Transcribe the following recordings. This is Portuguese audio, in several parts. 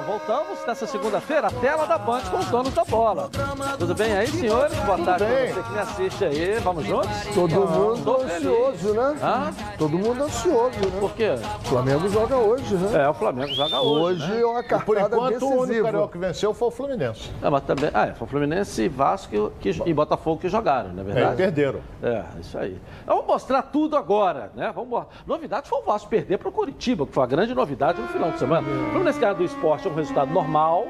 Voltamos nessa segunda-feira, a tela da Band com os donos da bola. Tudo bem aí, senhores? Boa tarde pra você que me assiste aí. Vamos juntos? Todo Ah, mundo ansioso, né? Hã? Todo mundo ansioso, né? Por quê? O Flamengo joga hoje, né? É, o Flamengo joga hoje. Hoje né? é uma Por cartada enquanto, o único decisiva. carioca que venceu foi o Fluminense. É, mas também. Ah, é, foi Fluminense, Vasco que, e Botafogo que jogaram, não é É, e verdade? perderam. É, isso aí. Então, Vamos mostrar tudo agora, né? Vamos mo- Novidade foi o Vasco perder para o Curitiba, que foi a grande novidade no final de semana. O Fluminense ganhar do esporte é um resultado normal,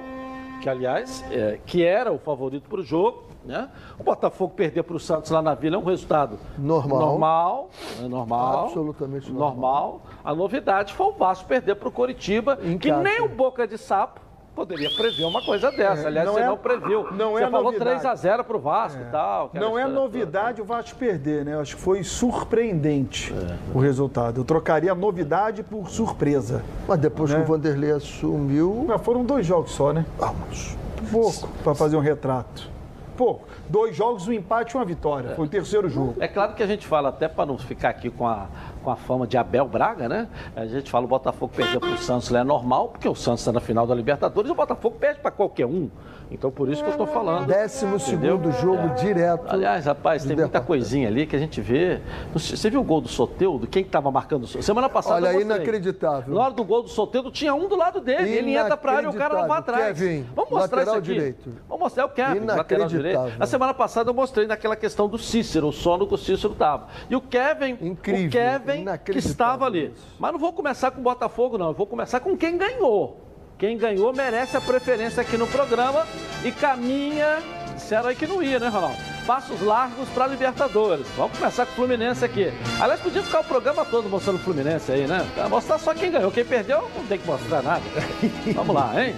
que aliás, é, que era o favorito para o jogo. Né? O Botafogo perder para o Santos lá na Vila é um resultado Normal. normal, é normal, Absolutamente normal. normal. A novidade foi o Vasco perder para o Curitiba, Em que casa. nem o Boca de Sapo poderia prever uma coisa dessa. Aliás, não você é- não previu. não você é falou novidade. 3 a 0 para o Vasco e tal. Não é toda. novidade o Vasco perder, né? Eu acho que foi surpreendente É. o resultado. Eu trocaria novidade por surpresa. Mas depois Né? que o Vanderlei assumiu. Mas foram dois jogos só, né? Vamos. Pouco para fazer um retrato. Pouco. Dois jogos, um empate e uma vitória. Foi o terceiro jogo. É claro que a gente fala, até para não ficar aqui com a, com a fama de Abel Braga, né? A gente fala o Botafogo perdeu para o Santos, lá é normal, porque o Santos está na final da Libertadores e o Botafogo perde para qualquer um. Então por isso que eu estou falando. Décimo Entendeu? segundo jogo direto. Aliás, rapaz, tem muita coisinha ali que a gente vê. Você viu o gol do Soteudo? Quem estava marcando? Semana passada Olha, inacreditável. Na hora do gol do Soteudo, tinha um do lado dele. Ele entra pra área e o cara não vai atrás. Kevin, Vamos mostrar isso aqui. direito. Vamos mostrar o Kevin, lateral direito. Na semana passada eu mostrei naquela questão do Cícero, o sono que o Cícero estava. E o Kevin, Incrível, o Kevin que inacreditável estava ali. Mas não vou começar com o Botafogo, não. Eu vou começar com quem ganhou. Quem ganhou merece a preferência aqui no programa e caminha. Disseram aí que não ia, né, Ronaldo? Passos largos para Libertadores. Vamos começar com o Fluminense aqui. Aliás, podia ficar o programa todo mostrando o Fluminense aí, né? Mostrar só quem ganhou. Quem perdeu, não tem que mostrar nada. Vamos lá, hein?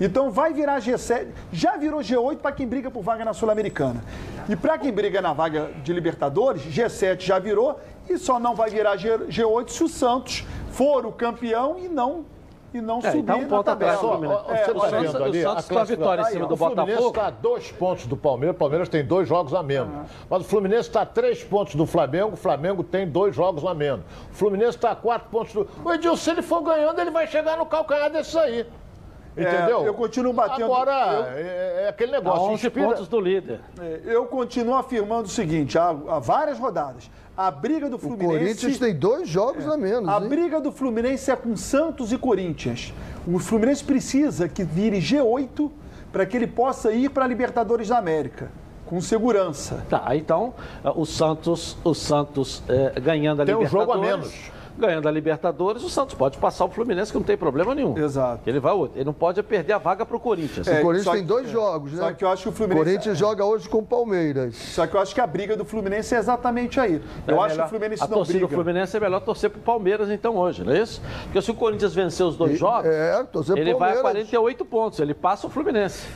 Então vai virar G7. Já virou G8 para quem briga por vaga na Sul-Americana. E para quem briga na vaga de Libertadores, G7 já virou e só não vai virar G- G8 se o Santos for o campeão e não e não É, e subir tá um na ponto tabela. atrás do Fluminense. Ó, É, você o tá Santos- vendo o ali Santos a com a vitória em cima do o Fluminense Botafogo. está a dois pontos do Palmeiras. O Palmeiras tem dois jogos a menos. Mas o Fluminense está a três pontos do Flamengo. O Flamengo tem dois jogos a menos. O Fluminense está a quatro pontos do... O Edilson, se ele for ganhando, ele vai chegar no calcanhar desse aí. Entendeu? eu continuo batendo- Agora, eu- é, é aquele A negócio. 11 inspira- pontos do líder. É, Eu continuo afirmando o seguinte, há, há várias rodadas. A briga do O Fluminense. Corinthians tem dois jogos a menos. A hein? briga do Fluminense é com Santos e Corinthians. O Fluminense precisa que vire G8 para que ele possa ir para a Libertadores da América, com segurança. Tá, então o Santos, o Santos eh, ganhando a Tem um Libertadores. jogo a menos. Ganhando a Libertadores, o Santos pode passar o Fluminense, que não tem problema nenhum. Exato. Ele vai outro. Ele não pode perder a vaga para o Corinthians. O É, Corinthians só tem que- dois é. jogos, né? Só que eu acho que o O Fluminense. Corinthians joga hoje com o Palmeiras. Só que eu acho que a briga do Fluminense é exatamente aí. Eu É acho que o Fluminense a não torcida briga. do Fluminense é melhor torcer pro Palmeiras então hoje, não é isso? Porque se o Corinthians vencer os dois E- jogos, é, ele vai a Palmeiras. 48 pontos, ele passa o Fluminense.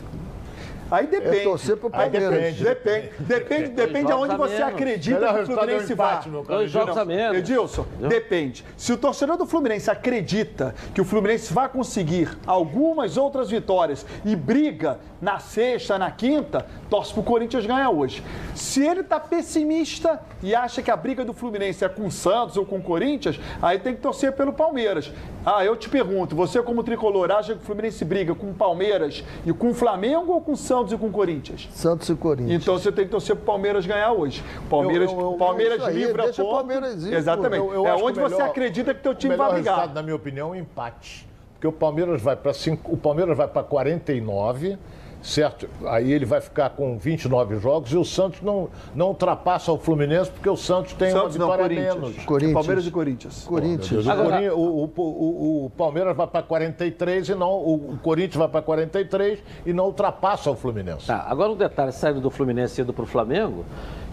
Aí depende. É torcer pro Palmeiras. depende. Depende, depende, aonde você acredita que o é um Fluminense vai. Dois jogos a menos. Edilson, depende. Se o torcedor do Fluminense acredita que o Fluminense vai conseguir algumas outras vitórias e briga na sexta, na quinta, torce pro Corinthians ganhar hoje. Se ele tá pessimista e acha que a briga do Fluminense é com o Santos ou com o Corinthians, aí tem que torcer pelo Palmeiras. Ah, eu te pergunto, você como tricolor acha que o Fluminense briga com o Palmeiras e com o Flamengo ou com o Santos e com o Corinthians? Santos e Corinthians. Então você tem que torcer pro Palmeiras ganhar hoje. Palmeiras, Eu- eu- eu- Palmeiras aí, livra deixa o ponto. Palmeiras ir. Exatamente. É onde o você melhor- acredita que teu time o melhor vai brigar. resultado, na minha opinião, é um empate. Porque o Palmeiras vai para o Palmeiras vai para 49, certo? Aí ele vai ficar com 29 jogos e o Santos não, não ultrapassa o Fluminense porque o Santos tem Santos uma não, vitória a Corinthians. menos. Corinthians. Palmeiras e Corinthians. Corinthians. O, Agora- o- o- o- o Palmeiras vai para 43 e não o, o Corinthians vai para 43 e não ultrapassa o Fluminense. Tá, agora um detalhe, saindo do Fluminense e indo pro Flamengo,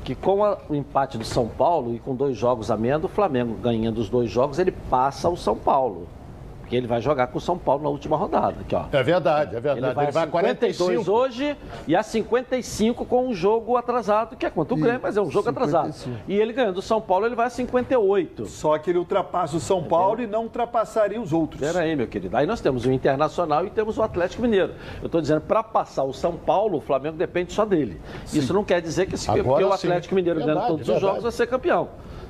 que com a- o empate do São Paulo e com dois jogos a menos, o Flamengo ganhando os dois jogos, ele passa o São Paulo. Porque ele vai jogar com o São Paulo na última rodada. Aqui, ó. É verdade, é Ele verdade. vai, Ele vai a a 52 45. hoje e a 55 com um jogo atrasado, que é contra o Grêmio, mas é um jogo atrasado. 55. E ele ganhando o São Paulo, ele vai a 58. Só que ele ultrapassa o São Paulo e não ultrapassaria os outros. Espera aí, meu querido. Aí nós temos o Internacional e temos o Atlético Mineiro. Eu estou dizendo, para passar o São Paulo, o Flamengo depende só dele. Isso não quer dizer que se Agora porque o sim. Atlético Mineiro ganhando Verdade, todos os verdade. jogos vai ser campeão.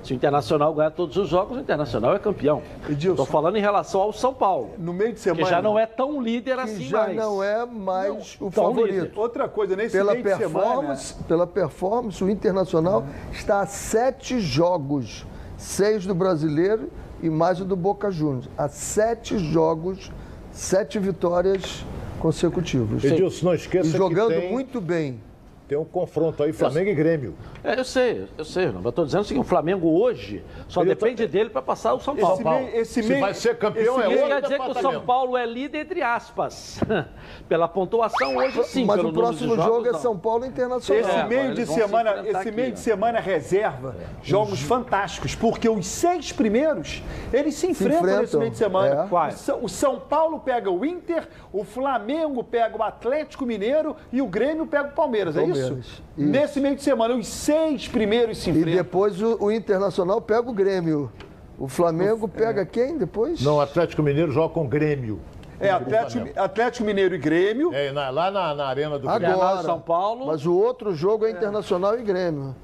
Se o Internacional ganhar todos os jogos, o Internacional é campeão. Edilson. Estou falando em relação ao São Paulo. No meio de Que semana. já não é tão líder Que assim já mais. não é mais o tão favorito. líder. Outra coisa, nesse Pela meio de semana. performance, pela performance, o Internacional está a sete jogos. Seis do brasileiro e mais o do Boca Juniors. A sete jogos, sete vitórias consecutivas. Edilson, não E esqueça jogando que tem, muito bem. Tem um confronto aí, Flamengo e Grêmio. É, eu sei, eu sei. Não, eu estou dizendo o seguinte, o Flamengo hoje só Ele depende dele para passar o São Paulo. Esse meio, esse Se meio, vai ser campeão, esse é Isso quer dizer que o São. Paulo é líder entre aspas. Pela pontuação hoje sim, Mas pelo o próximo jogos, jogo é não. São Paulo Internacional. Esse É, meio de se semana, enfrentar esse aqui, meio de semana reserva, jogos fantásticos, porque os seis primeiros, eles se enfrentam, nesse enfrentam, meio de semana. é. Quais? O São- Paulo pega o Inter, o Flamengo pega o Atlético Mineiro e o Grêmio pega o Palmeiras, é Palmeiras, isso? Nesse meio de semana, os seis primeiros se E enfrentam. depois o, o Internacional pega o Grêmio. O Flamengo pega quem depois? Não, o Atlético Mineiro joga com Grêmio. É Atlético, Atlético Mineiro e Grêmio. É, na- lá na, na arena do Agora. Grêmio. São Paulo. Mas o outro jogo é Internacional e Grêmio.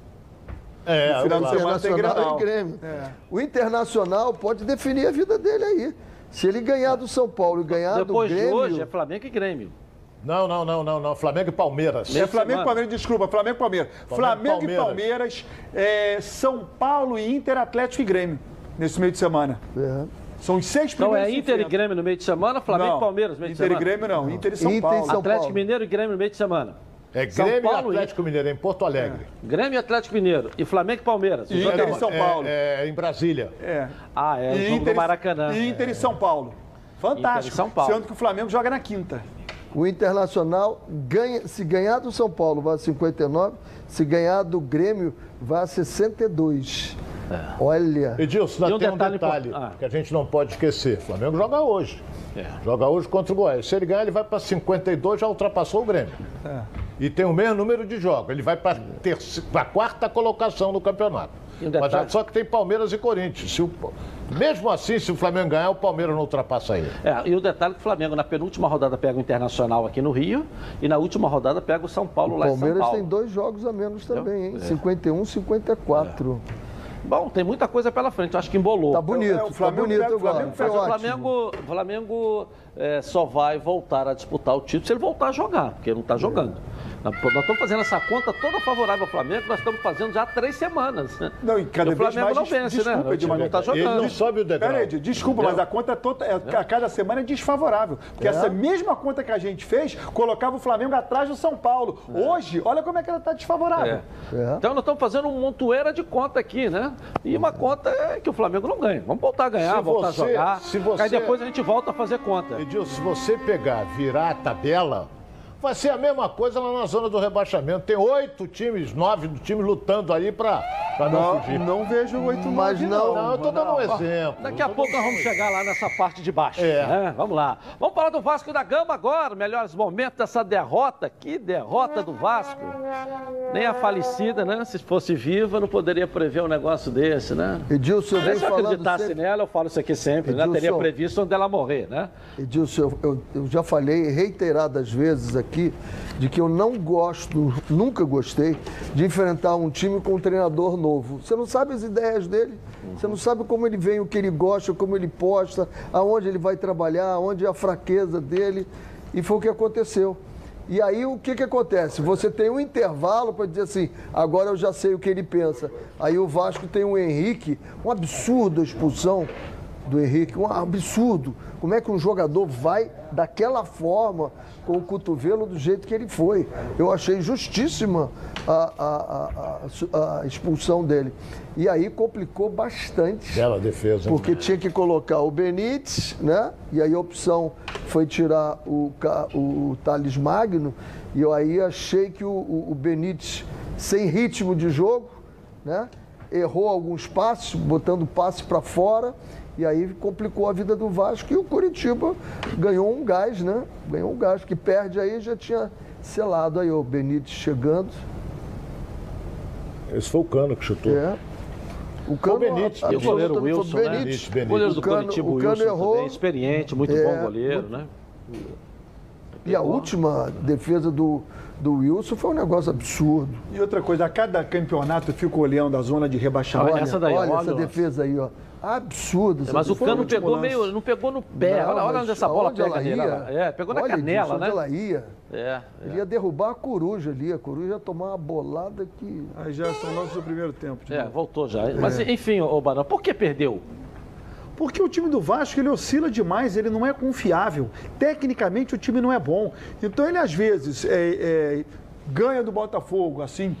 É, No final de semana tem Internacional e Grêmio. É. O Internacional pode definir a vida dele aí. Se ele ganhar do São Paulo e ganhar Depois do de Grêmio, hoje é Flamengo e Grêmio. Não, não, não, não, não. Flamengo e Palmeiras. É Flamengo e semana. Palmeiras, desculpa, Flamengo e Palmeiras. Flamengo e Palmeiras, é, São Paulo e Inter, Atlético e Grêmio, nesse meio de semana. é. São os seis Então primeiros. é se Inter e. Grêmio no meio de semana, Flamengo Não, e Palmeiras no meio de Inter e semana. Grêmio não, Inter e São Inter e Paulo. São Atlético Paulo. Mineiro e Grêmio no meio de semana. É São Grêmio Paulo e e- Atlético Mineiro, em Porto Alegre. Grêmio e Atlético Mineiro. E Flamengo e Palmeiras. E Inter é e? São Paulo. É, é em Brasília. É. Ah, é o E jogo Inter, do Maracanã. E Inter e São Paulo. Fantástico. Inter e São Paulo. Sendo que o Flamengo joga na quinta. O Internacional ganha, se ganhar do São Paulo vai a 59, se ganhar do Grêmio vai a 62. Olha, Edilson, E um tem um detalhe detalhe impor- ah. que a gente não pode esquecer. O Flamengo joga hoje. É. Joga hoje contra o Goiás. Se ele ganhar, ele vai para 52, já ultrapassou o Grêmio. É. E tem o mesmo número de jogos. Ele vai para a quarta colocação no campeonato. Um Mas detalhe- só que tem Palmeiras e Corinthians. Se o- mesmo assim, se o Flamengo ganhar, o Palmeiras não ultrapassa ele. É, e o detalhe é que o Flamengo na penúltima rodada pega o Internacional aqui no Rio e na última rodada pega o São Paulo o lá em São Palmeiras Paulo. tem dois jogos a menos também, hein? É. 51, 54. Bom, tem muita coisa pela frente, eu acho que embolou. Tá bonito, É, o tá bonito o agora. Flamengo Foi Mas o ótimo. Flamengo, o Flamengo é, só vai voltar a disputar o título se ele voltar a jogar, porque ele não está jogando. Nós nós estamos fazendo essa conta toda favorável ao Flamengo, nós estamos fazendo já há três semanas. Não, e cada o vez Flamengo mais não vence, né? desculpa, O time não está Ele jogando. não sobe o degrau. Peraí, desculpa, mas a conta toda, é, a cada semana é desfavorável. Porque essa mesma conta que a gente fez colocava o Flamengo atrás do São Paulo. Hoje, olha como é que ela está desfavorável. É. É. Então nós estamos fazendo um montoeira de conta aqui, né? E uma conta é que o Flamengo não ganha. Vamos voltar a ganhar, Se voltar você- a jogar. se você- Aí depois a gente volta a fazer conta. Edilson, se você pegar, virar a tabela, vai ser a mesma coisa lá na zona do rebaixamento. Tem oito times, nove times lutando aí para não, Não, fugir. não vejo oito Mas nove, não- Não, eu tô dando um exemplo. Daqui a pouco nós vamos chegar lá nessa parte de baixo. É. né? Vamos lá. Vamos falar do Vasco da Gama agora. Melhores momentos dessa derrota. Que derrota do Vasco. Nem a falecida, né? Se fosse viva, não poderia prever um negócio desse, né? Edilson, eu venho Se eu acreditasse sempre... nela, eu falo isso aqui sempre, né? Edilson. Teria previsto onde ela morrer, né? Edilson, eu, eu- eu já falei reiteradas vezes aqui de que eu não gosto, nunca gostei, de enfrentar um time com um treinador novo. Você não sabe as ideias dele, você não sabe como ele vem, o que ele gosta, como ele posta, aonde ele vai trabalhar, onde é a fraqueza dele. E foi o que aconteceu. E aí o que, que acontece? Você tem um intervalo para dizer assim, agora eu já sei o que ele pensa. Aí o Vasco tem o Henrique, um absurdo a expulsão do Henrique, um absurdo. Como é que um jogador vai daquela forma, com o cotovelo do jeito que ele foi? Eu achei justíssima a, a- a- a- expulsão dele. E aí complicou bastante. Bela defesa. hein? Porque tinha que colocar o Benítez, né? E aí a opção foi tirar o, o Thales Magno. E eu aí achei que o, o- o Benítez, sem ritmo de jogo, né? Errou alguns passes, botando passe para fora. E aí complicou a vida do Vasco. E o Curitiba ganhou um gás, né? Ganhou um gás, que perde aí já tinha selado aí o Benítez chegando. Esse foi o Cano que chutou. É. O Cano, Benítez, a- E o goleiro Wilson, né? Benítez. Benítez. O goleiro do O Cano- Curitiba, o o Cano Wilson errou. também, experiente, muito É, bom goleiro, né? E a última defesa do, do Wilson foi um negócio absurdo. E outra coisa, a cada campeonato eu fico olhando a zona de rebaixamento. Olha essa daí, olha olha, essa defesa aí, ó. Absurdo. Mas o Cano pegou lance. meio. Não pegou no pé. Não, olha, olha onde essa bola aonde pega ela ia? É, pegou na Olha, canela, Edilson, né? Onde ela ia? É, Ele ia derrubar a coruja ali. A coruja ia tomar uma bolada que. Aí já são lances do primeiro tempo. é, novo. voltou já. Mas enfim, ô Barão, por que perdeu? Porque o time do Vasco ele oscila demais, ele não é confiável. Tecnicamente o time não é bom. Então ele às vezes é, é, ganha do Botafogo assim,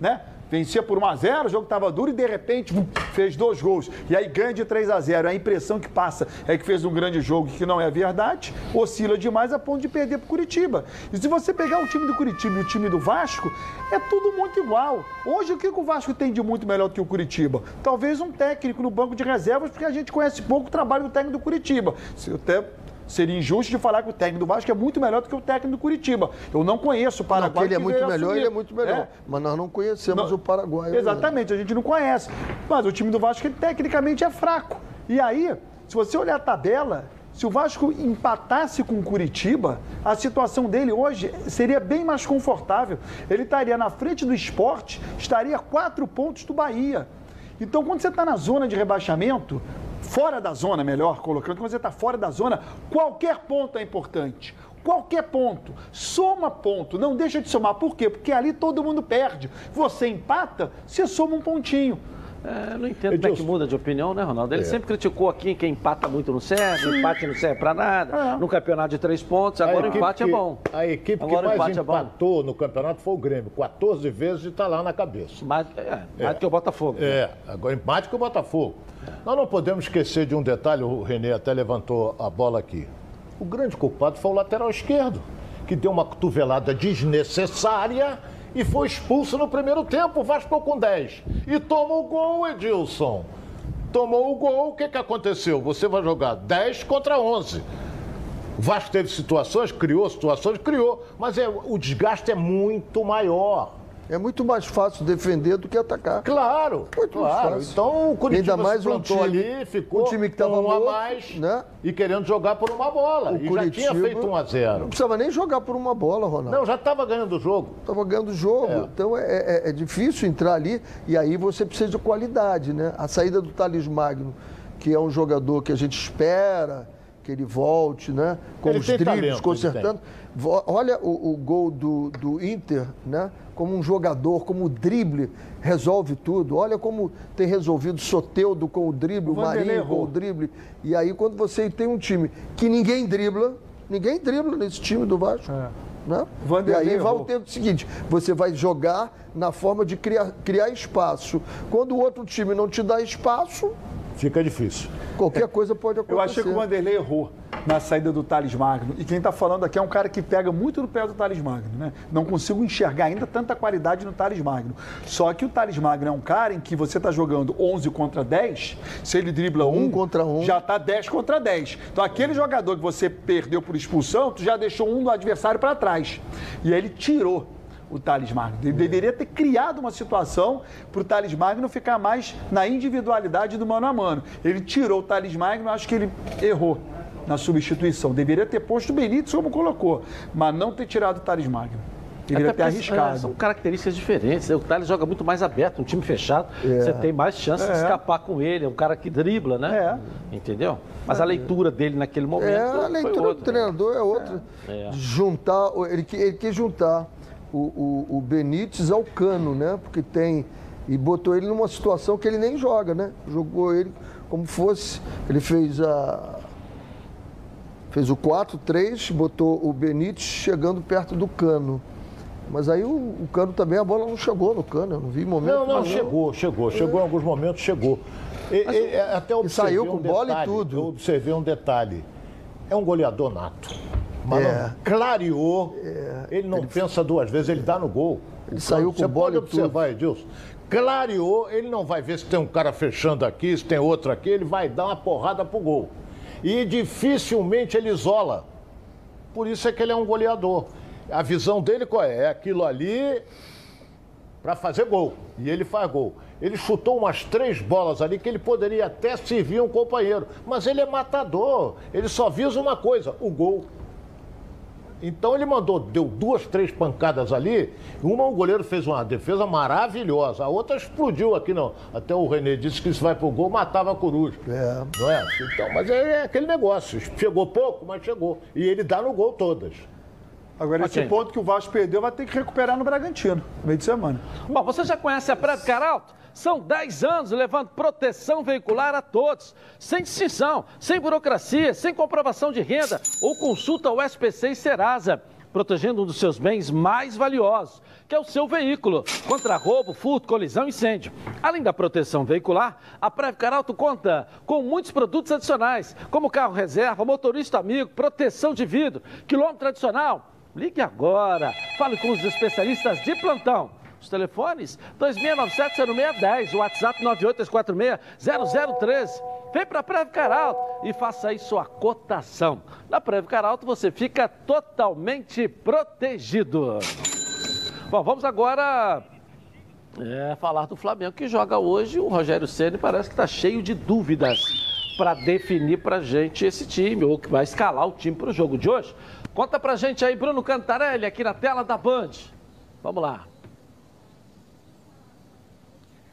né? Vencia por 1 a 0 o jogo estava duro e de repente fez dois gols. E aí ganha de 3 a 0 A impressão que passa é que fez um grande jogo, que não é verdade. Oscila demais a ponto de perder para Curitiba. E se você pegar o time do Curitiba e o time do Vasco, é tudo muito igual. Hoje o que o Vasco tem de muito melhor do que o Curitiba? Talvez um técnico no banco de reservas, porque a gente conhece pouco o trabalho do técnico do Curitiba. Se até Seria injusto de falar que o técnico do Vasco é muito melhor do que o técnico do Curitiba. Eu não conheço o Não, Paraguai. que ele é muito melhor, assumir. ele é muito melhor. É. Mas nós não conhecemos Não- o Paraguai. né? Exatamente, a gente não conhece. Mas o time do Vasco, ele tecnicamente é fraco. E aí, se você olhar a tabela, se o Vasco empatasse com o Curitiba, a situação dele hoje seria bem mais confortável. Ele estaria na frente do esporte, estaria a quatro pontos do Bahia. Então, quando você está na zona de rebaixamento, fora da zona, melhor colocando, quando você está fora da zona, qualquer ponto é importante. Qualquer ponto. Soma ponto, não deixa de somar. Por quê? Porque ali todo mundo perde. Você empata, você soma um pontinho. É, não entendo como é que muda de opinião, né, Ronaldo? Ele sempre criticou aqui quem empata muito não serve, empate não serve pra nada, É. no campeonato de três pontos, agora o empate é que- bom. A equipe Agora que mais é empatou no campeonato foi o Grêmio, 14 vezes e está lá na cabeça. Mais, é, mais que o Botafogo. É, agora empate com o Botafogo. Nós não podemos esquecer de um detalhe, o Renê até levantou a bola aqui. O grande culpado foi o lateral esquerdo, que deu uma cotovelada desnecessária e foi expulso no primeiro tempo. O Vasco com 10. E tomou o gol, Edilson. Tomou o gol, o que, que aconteceu? Você vai jogar 10 contra 11. O Vasco teve situações, criou situações, criou, mas é, o desgaste é muito maior. É muito mais fácil defender do que atacar. Claro, Muito claro. fácil. Então o Curitiba Ainda mais um time- ali, ficou um time que tava com um a morto, mais né? e querendo jogar por uma bola. O e já Curitiba tinha feito 1 a Não 0 precisava nem jogar por uma bola, Ronaldo. Não, já estava ganhando o jogo. Estava ganhando o jogo. É. Então é, é- é difícil entrar ali e aí você precisa de qualidade, né? A saída do Thales Magno, que é um jogador que a gente espera que ele volte, né? Com Ele os dribles, consertando. Olha o, o gol do, do Inter, né? Como um jogador, como o drible resolve tudo. Olha como tem resolvido Soteudo com o drible, o, Vanderlei Marinho com o drible. E aí quando você tem um time que ninguém dribla, ninguém dribla nesse time do Vasco. Né? E aí vai o tempo seguinte, você vai jogar na forma de criar, criar espaço. Quando o outro time não te dá espaço, Fica difícil. qualquer coisa pode acontecer. Eu achei que o Vanderlei errou na saída do Thales Magno. E quem está falando aqui é um cara que pega muito no pé do Thales Magno, né? Não consigo enxergar ainda tanta qualidade no Thales Magno. Só que o Thales Magno é um cara em que você está jogando 11 contra 10, se ele dribla um, contra um. já está 10 contra 10. Então aquele jogador que você perdeu por expulsão, tu já deixou um do adversário para trás. E aí ele tirou o Thales Magno. Ele deveria ter criado uma situação para o Thales Magno ficar mais na individualidade do mano a mano. Ele tirou o Thales Magno, acho que ele errou na substituição. Deveria ter posto o Benítez como colocou, mas não ter tirado o Thales Magno. Deveria Até é, arriscado. São características diferentes. né? O Thales joga muito mais aberto, um time fechado. Você tem mais chance de É. escapar com ele. É um cara que dribla, né? Entendeu? Mas a leitura dele naquele momento. É, a foi leitura do né? treinador é outra. É. De Juntar, ele, ele quis juntar o, o, o Benítez ao Cano, né? Porque tem. E botou ele numa situação que ele nem joga, né? Jogou ele como fosse. Ele fez a. Fez o 4-3, botou o Benítez chegando perto do Cano. Mas aí o, o Cano também, a bola não chegou no Cano, eu não vi momento. Não, não, chegou, chegou. Chegou em alguns momentos, chegou. E, e- até observei saiu com um bola e tudo. Eu observei um detalhe. É um goleador nato. Mas É. clareou. Ele não pensa duas vezes, ele dá no gol. Ele saiu com Você bola pode tudo. observar, Edilson. Clareou, ele não vai ver se tem um cara fechando aqui, se tem outro aqui, ele vai dar uma porrada pro gol. E dificilmente ele isola. Por isso é que ele é um goleador. A visão dele qual é? É aquilo ali para fazer gol. E ele faz gol. Ele chutou umas três bolas ali que ele poderia até servir um companheiro. Mas ele é matador. Ele só visa uma coisa: o gol. Então ele mandou, deu duas, três pancadas ali. Uma o goleiro fez uma defesa maravilhosa, a outra explodiu aqui, não. Até o René disse que se vai pro gol, matava a coruja. É. Não é? Então, mas é, é aquele negócio. Chegou pouco, mas chegou. E ele dá no gol todas. Agora, esse Ok. ponto que o Vasco perdeu vai ter que recuperar no Bragantino, no meio de semana. Bom, você já conhece a Prévio Caralto? São 10 anos levando proteção veicular a todos, sem distinção, sem burocracia, sem comprovação de renda ou consulta ao SPC e Serasa, protegendo um dos seus bens mais valiosos, que é o seu veículo, contra roubo, furto, colisão e incêndio. Além da proteção veicular, a Prévio Caralto conta com muitos produtos adicionais, como carro reserva, motorista amigo, proteção de vidro, quilômetro tradicional. Ligue agora, fale com os especialistas de plantão. Os telefones 2697-0610, o WhatsApp 98246-0013. Vem para a Preve Caralto e faça aí sua cotação. Na Preve Caralto você fica totalmente protegido. Bom, vamos agora é, falar do Flamengo que joga hoje. O Rogério Ceni parece que está cheio de dúvidas para definir para gente esse time ou que vai escalar o time para o jogo de hoje. Conta para gente aí, Bruno Cantarelli, aqui na tela da Band. Vamos lá.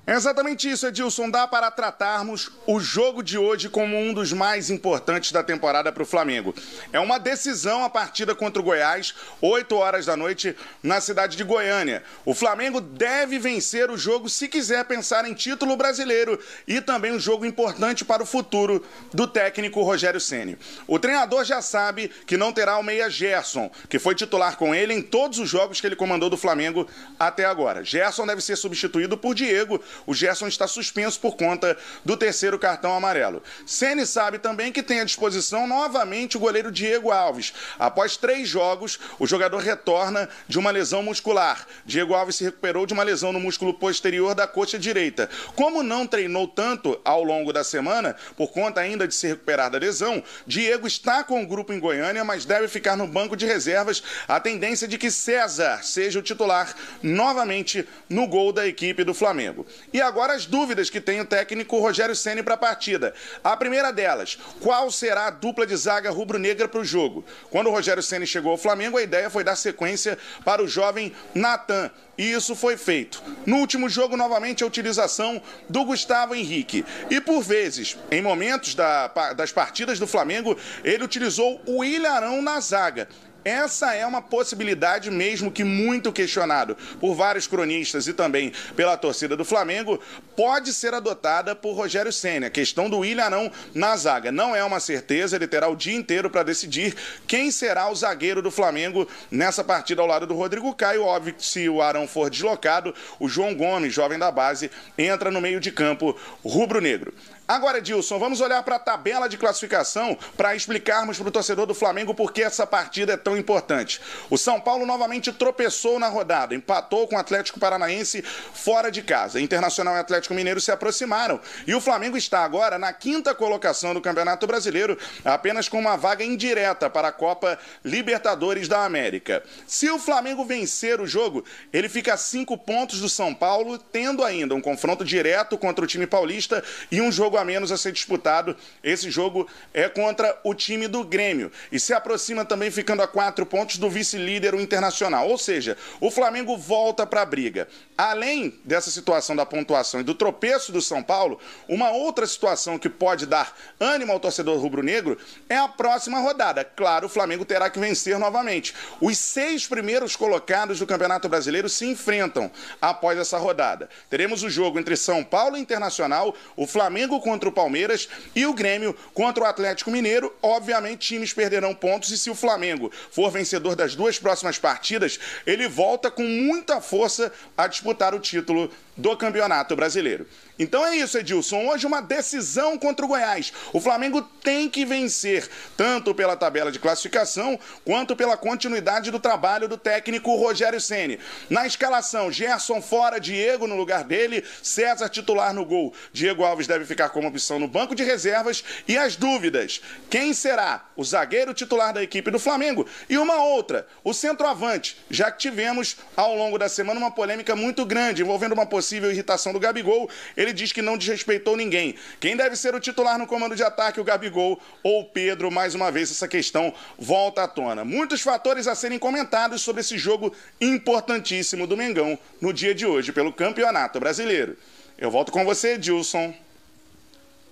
É exatamente isso, Edilson. Dá para tratarmos o jogo de hoje como um dos mais importantes da temporada para o Flamengo. É uma decisão a partida contra o Goiás, 8 horas da noite, na cidade de Goiânia. O Flamengo deve vencer o jogo se quiser pensar em título brasileiro e também um jogo importante para o futuro do técnico Rogério Ceni. O treinador já sabe que não terá o meia Gerson, que foi titular com ele em todos os jogos que ele comandou do Flamengo até agora. Gerson deve ser substituído por Diego. O Gerson está suspenso por conta do terceiro cartão amarelo. Ceni sabe também que tem à disposição novamente o goleiro Diego Alves. Após três jogos, o jogador retorna de uma lesão muscular. Diego Alves se recuperou de uma lesão no músculo posterior da coxa direita. Como não treinou tanto ao longo da semana, por conta ainda de se recuperar da lesão, Diego está com o grupo em Goiânia, mas deve ficar no banco de reservas. A tendência é de que César seja o titular novamente no gol da equipe do Flamengo. E agora as dúvidas que tem o técnico Rogério Ceni para a partida. A primeira delas, qual será a dupla de zaga rubro-negra para o jogo? Quando o Rogério Ceni chegou ao Flamengo, a ideia foi dar sequência para o jovem Natan. E isso foi feito. No último jogo, novamente, a utilização do Gustavo Henrique. E por vezes, em momentos da- das partidas do Flamengo, ele utilizou o Ilharão na zaga. Essa é uma possibilidade mesmo que muito questionado por vários cronistas e também pela torcida do Flamengo, pode ser adotada por Rogério Senna. A questão do Ilharão na zaga não é uma certeza, ele terá o dia inteiro para decidir quem será o zagueiro do Flamengo nessa partida ao lado do Rodrigo Caio. Óbvio que se o Arão for deslocado, o João Gomes, jovem da base, entra no meio de campo rubro-negro. Agora, Edilson, vamos olhar para a tabela de classificação para explicarmos para o torcedor do Flamengo por que essa partida é tão importante. O São Paulo novamente tropeçou na rodada, empatou com o Atlético Paranaense fora de casa. Internacional e Atlético Mineiro se aproximaram. E o Flamengo está agora na quinta colocação do Campeonato Brasileiro, apenas com uma vaga indireta para a Copa Libertadores da América. Se o Flamengo vencer o jogo, ele fica a cinco pontos do São Paulo, tendo ainda um confronto direto contra o time paulista e um jogo a menos a ser disputado. Esse jogo é contra o time do Grêmio e se aproxima também ficando a quatro pontos do vice-líder, o Internacional. Ou seja, o Flamengo volta para a briga. Além dessa situação da pontuação e do tropeço do São Paulo, uma outra situação que pode dar ânimo ao torcedor rubro-negro é a próxima rodada. Claro, o Flamengo terá que vencer novamente. Os seis primeiros colocados do Campeonato Brasileiro se enfrentam após essa rodada. Teremos o jogo entre São Paulo e Internacional, o Flamengo contra o Palmeiras e o Grêmio contra o Atlético Mineiro. Obviamente, times perderão pontos e se o Flamengo for vencedor das duas próximas partidas, ele volta com muita força a disputar o título do Campeonato Brasileiro. Então é isso, Edilson. Hoje uma decisão contra o Goiás. O Flamengo tem que vencer, tanto pela tabela de classificação, quanto pela continuidade do trabalho do técnico Rogério Ceni. Na escalação, Gerson fora, Diego no lugar dele, César titular no gol. Diego Alves deve ficar com como opção no banco de reservas e as dúvidas. Quem será o zagueiro titular da equipe do Flamengo? E uma outra, o centroavante, já que tivemos ao longo da semana uma polêmica muito grande envolvendo uma possível irritação do Gabigol. Ele diz que não desrespeitou ninguém. Quem deve ser o titular no comando de ataque, o Gabigol ou o Pedro? Mais uma vez, essa questão volta à tona. Muitos fatores a serem comentados sobre esse jogo importantíssimo do Mengão no dia de hoje pelo Campeonato Brasileiro. Eu volto com você, Dilson,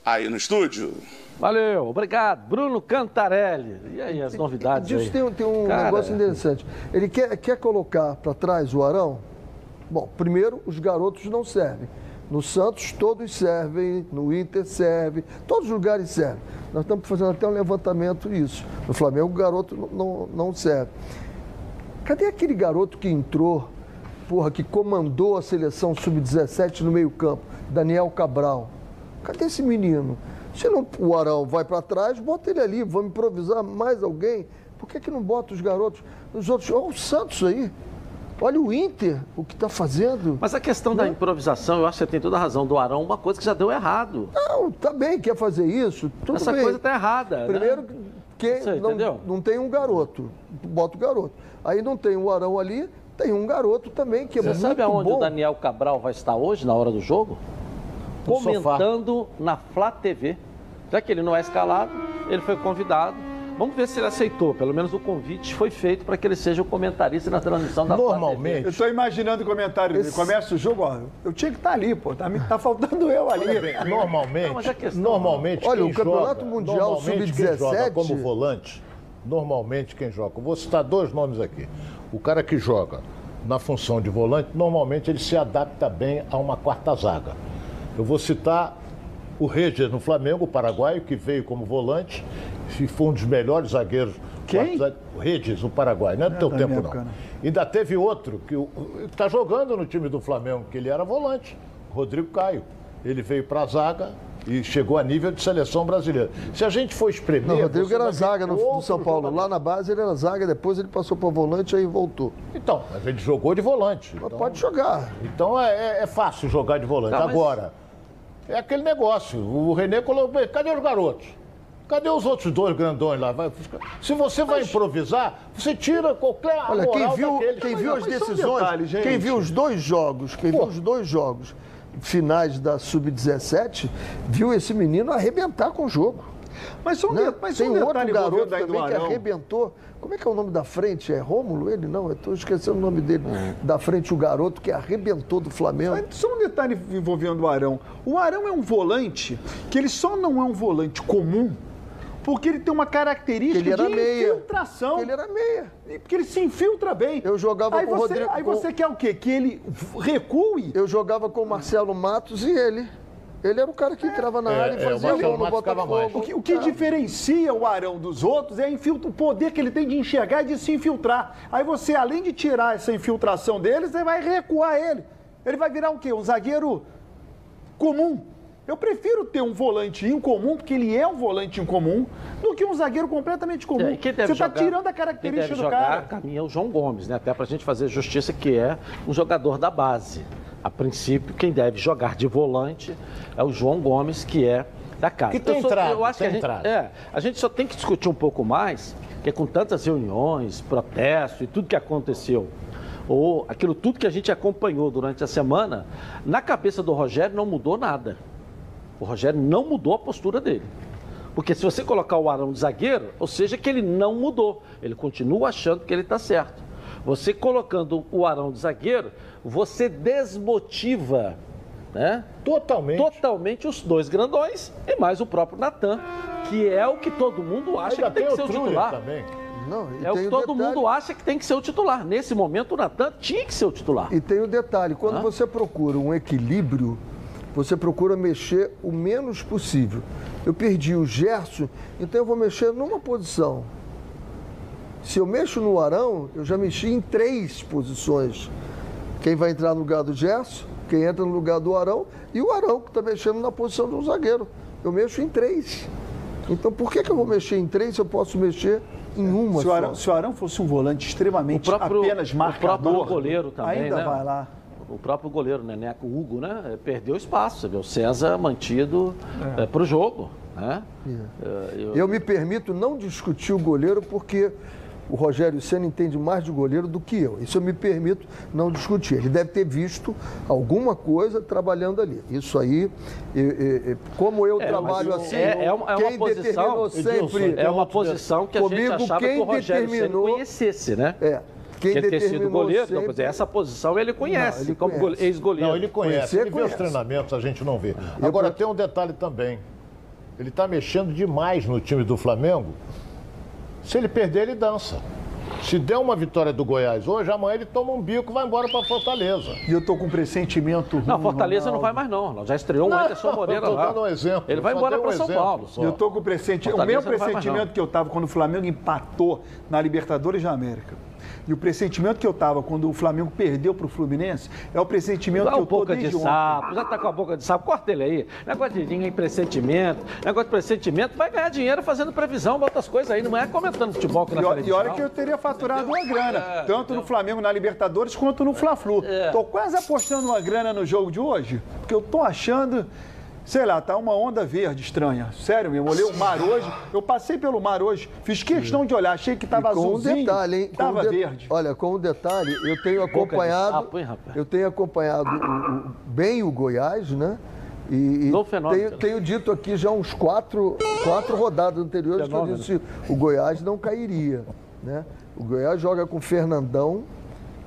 aí no estúdio. Valeu, obrigado. Bruno Cantarelli. E aí, as novidades Disso aí? tem, tem um Cara, negócio interessante. Ele quer, quer colocar para trás o Arão? Bom, primeiro, os garotos não servem. No Santos, todos servem, no Inter serve, todos os lugares servem. Nós estamos fazendo até um levantamento isso. No Flamengo, o garoto não, não, serve. Cadê aquele garoto que entrou, porra, que comandou a seleção sub-17 no meio-campo? Daniel Cabral. Cadê esse menino? Se não, o Arão vai para trás, bota ele ali, vamos improvisar mais alguém. Por que, que não bota os garotos? Os outros, olha o Santos aí. Olha o Inter, o que está fazendo. Mas a questão da improvisação, eu acho que você tem toda a razão do Arão, uma coisa que já deu errado. Não, tá bem, quer fazer isso, tudo Essa bem. coisa está errada. né? Primeiro, que Você não, entendeu? não tem um garoto, bota o garoto. Aí não tem o Arão ali, tem um garoto também que é Você muito sabe aonde bom. o Daniel Cabral vai estar hoje, na hora do jogo? No sofá. Comentando na Flá TV. Já que ele não é escalado, ele foi convidado. Vamos ver se ele aceitou. Pelo menos o convite foi feito para que ele seja o comentarista na transmissão da. Normalmente, Eu tô imaginando o comentário dele. Começa o jogo, ó. Eu tinha que estar ali, pô. Tá, me- tá faltando eu ali. Normalmente, Não, mas a questão- normalmente Olha, quem o Campeonato joga- Mundial normalmente quem Sub-17 joga como volante, normalmente quem joga, vou citar dois nomes aqui. O cara que joga na função de volante, normalmente ele se adapta bem a uma quarta zaga. Eu vou citar o Regis no Flamengo, o paraguaio, que veio como volante e foi um dos melhores zagueiros. Quem? O Regis, o paraguaio, não é do teu da tempo não. época. Ainda teve outro que está jogando no time do Flamengo, que ele era volante, Rodrigo Caio. Ele veio para a zaga e chegou a nível de seleção brasileira. Se a gente for espremer. Não, o Rodrigo era zaga no, no São Paulo. jogador. Lá na base ele era zaga, depois ele passou para volante aí voltou. Então, mas ele jogou de volante. Então, pode jogar. então é, é fácil jogar de volante. Tá, mas- Agora, é aquele negócio. O Renê colocou. Cadê os garotos? Cadê os outros dois grandões lá? Se você vai improvisar, você tira qualquer. Olha, quem viu, daqueles. quem viu as decisões, detalhes, quem viu os dois jogos, quem viu os dois jogos finais da Sub-17, viu esse menino arrebentar com o jogo. Mas só um, né? mas só Tem um outro garoto também que arrebentou. Como é que é o nome da frente? É Rômulo ele? Não, eu estou esquecendo o nome dele. Da frente, o garoto que arrebentou do Flamengo. Mas Só um detalhe envolvendo o Arão. O Arão é um volante que ele só não é um volante comum porque ele tem uma característica Ele era de meia. infiltração. Ele era meia. Porque ele se infiltra bem. Eu jogava aí com o Rodrigo- Aí com- você quer o quê? Que ele recue? Eu jogava com o Marcelo Matos e ele. Ele era o cara que entrava na É, área e é, o fazia Marcelo gol no Botafogo. mais. O que, o que diferencia o Arão dos outros é o poder que ele tem de enxergar e de se infiltrar. Aí você, além de tirar essa infiltração dele, você vai recuar ele. Ele vai virar o quê? Um zagueiro comum. Eu prefiro ter um volante incomum, porque ele é um volante incomum, do que um zagueiro completamente comum. É, quem Você está tirando a quem característica deve do jogar, cara. caminha o João Gomes, né? Até para a gente fazer justiça, que é um jogador da base. A princípio, quem deve jogar de volante é o João Gomes, que é da casa. Que tem entrada, eu acho que a gente, é, a gente só tem que discutir um pouco mais, que é com tantas reuniões, protestos e tudo que aconteceu, ou aquilo tudo que a gente acompanhou durante a semana, na cabeça do Rogério não mudou nada. O Rogério não mudou a postura dele. Porque se você colocar o Arão de zagueiro, ou seja, que ele não mudou. Ele continua achando que ele está certo. Você colocando o Arão de zagueiro, você desmotiva né, Totalmente. totalmente os dois grandões e mais o próprio Natan, que é o que todo mundo acha Ainda que tem que tem ser o titular. também. Não, e É o que todo detalhe- mundo acha que tem que ser o titular. Nesse momento, o Natan tinha que ser o titular. E tem o detalhe, quando Hã? você procura um equilíbrio, você procura mexer o menos possível. Eu perdi o Gerson, então eu vou mexer numa posição. Se eu mexo no Arão, eu já mexi em três posições. Quem vai entrar no lugar do Gerson, quem entra no lugar do Arão e o Arão, que está mexendo na posição de um zagueiro. Eu mexo em três. Então por que, que eu vou mexer em três se eu posso mexer em uma Se o, só? Arão, se o Arão fosse um volante extremamente O próprio- apenas o marcador, próprio goleiro também, ainda né? vai lá. O o próprio goleiro Neneco Hugo, né? Perdeu espaço. Você vê o César mantido é. para o jogo. Né? É. Eu... eu me permito não discutir o goleiro porque o Rogério Senna entende mais de goleiro do que eu. Isso eu me permito não discutir. Ele deve ter visto alguma coisa trabalhando ali. Isso aí, eu, eu, como eu é, trabalho assim, é, é uma, é uma posição, sempre é uma posição que a comigo, gente achava que o Rogério Senna conhecesse, né? É. Quem que ter sido goleiro, sempre... não, essa posição ele conhece, não, ele como ex-goleiro. Não, ele conhece, ele conhece. vê os treinamentos, a gente não vê. Agora, tem um detalhe também. Ele está mexendo demais no time do Flamengo se ele perder, ele dança. Se der uma vitória do Goiás hoje, amanhã ele toma um bico e vai embora para Fortaleza. E eu tô com um pressentimento ruim, Não, Fortaleza não vai mais não. Já estreou o Anderson Moreira eu tô lá. Dando um exemplo. Ele vai embora para um São Paulo. Só. Eu tô com o pressentimento. O meu pressentimento que eu tava quando o Flamengo empatou na Libertadores da América e o pressentimento que eu tava quando o Flamengo perdeu para o Fluminense é o pressentimento Dá que eu tô boca de sapo, já tá com a boca de sapo, corta ele aí. Negócio de ninguém pressentimento, negócio de pressentimento, vai ganhar dinheiro fazendo previsão, bota as coisas aí, não é comentando futebol que na e, e olha que eu teria faturado uma grana, é, tanto no Flamengo na Libertadores quanto no Fla-Flu. É. Tô quase apostando uma grana no jogo de hoje, porque eu tô achando sei lá, tá uma onda verde estranha. Sério mesmo, olhei o mar hoje, eu passei pelo mar hoje, fiz questão de olhar, achei que tava azul. Com um detalhe, hein? Tava de... verde. Olha, com um detalhe, eu tenho acompanhado, sapo, hein, eu tenho acompanhado o, o, bem o Goiás, né? E, e tenho, tenho, dito aqui já uns quatro, quatro rodadas anteriores que eu disse o Goiás não cairia, né? O Goiás joga com o Fernandão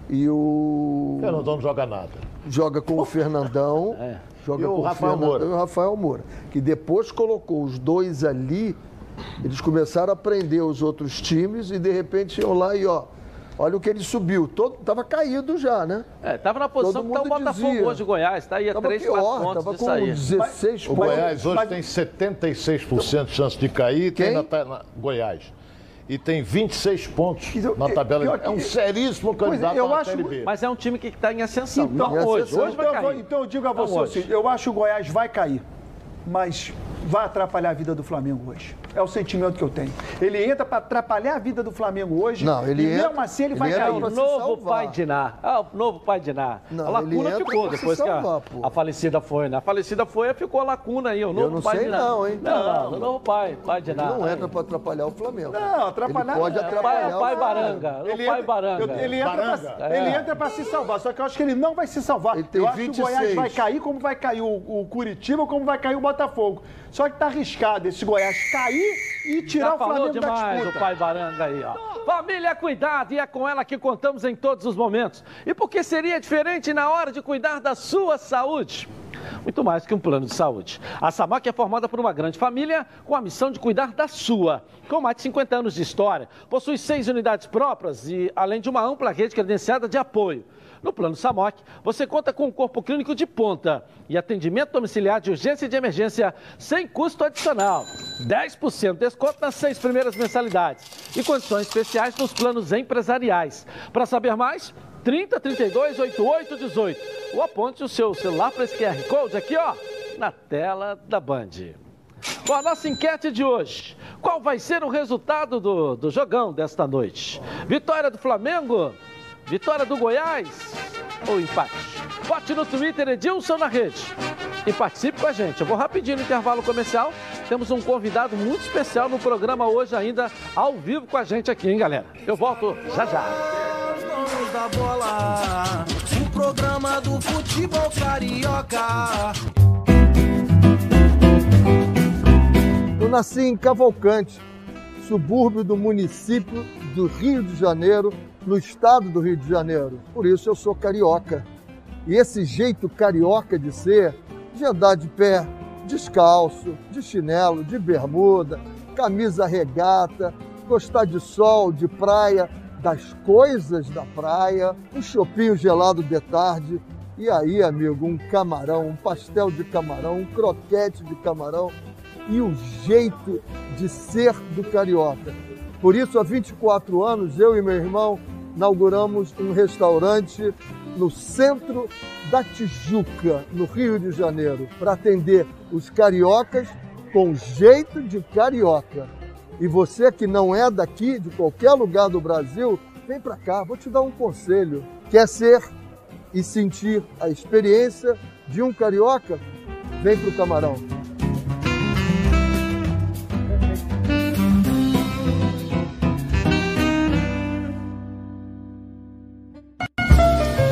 e o... Fernandão não joga nada. Joga com o Fernandão. É joga e o Rafael Moura. E o Rafael Moura. Que depois colocou os dois ali, eles começaram a aprender os outros times e de repente iam lá e ó. Olha o que ele subiu. Todo, tava caído já, né? É, tava na posição Todo que tá o Botafogo dizia. hoje, Goiás. Tá aí a 3, pior, 4 pontos tava com sair. 16 pontos. O Goiás hoje mas... tem 76% de chance de cair. Quem? Tem na, na Goiás e tem 26 pontos então, na tabela. É, é um seríssimo candidato eu acho, B. Mas é um time que está em ascensão. Então, não hoje. Ascensão. Hoje vai então, cair. Então eu digo a você assim, eu acho que o Goiás vai cair. Mas vai atrapalhar a vida do Flamengo hoje. É o sentimento que eu tenho. Ele entra para atrapalhar a vida do Flamengo hoje. Não, ele e entra, mesmo assim ele, ele vai cair. O novo pai de Ná. Ah, o novo pai de Ná. Não, a lacuna ficou depois salvar, que a, a, falecida foi, né? A falecida foi, ficou a lacuna aí. O novo eu não pai sei de Ná. Não, hein? Não, não, não, o novo pai, pai de Ná. Ele não entra para atrapalhar o Flamengo. Não, atrapalhar. Ele pode atrapalhar. É, o pai, Baranga. Ele o pai Baranga. Ele entra para se salvar, só que eu acho que ele não vai se salvar. eu acho que o Goiás vai cair como vai cair o, Curitiba, como vai cair o Botafogo. Só que tá arriscado esse Goiás cair e tirar Já o Flamengo demais da disputa. o pai Baranga aí, ó. Família Cuidado, e é com ela que contamos em todos os momentos. E por que seria diferente na hora de cuidar da sua saúde? Muito mais que um plano de saúde. A SAMAC é formada por uma grande família com a missão de cuidar da sua. Com mais de 50 anos de história, possui seis unidades próprias e além de uma ampla rede credenciada de apoio. No plano SAMOC, você conta com um corpo clínico de ponta e atendimento domiciliar de urgência e de emergência sem custo adicional. 10% de desconto nas seis primeiras mensalidades e condições especiais nos planos empresariais. Para saber mais, 30 32 88 18 ou aponte o seu celular para esse QR Code aqui, ó, na tela da Band. Bom, a nossa enquete de hoje. Qual vai ser o resultado do, do jogão desta noite? Vitória do Flamengo? Vitória do Goiás ou empate? Vote no Twitter Edilson na rede e participe com a gente. Eu vou rapidinho no intervalo comercial. Temos um convidado muito especial no programa hoje ainda, ao vivo com a gente aqui, hein, galera? Eu volto já já. O programa do futebol carioca. Eu nasci em Cavalcante, subúrbio do município do Rio de Janeiro, no estado do Rio de Janeiro. Por isso eu sou carioca. E esse jeito carioca de ser, de andar de pé, descalço, de chinelo, de bermuda, camisa regata, gostar de sol, de praia, das coisas da praia, um chopinho gelado de tarde, e aí, amigo, um camarão, um pastel de camarão, um croquete de camarão e o jeito de ser do carioca. Por isso, há 24 anos, eu e meu irmão inauguramos um restaurante no centro da Tijuca, no Rio de Janeiro, para atender os cariocas com jeito de carioca. E você que não é daqui, de qualquer lugar do Brasil, vem para cá, vou te dar um conselho. Quer ser e sentir a experiência de um carioca, vem para o Camarão.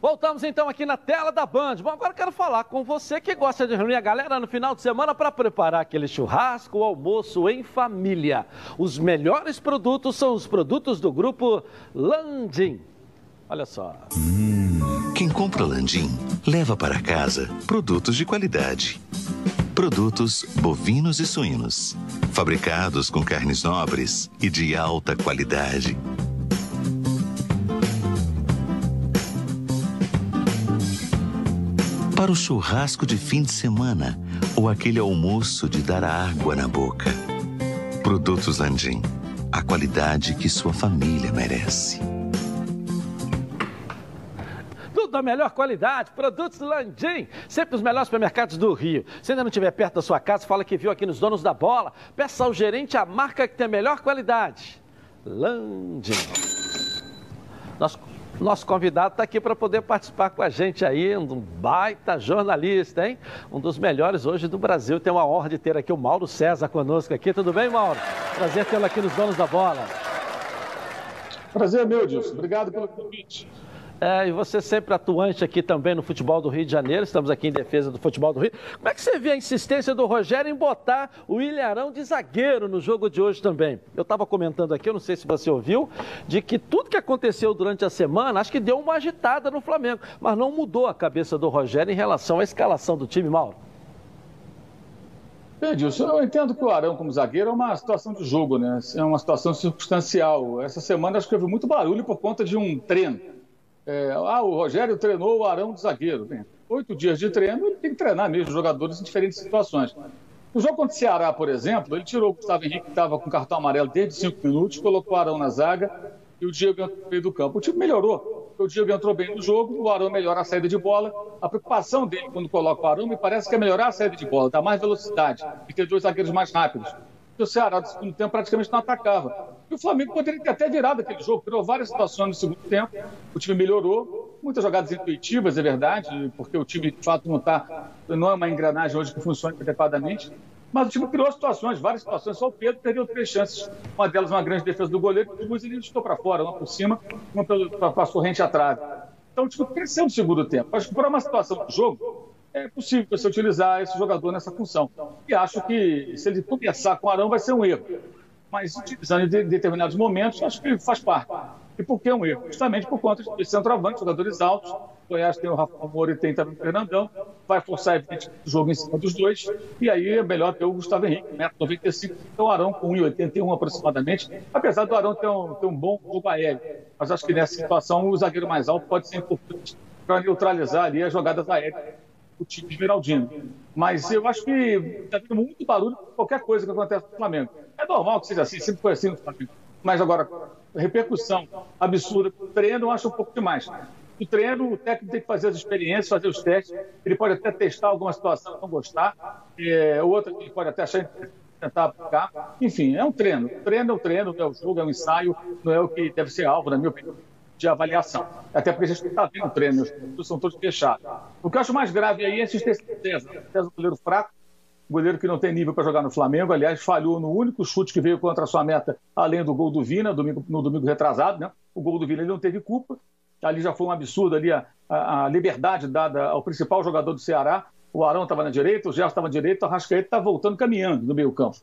Voltamos então aqui na tela da Band. Bom, agora quero falar com você que gosta de reunir a galera no final de semana para preparar aquele churrasco, o almoço em família. Os melhores produtos são os produtos do grupo Landim. Olha só. Hum, quem compra Landim leva para casa produtos de qualidade. Produtos bovinos e suínos, fabricados com carnes nobres e de alta qualidade para o churrasco de fim de semana ou aquele almoço de dar água na boca. Produtos Landim, a qualidade que sua família merece. Tudo da melhor qualidade, produtos Landim, sempre os melhores supermercados do Rio. Se ainda não estiver perto da sua casa, fala que viu aqui nos Donos da Bola. Peça ao gerente a marca que tem a melhor qualidade. Landim. Nosso nosso convidado está aqui para poder participar com a gente aí, um baita jornalista, hein? Um dos melhores hoje do Brasil. Tem uma honra de ter aqui o Mauro César conosco aqui. Tudo bem, Mauro? Prazer tê-lo aqui nos Donos da Bola. Prazer meu, Dilson. Obrigado pelo convite. É, e você sempre atuante aqui também no futebol do Rio de Janeiro, estamos aqui em defesa do futebol do Rio. Como é que você vê a insistência do Rogério em botar o Ilharão de zagueiro no jogo de hoje também? Eu estava comentando aqui, eu não sei se você ouviu, de que tudo que aconteceu durante a semana, acho que deu uma agitada no Flamengo, mas não mudou a cabeça do Rogério em relação à escalação do time, Mauro. Edilson, eu entendo que o Arão como zagueiro é uma situação de jogo, né? É uma situação circunstancial. Essa semana acho que houve muito barulho por conta de um treino é, ah, o Rogério treinou o Arão de zagueiro. Bem, oito dias de treino, ele tem que treinar mesmo jogadores em diferentes situações. No jogo contra o Ceará, por exemplo, ele tirou o Gustavo Henrique, que estava com cartão amarelo desde cinco minutos, colocou o Arão na zaga e o Diego entrou no meio do campo. O time melhorou. O Diego entrou bem no jogo, o Arão melhora a saída de bola. A preocupação dele quando coloca o Arão me parece que é melhorar a saída de bola, dar mais velocidade e ter dois zagueiros mais rápidos. O Ceará, no segundo tempo, praticamente não atacava. E o Flamengo poderia ter até virado aquele jogo, criou várias situações no segundo tempo, o time melhorou, muitas jogadas intuitivas, é verdade, porque o time de fato não está, não é uma engrenagem hoje que funciona adequadamente, mas o time criou situações, várias situações, só o Pedro perdeu três chances, uma delas uma grande defesa do goleiro, e duas ele estou para fora, uma por cima, uma passou rente atrás. Então o time cresceu no segundo tempo. Acho que para uma situação do jogo, é possível você utilizar esse jogador nessa função. E acho que se ele começar com o Arão vai ser um erro mas utilizando em determinados momentos, acho que faz parte. E por que um erro? Justamente por conta de centroavante, jogadores altos. O Goiás tem o Rafael Moura e tem também o Fernandão. Vai forçar, o jogo em cima dos dois. E aí é melhor ter o Gustavo Henrique, 1,95m. Então o Arão com 1,81 aproximadamente. Apesar do Arão ter um, ter um bom jogo aéreo. Mas acho que nessa situação o zagueiro mais alto pode ser importante para neutralizar ali as jogadas aéreas do time Esmeraldino. Mas eu acho que está tendo muito barulho por qualquer coisa que acontece no Flamengo. É normal que seja assim, sempre foi assim no Flamengo. Mas agora, repercussão absurda, treino eu acho um pouco demais. O treino, o técnico tem que fazer as experiências, fazer os testes. Ele pode até testar alguma situação, não gostar. É, outra, ele pode até achar tentar aplicar. Enfim, é um treino. Treino é um treino, é o jogo, é um ensaio, não é o que deve ser alvo, na minha opinião, de avaliação. Até porque a gente está vendo treino, os são todos fechados. O que eu acho mais grave aí é do César. César, goleiro fraco, goleiro que não tem nível para jogar no Flamengo. Aliás, falhou no único chute que veio contra a sua meta, além do gol do Vina, domingo, no domingo retrasado. Né? O gol do Vina ele não teve culpa. Ali já foi um absurdo ali a, a, a liberdade dada ao principal jogador do Ceará. O Arão estava na direita, o Gerson estava na direita, o Rascaeta está voltando caminhando no meio campo.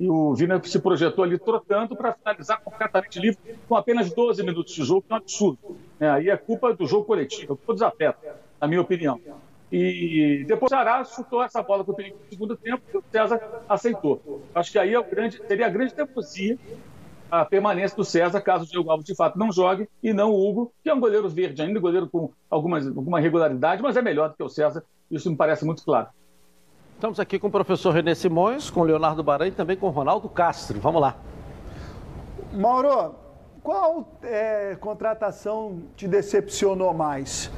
E o Vina se projetou ali trotando para finalizar completamente livre com apenas 12 minutos de jogo, que é um absurdo. É, aí é culpa do jogo coletivo, é culpa dos atletas, na minha opinião. E depois o Ceará chutou essa bola com o perigo no segundo tempo e o César aceitou. Acho que aí é grande, seria a grande teimosia a permanência do César, caso o Diego Alves de fato não jogue, e não o Hugo, que é um goleiro verde ainda, goleiro com algumas, alguma regularidade, mas é melhor do que o César, isso me parece muito claro. Estamos aqui com o professor René Simões, com Leonardo Baran e também com Ronaldo Castro. Vamos lá. Mauro, qual é, contratação te decepcionou mais?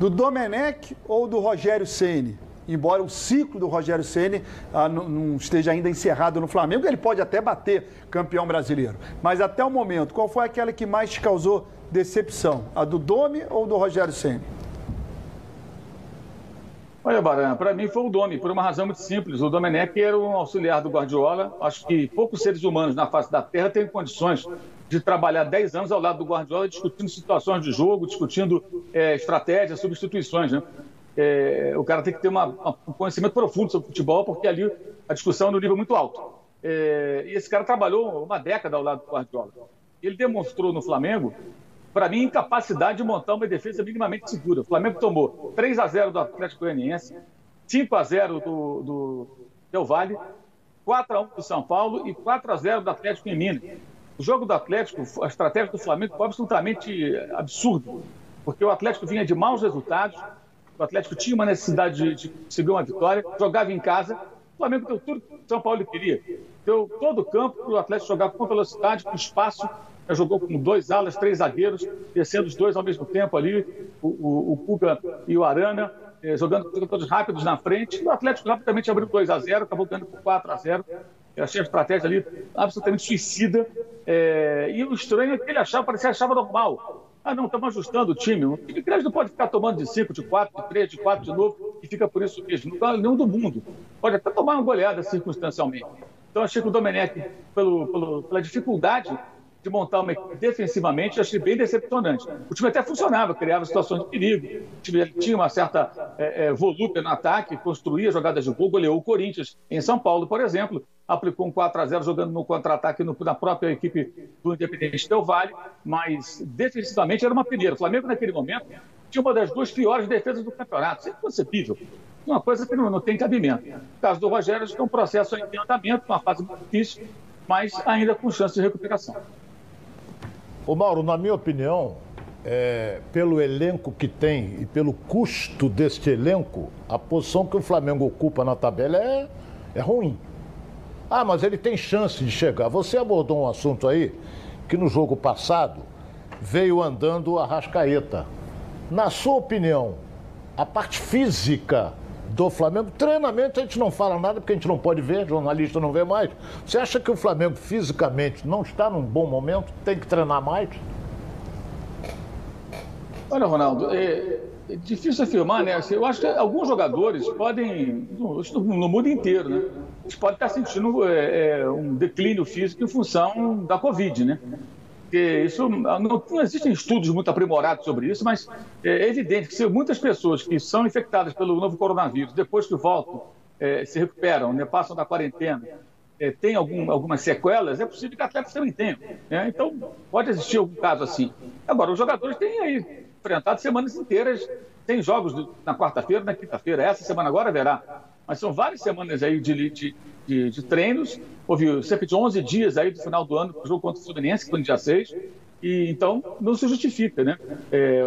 Do Domenech ou do Rogério Ceni? Embora o ciclo do Rogério Ceni ah, não, não esteja ainda encerrado no Flamengo, ele pode até bater campeão brasileiro. Mas até o momento, qual foi aquela que mais te causou decepção? A do Domi ou do Rogério Ceni? Olha, Baran, para mim foi o Domi, por uma razão muito simples. O Domenech era um auxiliar do Guardiola. Acho que poucos seres humanos na face da Terra têm condições de trabalhar 10 anos ao lado do Guardiola, discutindo situações de jogo, discutindo é, estratégias, substituições. Né? É, o cara tem que ter uma, um conhecimento profundo sobre futebol, porque ali a discussão é no nível muito alto. É, e esse cara trabalhou uma década ao lado do Guardiola. Ele demonstrou no Flamengo, para mim, incapacidade de montar uma defesa minimamente segura. O Flamengo tomou 3 a 0 do Atlético Goianiense, 5 a 0 do, do Del Valle, 4 a 1 do São Paulo e 4 a 0 do Atlético em Minas. O jogo do Atlético, a estratégia do Flamengo foi absolutamente absurdo, porque o Atlético vinha de maus resultados, o Atlético tinha uma necessidade de, de conseguir uma vitória, jogava em casa, o Flamengo deu tudo que o São Paulo queria. Deu todo o campo para o Atlético jogar com velocidade, com espaço, jogou com dois alas, três zagueiros, descendo os dois ao mesmo tempo ali, o, o, o Cuca e o Arana, eh, jogando todos rápidos na frente. O Atlético rapidamente abriu 2 a 0 acabou ganhando por 4 a 0 Eu achei a estratégia ali absolutamente suicida. É, e o estranho é que ele achava, parecia achava normal. Ah, não, estamos ajustando o time. O time grande não pode ficar tomando de 5, de 4, de 3, de 4 de novo e fica por isso mesmo. Não nenhum do mundo. Pode até tomar uma goleada circunstancialmente. Então, achei que o Domenech, pelo, pelo, pela dificuldade de montar uma equipe defensivamente, achei bem decepcionante. O time até funcionava, criava situações de perigo, o time tinha uma certa é, é, volúpia no ataque, construía jogadas de gol, goleou o Corinthians em São Paulo, por exemplo, aplicou um 4 a 0 jogando no contra-ataque na própria equipe do Independente Del Vale, mas defensivamente era uma peneira. O Flamengo, naquele momento, tinha uma das duas piores defesas do campeonato. Isso é inconcebível. Uma coisa que não, não tem cabimento. No caso do Rogério, acho que é um processo em andamento, uma fase muito difícil, mas ainda com chance de recuperação. Ô Mauro, na minha opinião, é, pelo elenco que tem e pelo custo deste elenco, a posição que o Flamengo ocupa na tabela é, é ruim. Ah, mas ele tem chance de chegar. Você abordou um assunto aí que no jogo passado veio andando a Rascaeta. Na sua opinião, a parte física do Flamengo. Treinamento a gente não fala nada porque a gente não pode ver, jornalista não vê mais. Você acha que o Flamengo fisicamente não está num bom momento? Tem que treinar mais? Olha, Ronaldo, é, é difícil afirmar, né? Assim, eu acho que alguns jogadores podem, no, mundo inteiro, né? Eles podem estar sentindo é, é, um declínio físico em função da Covid, né? Porque isso não, não, existem estudos muito aprimorados sobre isso, mas é evidente que se muitas pessoas que são infectadas pelo novo coronavírus, depois que voltam, é, se recuperam, né, passam da quarentena, é, tem algum, algumas sequelas, é possível que atletas também tenham. Né? Então, pode existir algum caso assim. Agora, os jogadores têm aí enfrentado semanas inteiras, tem jogos na quarta-feira, na quinta-feira, essa semana agora haverá. Mas são várias semanas aí de, de, de, de treinos, houve cerca de 11 dias aí do final do ano para o jogo contra o Fluminense, que foi no dia 6, e, então, não se justifica, né? É,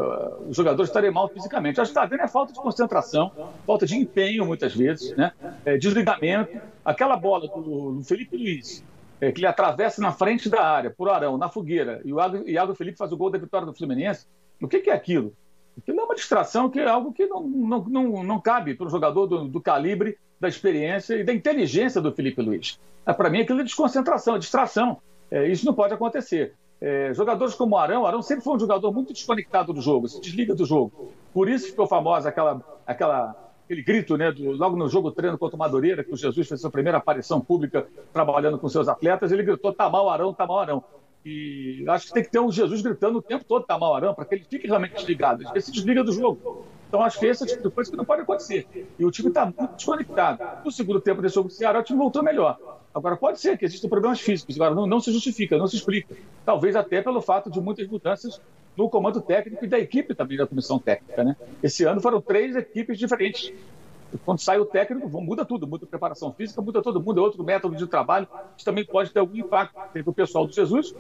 os jogadores estarem mal fisicamente. Acho que está vendo é falta de concentração, falta de empenho, muitas vezes, né? É, desligamento. Aquela bola do, do Felipe Luiz, é, que ele atravessa na frente da área, por Arão, na fogueira, e o Iago, Iago Felipe faz o gol da vitória do Fluminense. O que, que é aquilo? Aquilo é uma distração, que é algo que não, não, não, não cabe para um jogador do, do, calibre, da experiência e da inteligência do Felipe Luiz. É, para mim, aquilo é desconcentração, é distração. É, isso não pode acontecer. É, jogadores como o Arão, Arão sempre foi um jogador muito desconectado do jogo, se desliga do jogo. Por isso ficou famosa aquela, aquela, aquele grito, né, do, logo no jogo treino contra o Madureira, que o Jesus fez sua primeira aparição pública trabalhando com seus atletas, ele gritou: tá mal Arão, tá mal Arão. E acho que tem que ter um Jesus gritando o tempo todo, mal Arão, para que ele fique realmente desligado. Ele se desliga do jogo. Então acho que esse é tipo de coisa que não pode acontecer. E o time está muito desconectado. No segundo tempo desse jogo do Ceará, o time voltou melhor. Agora, pode ser que existam problemas físicos, agora não, não, se justifica, não se explica. Talvez até pelo fato de muitas mudanças no comando técnico e da equipe também da comissão técnica. Né? Esse ano foram três equipes diferentes. Quando sai o técnico, muda tudo, muda a preparação física, muda todo mundo, é outro método de trabalho, isso também pode ter algum impacto. Teve o pessoal do Jesus,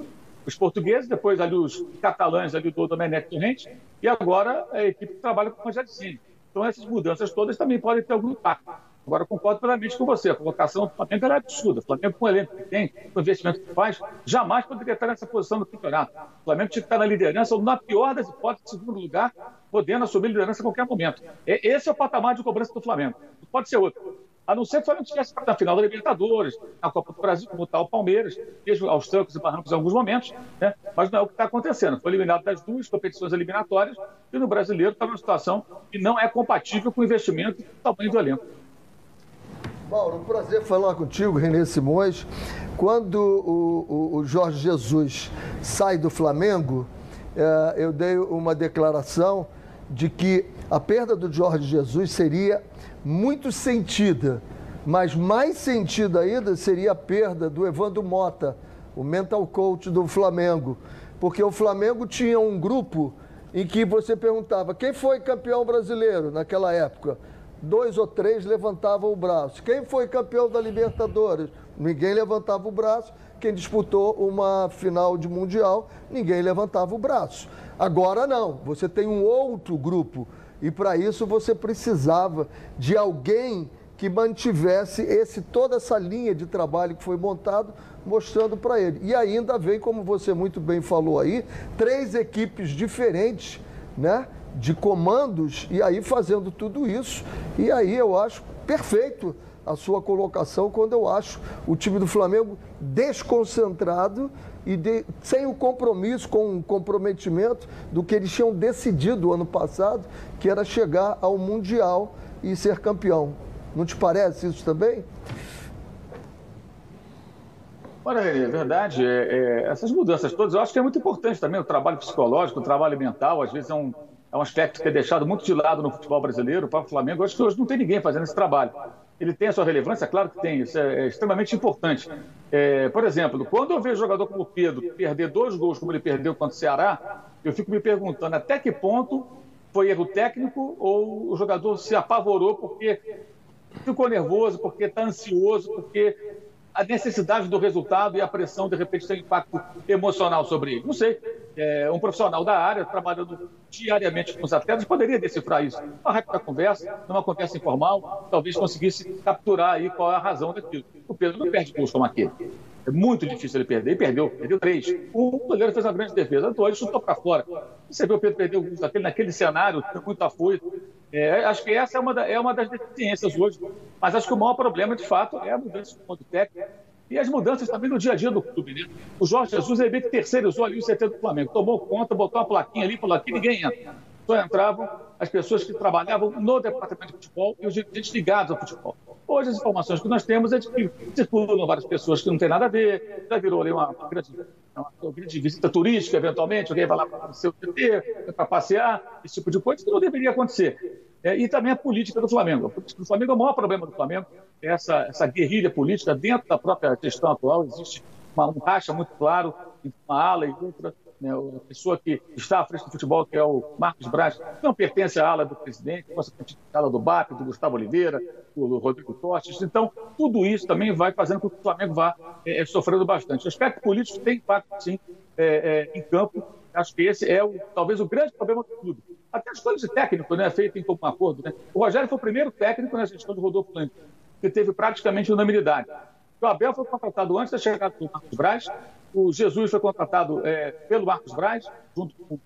os portugueses, depois ali os catalães ali do Domenech Torrente, e agora a equipe que trabalha com o Rogério Cine. Então essas mudanças todas também podem ter algum impacto. Agora, concordo plenamente com você. A colocação do Flamengo é absurda. O Flamengo, com o elenco que tem, com o investimento que faz, jamais poderia estar nessa posição no campeonato. O Flamengo tinha que estar na liderança, ou na pior das hipóteses, segundo lugar, podendo assumir liderança a qualquer momento. Esse é o patamar de cobrança do Flamengo. Pode ser outro. A não ser que o Flamengo estivesse na final da Libertadores, na Copa do Brasil, como está o Palmeiras, mesmo aos trancos e barrancos em alguns momentos, né? mas não é o que está acontecendo. Foi eliminado das duas competições eliminatórias e no brasileiro está numa situação que não é compatível com o investimento e tamanho do elenco. Mauro, um prazer falar contigo, Renê Simões. Quando o, o, o Jorge Jesus sai do Flamengo, é, eu dei uma declaração de que a perda do Jorge Jesus seria muito sentida, mas mais sentida ainda seria a perda do Evandro Mota, o mental coach do Flamengo. Porque o Flamengo tinha um grupo em que você perguntava quem foi campeão brasileiro naquela época dois ou três levantavam o braço. Quem foi campeão da Libertadores? Ninguém levantava o braço. Quem disputou uma final de Mundial, ninguém levantava o braço. Agora não, você tem um outro grupo e para isso você precisava de alguém que mantivesse esse toda essa linha de trabalho que foi montado mostrando para ele. E ainda vem, como você muito bem falou aí, três equipes diferentes, né? De comandos e aí fazendo tudo isso. E aí eu acho perfeito a sua colocação quando eu acho o time do Flamengo desconcentrado e de, sem o compromisso, com o comprometimento do que eles tinham decidido ano passado, que era chegar ao Mundial e ser campeão. Não te parece isso também? Olha, é verdade. É, é, essas mudanças todas, eu acho que é muito importante também o trabalho psicológico, o trabalho mental. Às vezes é um, é um aspecto que é deixado muito de lado no futebol brasileiro, para o Flamengo. Acho que hoje não tem ninguém fazendo esse trabalho. Ele tem a sua relevância? Claro que tem, isso é, é extremamente importante. É, por exemplo, quando eu vejo jogador como o Pedro perder dois gols como ele perdeu contra o Ceará, eu fico me perguntando até que ponto foi erro técnico ou o jogador se apavorou porque ficou nervoso, porque está ansioso, porque a necessidade do resultado e a pressão, de repente, tem um impacto emocional sobre ele. Não sei. É, um profissional da área, trabalhando diariamente com os atletas, poderia decifrar isso. Uma rápida conversa, numa conversa informal, talvez conseguisse capturar aí qual é a razão daquilo. O Pedro não perde gols como aquele. É muito difícil ele perder. E perdeu, perdeu três. Um goleiro fez uma grande defesa. O ele chutou para fora. Você viu o Pedro perder o daquele naquele cenário, muito afoito. É, acho que essa é uma, da, é uma das deficiências hoje. Mas acho que o maior problema, de fato, é a mudança do ponto técnico e as mudanças também no dia a dia do clube. Né? O Jorge Jesus, ele meio que terceirizou ali o CT do Flamengo. Tomou conta, botou uma plaquinha ali, falou aqui ninguém entra. Só entravam as pessoas que trabalhavam no departamento de futebol e os dirigentes ligados ao futebol. Hoje, as informações que nós temos é de que circulam várias pessoas que não têm nada a ver, já virou ali uma, uma grande uma grande visita turística, eventualmente, alguém vai lá para o seu TT, para passear, esse tipo de coisa, que não deveria acontecer. É, e também a política do Flamengo. A política do Flamengo é o maior problema do Flamengo, é essa, essa guerrilha política dentro da própria gestão atual. Existe uma, um racha muito claro entre uma ala e outra. Né, a pessoa que está à frente do futebol, que é o Marcos Braz, não pertence à ala do presidente, consequentemente à ala do BAP, do Gustavo Oliveira, do Rodrigo Tostes. Então, tudo isso também vai fazendo com que o Flamengo vá é, sofrendo bastante. O aspecto político tem impacto, sim, é, é, em campo. Acho que esse é o, talvez o grande problema de tudo. Até a escolha de técnico, né, feita em comum acordo. Né? O Rogério foi o primeiro técnico na gestão do Rodolfo Lange, que teve praticamente unanimidade. O Abel foi contratado antes da chegada do Marcos Braz, o Jesus foi contratado é, pelo Marcos Braz, junto com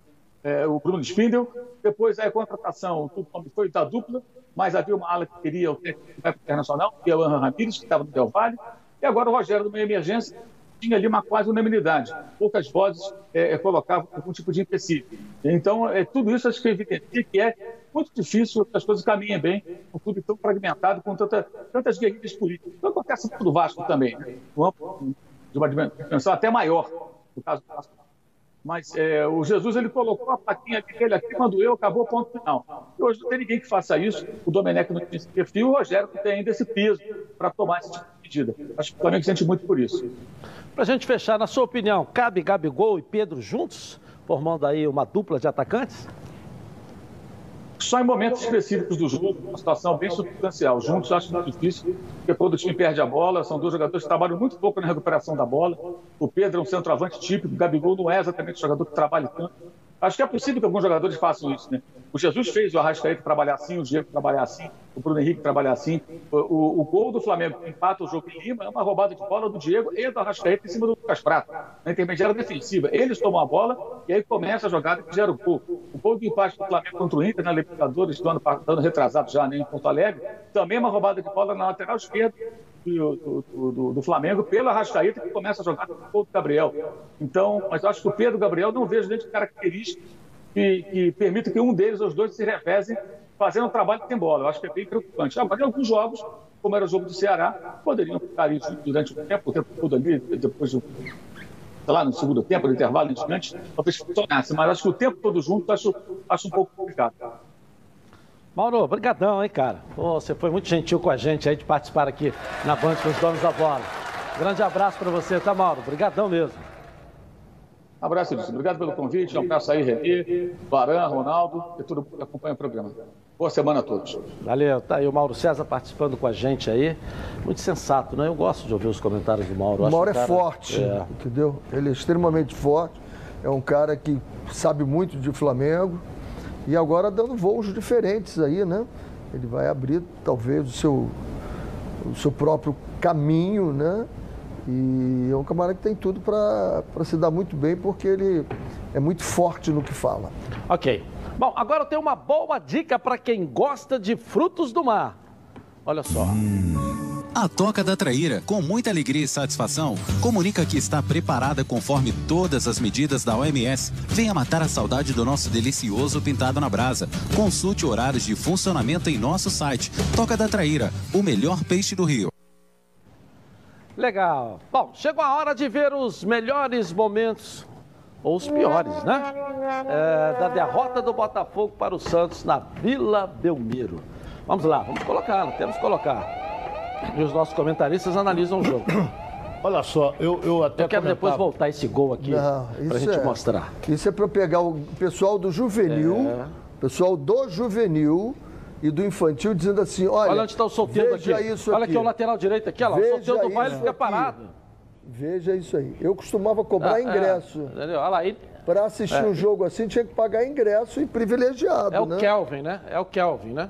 é, o Bruno Spindel. Depois a contratação foi da dupla, mas havia uma ala que queria o técnico internacional, que é o Ana Ramírez, que estava no Del Valle. E agora o Rogério, numa emergência, tinha ali uma quase unanimidade. Poucas vozes é, é, colocavam algum tipo de empecilho. Então, é, tudo isso acho que evidencia que é muito difícil que as coisas caminhem bem um clube tão fragmentado, com tanta, tantas guerrilhas políticas. Isso acontece no Vasco também, né? De uma dimensão até maior, no caso do. Mas é, o Jesus ele colocou a plaquinha dele aqui, quando eu acabou o ponto final. E hoje não tem ninguém que faça isso. O Domenech não tem esse perfil, o Rogério não tem ainda esse peso para tomar esse tipo medida. Acho que o Flamengo sente muito por isso. Para a gente fechar, na sua opinião, cabe Gabigol e Pedro juntos, formando aí uma dupla de atacantes? Só em momentos específicos do jogo, uma situação bem substancial. Juntos acho muito difícil, porque todo time perde a bola, são dois jogadores que trabalham muito pouco na recuperação da bola. O Pedro é um centroavante típico, o Gabigol não é exatamente o jogador que trabalha tanto. Acho que é possível que alguns jogadores façam isso, né? O Jesus fez o Arrascaeta trabalhar assim, o Diego trabalhar assim, o Bruno Henrique trabalhar assim. O, o, o gol do Flamengo que empata o jogo em Lima é uma roubada de bola do Diego e do Arrascaeta em cima do Lucas Prata, na intermediária defensiva. Eles tomam a bola e aí começa a jogada que gera o gol. O gol do empate do Flamengo contra o Inter na Libertadores do ano, ano retrasado já, né, em Porto Alegre, também é uma roubada de bola na lateral esquerda do, do, do, Flamengo pelo Arrascaeta, que começa a jogar com o Gabriel. Então, mas eu acho que o Pedro Gabriel não vejo dentro de características que, que permita que um deles os dois se revezem fazendo um trabalho tem bola. Eu acho que é bem preocupante. Agora, em alguns jogos, como era o jogo do Ceará, poderiam ficar isso durante o tempo, o tempo todo ali, depois do, sei lá, no segundo tempo, no intervalo, antes, talvez funcionasse. Mas acho que o tempo todo junto, acho, acho um pouco complicado. Mauro, obrigadão, hein, cara. Pô, você foi muito gentil com a gente aí de participar aqui na Band com os donos da bola. Grande abraço para você, tá, Mauro? Obrigadão mesmo. Um abraço, Edson. Obrigado pelo convite. Um abraço aí, Renê, Baran, Ronaldo e todo mundo que acompanha o programa. Boa semana a todos. Valeu. Tá aí o Mauro César participando com a gente aí. Muito sensato, né? Eu gosto de ouvir os comentários do Mauro. O Mauro é cara... forte, é. entendeu? Ele é extremamente forte. É um cara que sabe muito de Flamengo e agora dando voos diferentes aí, né? Ele vai abrir talvez o seu, o seu próprio caminho, né? E é um camarada que tem tudo para se dar muito bem, porque ele é muito forte no que fala. Ok. Bom, agora eu tenho uma boa dica para quem gosta de frutos do mar. Olha só. Hum. A Toca da Traíra, com muita alegria e satisfação, comunica que está preparada conforme todas as medidas da OMS. Venha matar a saudade do nosso delicioso pintado na brasa. Consulte horários de funcionamento em nosso site. Toca da Traíra, o melhor peixe do Rio. Legal. Bom, chegou a hora de ver os melhores momentos, ou os piores, né? É, da derrota do Botafogo para o Santos na Vila Belmiro. Vamos lá, vamos colocar, temos que colocar e os nossos comentaristas analisam o jogo. Olha só, eu, eu até. Eu quero comentava... depois voltar esse gol aqui para a gente é, mostrar. Isso é para pegar o pessoal do juvenil, é. pessoal do juvenil e do infantil dizendo assim: olha. Olha onde está o solteiro aqui. Isso olha aqui. aqui o lateral direito aqui, olha lá. o solteiro do baile fica parado. Veja isso aí. Eu costumava cobrar ah, é. ingresso. É, olha lá, aí. Para assistir é. um jogo assim, tinha que pagar ingresso e privilegiado. É o né? Kelvin, né? É o Kelvin, né?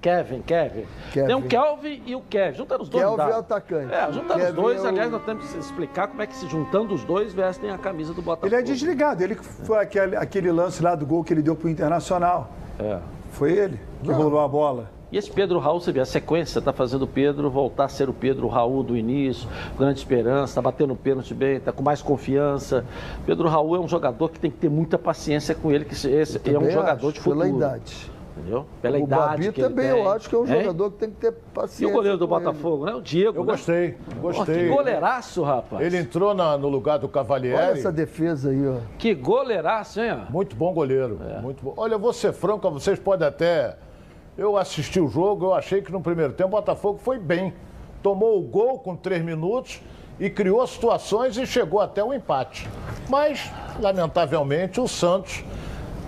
Kevin, Kevin, Kevin. Tem um Kelvin e o Kevin. Juntando os dois. Kelvin é atacante. É, juntando os dois, é o... aliás, nós temos que explicar como é que se juntando os dois vestem a camisa do Botafogo. Ele é desligado. Ele foi aquele, aquele lance lá do gol que ele deu pro Internacional. É. Foi ele que Não. rolou a bola. E esse Pedro Raul, você vê, a sequência está fazendo o Pedro voltar a ser o Pedro Raul do início, grande esperança, está batendo pênalti bem, está com mais confiança. Pedro Raul é um jogador que tem que ter muita paciência com ele, que esse é um jogador acho, de futuro. Pela idade. Entendeu? Pela o idade Babi que ele também, tem. eu acho que é um Hein? jogador que tem que ter E paciência. o goleiro do com ele. Botafogo, né? O Diego. Eu né? gostei, gostei. que goleiraço, rapaz. Ele entrou na- no lugar do Olha Cavalieri. essa defesa aí, ó. Que goleiraço, hein? ó? Muito bom goleiro. É. Muito bom. Olha, eu vou ser franco, vocês podem até. Eu assisti o jogo, eu achei que no primeiro tempo o Botafogo foi bem. Tomou o gol com três minutos e criou situações e chegou até o empate. Mas, lamentavelmente, o Santos.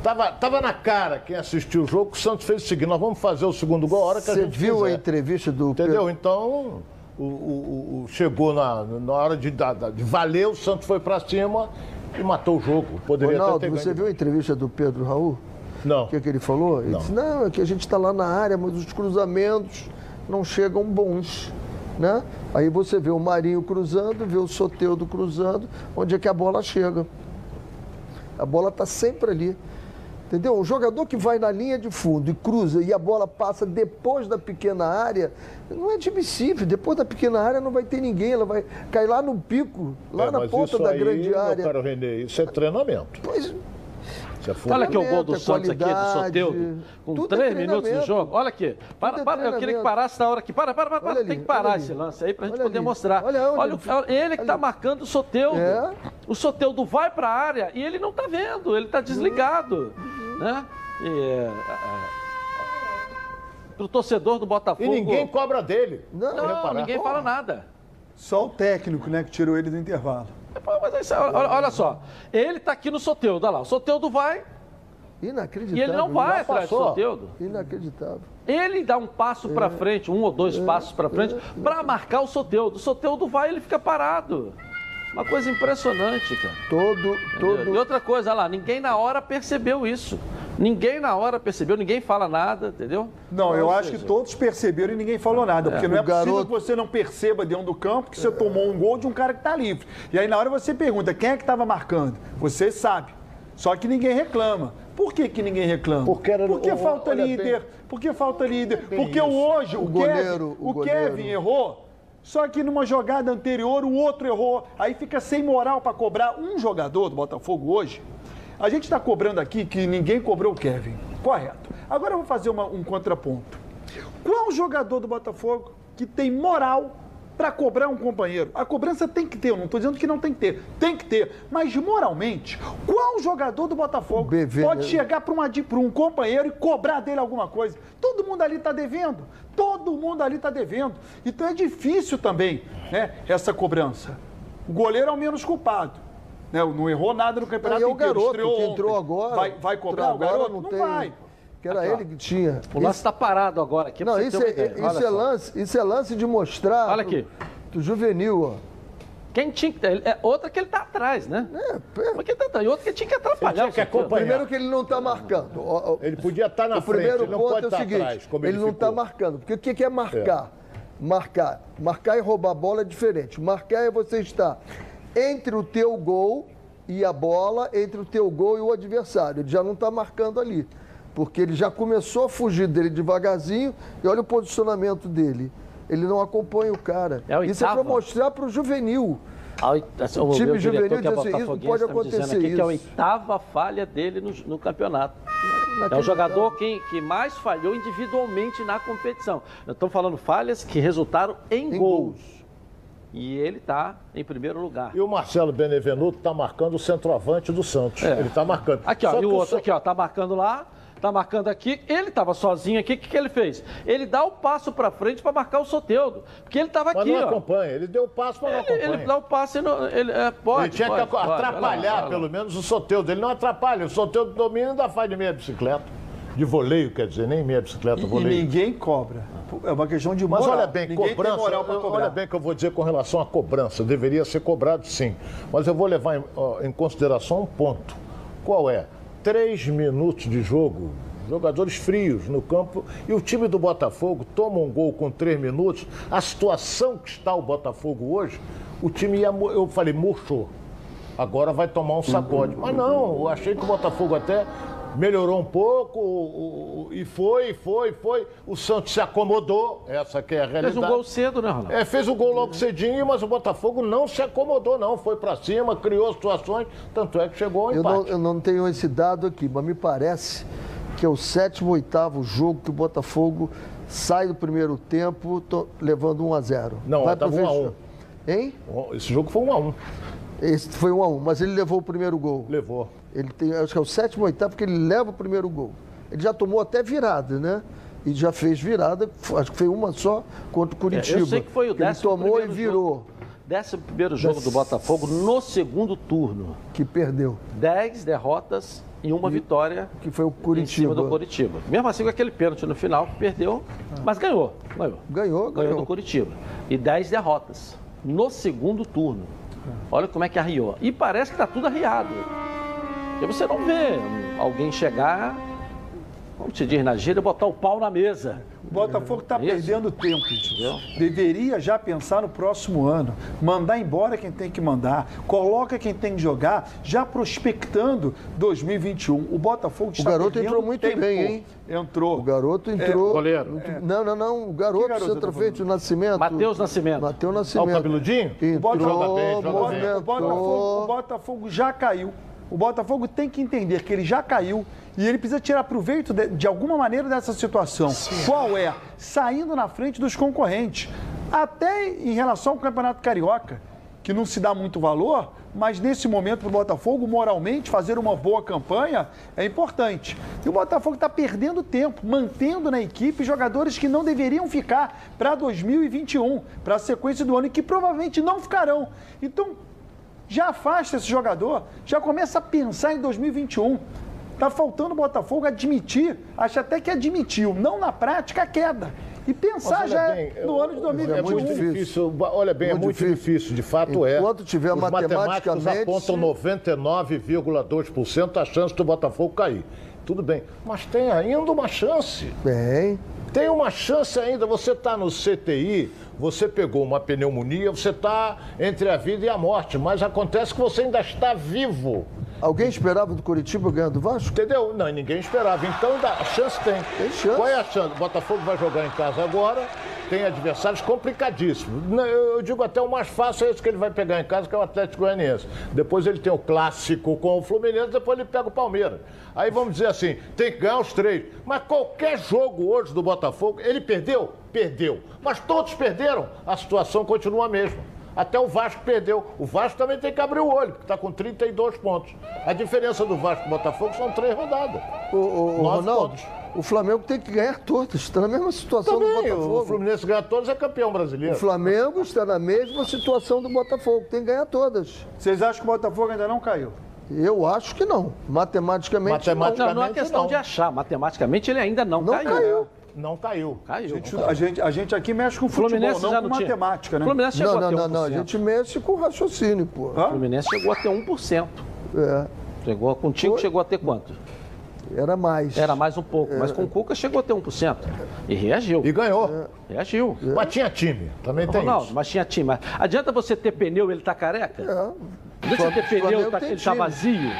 Tava, tava na cara quem assistiu o jogo, o Santos fez o seguinte: nós vamos fazer o segundo gol a hora que a Você gente viu a quiser. entrevista do Entendeu? Pedro? Então, o, o- o- chegou na, na hora de, da- de valer, o Santos foi pra cima e matou o jogo. Poderia Ronaldo, você ganho. viu a entrevista do Pedro Raul? Não. O que, que ele falou? Ele Não. disse, não, é que a gente está lá na área, mas os cruzamentos não chegam bons. Né? Aí você vê o Marinho cruzando, vê o Soteudo cruzando, onde é que a bola chega. A bola está sempre ali. Entendeu? Um jogador que vai na linha de fundo e cruza e a bola passa depois da pequena área, não é admissível. Depois da pequena área não vai ter ninguém, ela vai cair lá no pico, lá É, na mas ponta isso da aí, grande meu área. caro Renê, isso é treinamento. Pois, Isso é Olha aqui o gol do é Santos aqui, do Soteudo, com tudo é três minutos de jogo. Olha aqui. Para, Tudo é para, eu queria que parasse na hora aqui. Para, para, para, para. Olha ali, tem que parar olha ali. esse lance aí pra gente Olha poder ali. mostrar. Olha onde Olha, ele- que tá marcando o Soteudo. É. O Soteudo vai pra área e ele não tá vendo, ele tá desligado. Né? E, é, é, pro torcedor do Botafogo. E ninguém cobra dele. Não, Não, reparar. ninguém fala nada. Só o técnico, né, que tirou ele do intervalo. Pô, Mas isso, olha, olha só, ele tá aqui no Soteudo, olha lá, o Soteudo vai Inacreditável. e ele não vai atrás do passou. Soteudo. Inacreditável. Ele dá um passo pra frente, um ou dois passos pra frente, pra marcar o Soteudo. O Soteudo vai e ele fica parado. Uma coisa impressionante, cara. Todo, E todo. outra coisa, olha lá, ninguém na hora percebeu isso. Ninguém na hora percebeu, ninguém fala nada, entendeu? Não, eu Ou acho seja, que todos perceberam e ninguém falou nada. Porque não é O possível garoto- que você não perceba dentro do campo que você tomou um gol de um cara que está livre. E aí na hora você pergunta, quem é que estava marcando? Você sabe. Só que ninguém reclama. Por que, que ninguém reclama? Porque era- Porque o- falta olha líder. bem- Porque falta líder. bem Porque isso. hoje o, O Kevin, goleiro, o o goleiro. Kevin errou. Só que numa jogada anterior o outro errou. Aí fica sem moral para cobrar um jogador do Botafogo hoje. A gente está cobrando aqui que ninguém cobrou o Kevin. Correto. Agora eu vou fazer uma- um contraponto. Qual jogador do Botafogo que tem moral para cobrar um companheiro? A cobrança tem que ter, eu não estou dizendo que não tem que ter, tem que ter. Mas moralmente, qual jogador do Botafogo BV, pode chegar para um companheiro e cobrar dele alguma coisa? Todo mundo ali está devendo. Todo mundo ali está devendo. Então é difícil também né, essa cobrança. O goleiro é o menos culpado. Né, não errou nada no campeonato Aí é o garoto que entrou ontem. agora. Vai, vai cobrar o Agora garoto? Não, tem. vai. Que era Aqui, ele que tinha. O lance está parado agora aqui. pra Não, isso é, isso, é lance, isso é lance de mostrar. Olha aqui. Do juvenil, ó. Quem tinha que. É outra que ele tá atrás, né? É, pé. Mas que tá atrás. E outra que tinha que atrapalhar. Ele tinha o que. Primeiro que ele não está marcando. Ele podia estar na o frente, primeiro ele não ponto pode é o estar seguinte, atrás, como ele, ele, não está ficou. marcando. Porque o que que é marcar? Marcar. Marcar e roubar a bola é diferente. Marcar é você estar entre o teu gol e a bola, entre o teu gol e o adversário. Ele já não está marcando ali. Porque ele já começou a fugir dele devagarzinho e olha o posicionamento dele. Ele não acompanha o cara. É Isso é para mostrar para o juvenil. O, time juvenil que é diz assim, isso pode tá acontecer aqui que é a isso. oitava falha dele no, no campeonato. É o jogador que, que mais falhou individualmente na competição. Estamos falando falhas que resultaram em, Em gols. E ele está em primeiro lugar. E o Marcelo Benevenuto está marcando o centroavante do Santos. É. Ele está marcando. Aqui, ó, Só e o outro aqui, ó, tá marcando lá, tá marcando aqui. Ele tava sozinho aqui, o que, que ele fez? Ele dá o passo pra frente pra marcar o Soteudo. Porque ele tava Mas aqui, não ó. acompanha. Ele deu o passo, mas não Ele, acompanha. ele dá o passe, no, ele é, pode. Ele tinha pode, que pode, atrapalhar, olha lá. pelo menos, o Soteudo. Ele não atrapalha. O Soteudo domina e ainda faz de meia bicicleta. De voleio, quer dizer, nem meia bicicleta, E voleio. ninguém cobra. É uma questão de Mas moral. olha bem, ninguém cobrança. tem moral para eu- cobrar. Olha bem o que eu vou dizer com relação à cobrança. Deveria ser cobrado sim. Mas eu vou levar em, ó, em consideração um ponto. Qual é? Três minutos de jogo, jogadores frios no campo, e o time do Botafogo toma um gol com três minutos. A situação que está o Botafogo hoje, o time ia. Eu falei, murchou. Agora vai tomar um sacode. Mas não, eu achei que o Botafogo até melhorou um pouco o- o- e foi, foi, foi. O Santos se acomodou, essa que é a Fez realidade. um gol cedo, né, Ronaldo? É, fez o gol logo cedinho, mas o Botafogo não se acomodou, não. Foi pra cima, criou situações, tanto é que chegou ao Eu empate. não, eu não tenho esse dado aqui, mas me parece que é o sétimo, oitavo jogo que o Botafogo sai do primeiro tempo levando 1 a 0 Não, Vai tava pro 1 a 1. fecho- Hein? Esse jogo foi 1 a 1. Esse foi 1 a 1 mas ele levou o primeiro gol. Levou. Ele tem, acho que é o sétimo, oitavo, porque ele leva o primeiro gol. Ele já tomou até virada, né? E já fez virada, acho que foi uma só contra o Curitiba. É, eu sei que foi o ele décimo tomou e virou, jogo. Décimo primeiro jogo do Botafogo no segundo turno. que perdeu. Dez derrotas e uma vitória Que foi o em cima Curitiba. do Curitiba. Mesmo assim com aquele pênalti no final, perdeu, mas ganhou. Ganhou. Ganhou, Ganhou ganhou. do Curitiba. E 10 derrotas no segundo turno. Olha como é que arriou. E parece que está tudo arriado. E você não vê alguém chegar, como te diz na gíria, botar o pau na mesa. O Botafogo está Isso. perdendo tempo, Edilson. Deveria já pensar no próximo ano. Mandar embora quem tem que mandar. Coloca quem tem que jogar, já prospectando 2021. O Botafogo está garoto perdendo entrou muito tempo. bem, hein? Entrou. O garoto entrou. goleiro. muito- Não, não, não. O garoto, garoto tá centroavante, o Nascimento. Matheus Nascimento. Matheus Olha o Nascimento. cabeludinho? Entrou, Botafogo- bem, joga bem. O Botafogo, o. Botafogo já caiu. O Botafogo tem que entender que ele já caiu e ele precisa tirar proveito de, de alguma maneira dessa situação. Qual é? Saindo na frente dos concorrentes. Até em relação ao Campeonato Carioca, que não se dá muito valor, mas nesse momento para o Botafogo, moralmente, fazer uma boa campanha é importante. E o Botafogo está perdendo tempo, mantendo na equipe jogadores que não deveriam ficar para 2021, para a sequência do ano, e que provavelmente não ficarão. Então, já afasta esse jogador, já começa a pensar em 2021. Tá faltando o Botafogo admitir, acho até que admitiu, não na prática, a queda. E pensar já bem, no eu- ano de É 2021. muito difícil. Olha bem, é Muito muito difícil. difícil, de fato é. Enquanto tiver Os matemáticos matematicamente, apontam 99,2% a chance do Botafogo cair. Tudo bem, mas tem ainda uma chance. Bem, Tem uma chance ainda. Você está no CTI, você pegou uma pneumonia, você está entre a vida e a morte, mas acontece que você ainda está vivo. alguém esperava do Curitiba ganhar do Vasco? Entendeu? Não, ninguém esperava. Então a chance tem. Tem chance. Qual é a chance? O Botafogo vai jogar em casa agora, tem adversários complicadíssimos. Eu digo até o mais fácil é esse que ele vai pegar em casa, que é o Atlético Goianiense. Depois ele tem o clássico com o Fluminense, depois ele pega o Palmeiras. Aí vamos dizer assim, tem que ganhar os três. Mas qualquer jogo hoje do Botafogo, ele perdeu? Perdeu. Mas todos perderam. A situação continua a mesma. Até o Vasco perdeu. O Vasco também tem que abrir o olho, porque está com 32 pontos. A diferença do Vasco e do Botafogo são três rodadas. O, o- o Ronaldo, pontos. O Flamengo tem que ganhar todas. Está na mesma situação do Também, o Botafogo. Fluminense ganha todos, é campeão brasileiro. O Flamengo está na mesma situação do Botafogo. Tem que ganhar todas. Vocês acham que o Botafogo ainda não caiu? Eu acho que não. Matematicamente, Matemática- Não, não é questão não. de achar. Matematicamente ele ainda não, não. Não caiu. Não caiu. Caiu. A gente, a gente, a gente aqui mexe com futebol, Fluminense não já com não tinha. matemática, né? Fluminense chegou Não, não, a ter não, não. A 1%. gente mexe com raciocínio, pô. Hã? Fluminense chegou a ter 1%. É, Chegou, contigo chegou a ter quanto? Era mais. Era mais um pouco, mas com o Cuca chegou a ter 1%. E reagiu. E ganhou. Reagiu. Mas tinha time. Também tem Ronaldo, isso. mas tinha time. Mas Adianta você ter pneu e ele tá careca? É. Adianta você ter pneu tá, ele tá time. vazio?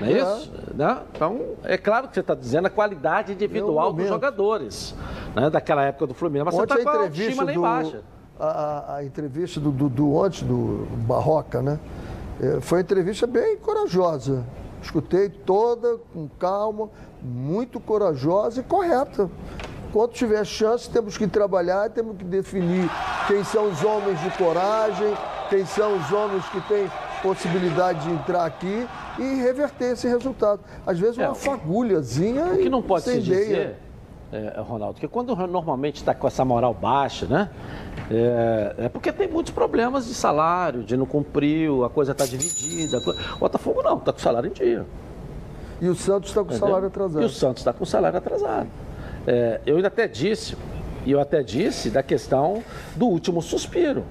Não é, É. isso? Né? Então, é claro que você está dizendo a qualidade individual dos momento. jogadores. Né? Daquela época do Fluminense. Mas Ontem você está com a autoestima lá do, embaixo. a, a- a entrevista do, do, do ontem, do Barroca, né? É, foi uma entrevista bem corajosa. Escutei toda com calma, muito corajosa e correta. Quando tiver chance, temos que trabalhar, temos que definir quem são os homens de coragem, quem são os homens que têm possibilidade de entrar aqui e reverter esse resultado. Às vezes uma É, fagulhazinha O que não pode se dizer, é, Ronaldo, que quando normalmente está com essa moral baixa, né? É, é porque tem muitos problemas de salário, de não cumprir, a coisa está dividida. O Botafogo não, está com salário em dia. E o Santos está com entendeu? salário atrasado. E o Santos está com salário atrasado. É, eu ainda até disse, e eu até disse da questão do último suspiro.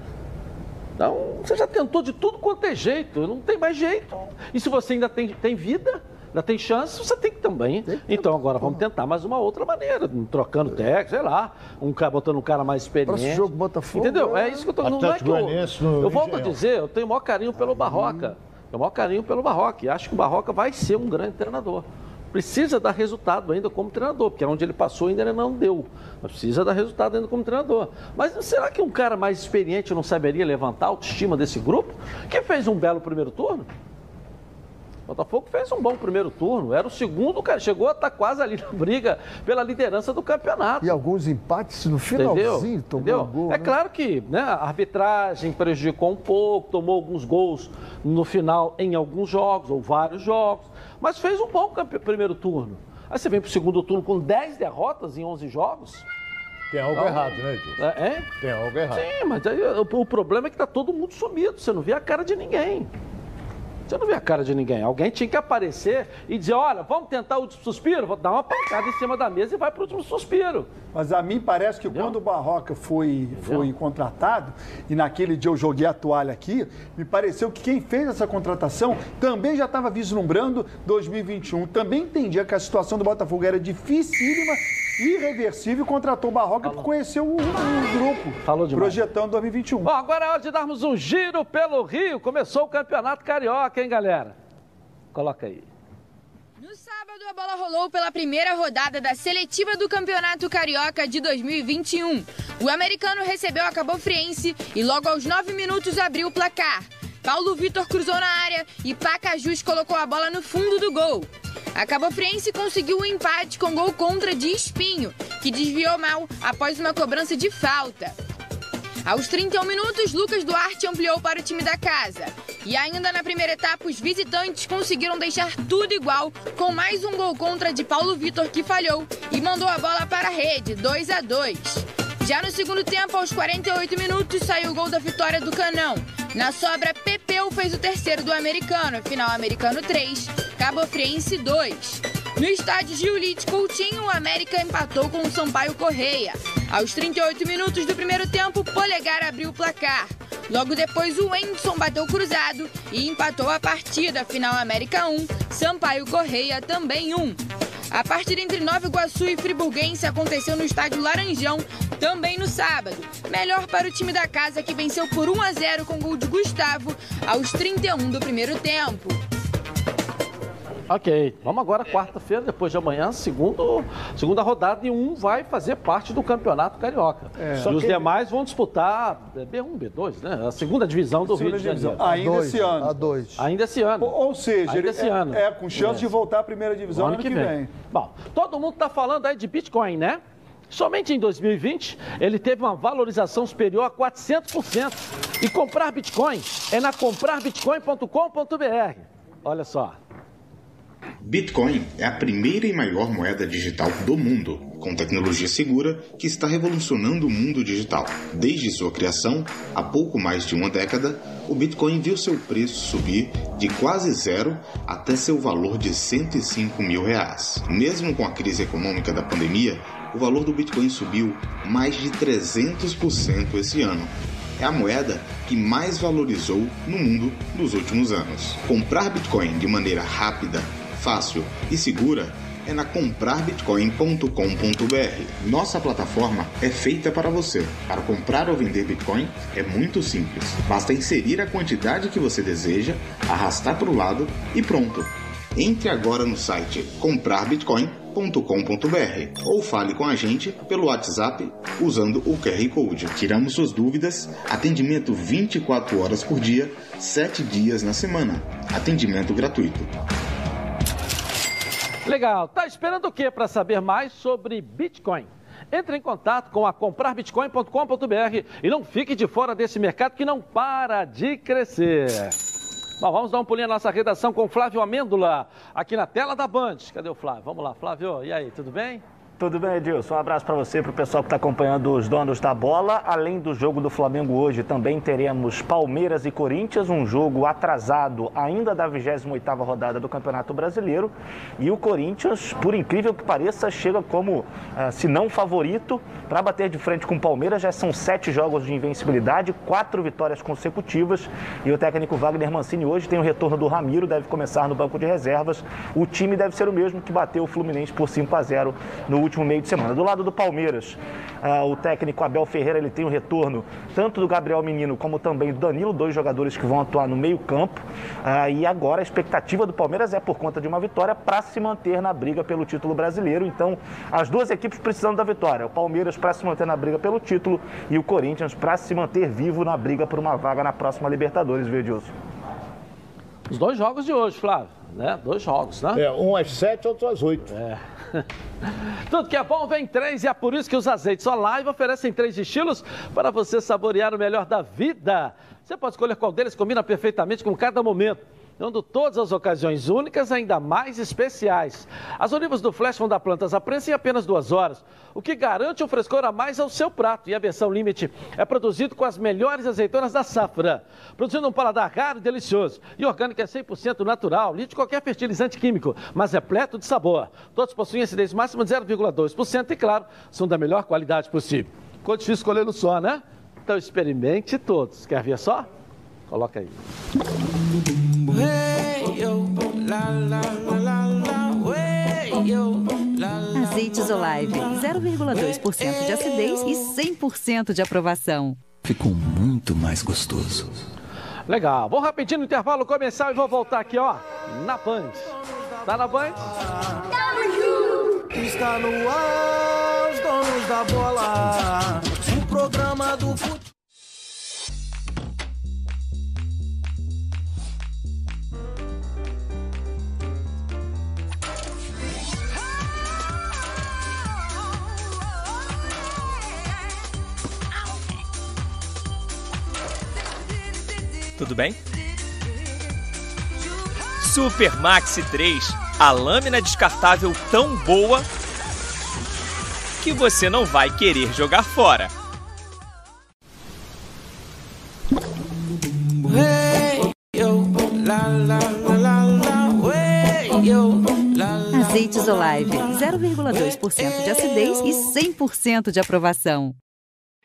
Então, você já tentou de tudo quanto é jeito, não tem mais jeito. E se você ainda tem, tem vida, ainda tem chance, você tem que também. Então agora vamos tentar mais uma outra maneira, trocando técnico, sei lá, um cara botando um cara mais experiente. Próximo jogo, Botafogo, Entendeu? é- É isso que eu tô não é que eu, eu volto a dizer, eu tenho o maior carinho pelo Barroca. Eu tenho o maior carinho pelo Barroca. E acho que o Barroca vai ser um grande treinador. Precisa dar resultado ainda como treinador, porque onde ele passou ainda ele não deu. Mas precisa dar resultado ainda como treinador. Mas será que um cara mais experiente não saberia levantar a autoestima desse grupo? Que fez um belo primeiro turno? O Botafogo fez um bom primeiro turno, era o segundo, cara, chegou a estar quase ali na briga pela liderança do campeonato. E alguns empates no finalzinho, tomou Entendeu? um gol. é né? claro que né, a arbitragem prejudicou um pouco, tomou alguns gols no final em alguns jogos, ou vários jogos, mas fez um bom primeiro turno. Aí você vem para o segundo turno com 10 derrotas em 11 jogos. Tem algo errado, né, Edilson? É, é? Tem algo errado. Sim, mas aí, o, o problema é que tá todo mundo sumido, você não vê a cara de ninguém. Você não vê a cara de ninguém. Alguém tinha que aparecer e dizer, olha, vamos tentar o último suspiro? Vou dar uma pancada em cima da mesa e vai para o último suspiro. Mas a mim parece que quando o Barroca foi, foi contratado, e naquele dia eu joguei a toalha aqui, me pareceu que quem fez essa contratação também já estava vislumbrando 2021. Também entendia que a situação do Botafogo era dificílima, irreversível, e contratou o Barroca por conhecer o, o grupo. Falou demais. Projetando 2021. Bom, agora é hora de darmos um giro pelo Rio. Começou o Campeonato Carioca, hein, galera? Coloca aí. No sábado, a bola rolou pela primeira rodada da seletiva do Campeonato Carioca de 2021. O americano recebeu a Cabo Friense e logo aos 9 minutos abriu o placar. Paulo Vitor cruzou na área e Pacajus colocou a bola no fundo do gol. A Cabo Friense conseguiu um empate com gol contra de Espinho, que desviou mal após uma cobrança de falta. Aos 31 minutos, Lucas Duarte ampliou para o time da casa. E ainda na primeira etapa, os visitantes conseguiram deixar tudo igual, com mais um gol contra de Paulo Vitor que falhou e mandou a bola para a rede, 2 a 2. Já no segundo tempo, aos 48 minutos, saiu o gol da vitória do Canão. Na sobra, Pepeu fez o terceiro do americano, final americano 3, Cabo Friense 2. No estádio Giulite Coutinho, o América empatou com o Sampaio Correia. Aos 38 minutos do primeiro tempo, Polegar abriu o placar. Logo depois, o Wendson bateu cruzado e empatou a partida. Final América 1, Sampaio Correia também 1. A partida entre Nova Iguaçu e Friburguense aconteceu no estádio Laranjão, também no sábado. Melhor para o time da casa que venceu por 1 a 0 com gol de Gustavo aos 31 do primeiro tempo. Ok, vamos agora quarta-feira, depois de amanhã, segundo, segunda rodada, e um vai fazer parte do Campeonato Carioca. É. E os que- demais vão disputar é, B1, B2, né? A segunda divisão do Segunda Rio de divisão. Janeiro. Ainda dois, esse ano. A dois. Ainda esse ano. Ou, seja, Ainda ele esse é, ano. é com chance É. de voltar à primeira divisão ano, que vem. Bom, todo mundo está falando aí de Bitcoin, né? Somente em 2020 ele teve uma valorização superior a 400%. E comprar Bitcoin é na comprarbitcoin.com.br. Olha só. Bitcoin é a primeira e maior moeda digital do mundo, com tecnologia segura que está revolucionando o mundo digital. Desde sua criação, há pouco mais de uma década, o Bitcoin viu seu preço subir de quase zero até seu valor de 105 mil reais. Mesmo com a crise econômica da pandemia, o valor do Bitcoin subiu mais de 300% esse ano é a moeda que mais valorizou no mundo nos últimos anos. Comprar Bitcoin de maneira rápida, fácil e segura é na comprarbitcoin.com.br. Nossa plataforma é feita para você. Para comprar ou vender Bitcoin é muito simples. Basta inserir a quantidade que você deseja, arrastar para o lado e pronto. Entre agora no site comprarbitcoin.com.br ou fale com a gente pelo WhatsApp usando o QR Code. Tiramos suas dúvidas. Atendimento 24 horas por dia, 7 dias na semana. Atendimento gratuito. Legal. Tá esperando o quê para saber mais sobre Bitcoin? Entre em contato com a comprarbitcoin.com.br e não fique de fora desse mercado que não para de crescer. Bom, vamos dar um pulinho na nossa redação com Flávio Amêndola, aqui na tela da Band. Cadê o Flávio? Vamos lá, Flávio. E aí, tudo bem? Tudo bem, Edilson? Um abraço para você, para o pessoal que está acompanhando os donos da bola. Além do jogo do Flamengo hoje, também teremos Palmeiras e Corinthians, um jogo atrasado ainda da 28ª rodada do Campeonato Brasileiro. E o Corinthians, por incrível que pareça, chega como, ah, se não favorito, para bater de frente com o Palmeiras. Já são sete jogos de invencibilidade, quatro vitórias consecutivas. E o técnico Wagner Mancini hoje tem o retorno do Ramiro, deve começar no banco de reservas. O time deve ser o mesmo que bateu o Fluminense por 5 a 0 no último meio de semana. Do lado do Palmeiras, ah, o técnico Abel Ferreira ele tem o retorno tanto do Gabriel Menino como também do Danilo, dois jogadores que vão atuar no meio campo. Ah, e agora a expectativa do Palmeiras é por conta de uma vitória para se manter na briga pelo título brasileiro. Então, as duas equipes precisando da vitória. O Palmeiras para se manter na briga pelo título e o Corinthians para se manter vivo na briga por uma vaga na próxima Libertadores, viu, Edilson? Os dois jogos de hoje, Flávio. né? Dois jogos, né? É, um às sete, outro às oito. É. Tudo que é bom vem três e é por isso que os azeites Olive oferecem três estilos para você saborear o melhor da vida. Você pode escolher qual deles combina perfeitamente com cada momento dando todas as ocasiões únicas ainda mais especiais. As olivas do Flash vão dar plantas à prensa em apenas duas horas, o que garante um frescor a mais ao seu prato. E a versão Limite é produzido com as melhores azeitonas da safra, produzindo um paladar raro e delicioso. E orgânico é 100% natural, livre de qualquer fertilizante químico, mas repleto de sabor. Todos possuem acidez máxima de 0,2% e, claro, são da melhor qualidade possível. Ficou difícil escolher no só, né? Então experimente todos. Quer ver só? Coloca aí. Azeites Olive, 0,2% de acidez e 100% de aprovação. Ficou muito mais gostoso. Legal. Vou rapidinho no intervalo começar e vou voltar aqui, ó, na Band. Tá na Band? Está no ar, os donos da bola. O programa do futebol. Tudo bem? Super Maxi 3, a lâmina descartável tão boa que você não vai querer jogar fora. Azeites Olive, 0,2% de acidez e 100% de aprovação.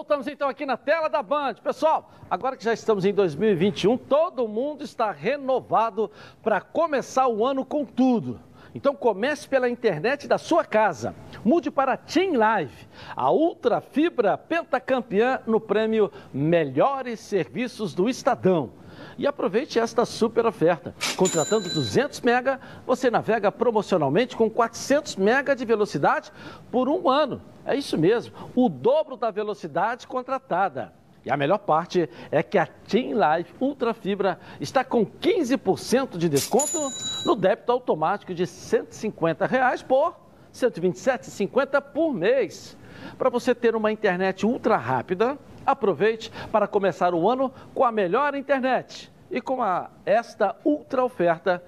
Voltamos então aqui na tela da Band. Pessoal, agora que já estamos em 2021, todo mundo está renovado para começar o ano com tudo. Então comece pela internet da sua casa. Mude para Team Live, a ultra fibra pentacampeã no prêmio Melhores Serviços do Estadão. E aproveite esta super oferta. Contratando 200 mega, você navega promocionalmente com 400 mega de velocidade por um ano. É isso mesmo, o dobro da velocidade contratada. E a melhor parte é que a Team Life Ultra Fibra está com 15% de desconto no débito automático de 150 reais por R$ 127,50 por mês. Para você ter uma internet ultra rápida, aproveite para começar o ano com a melhor internet. E com a, esta ultra oferta,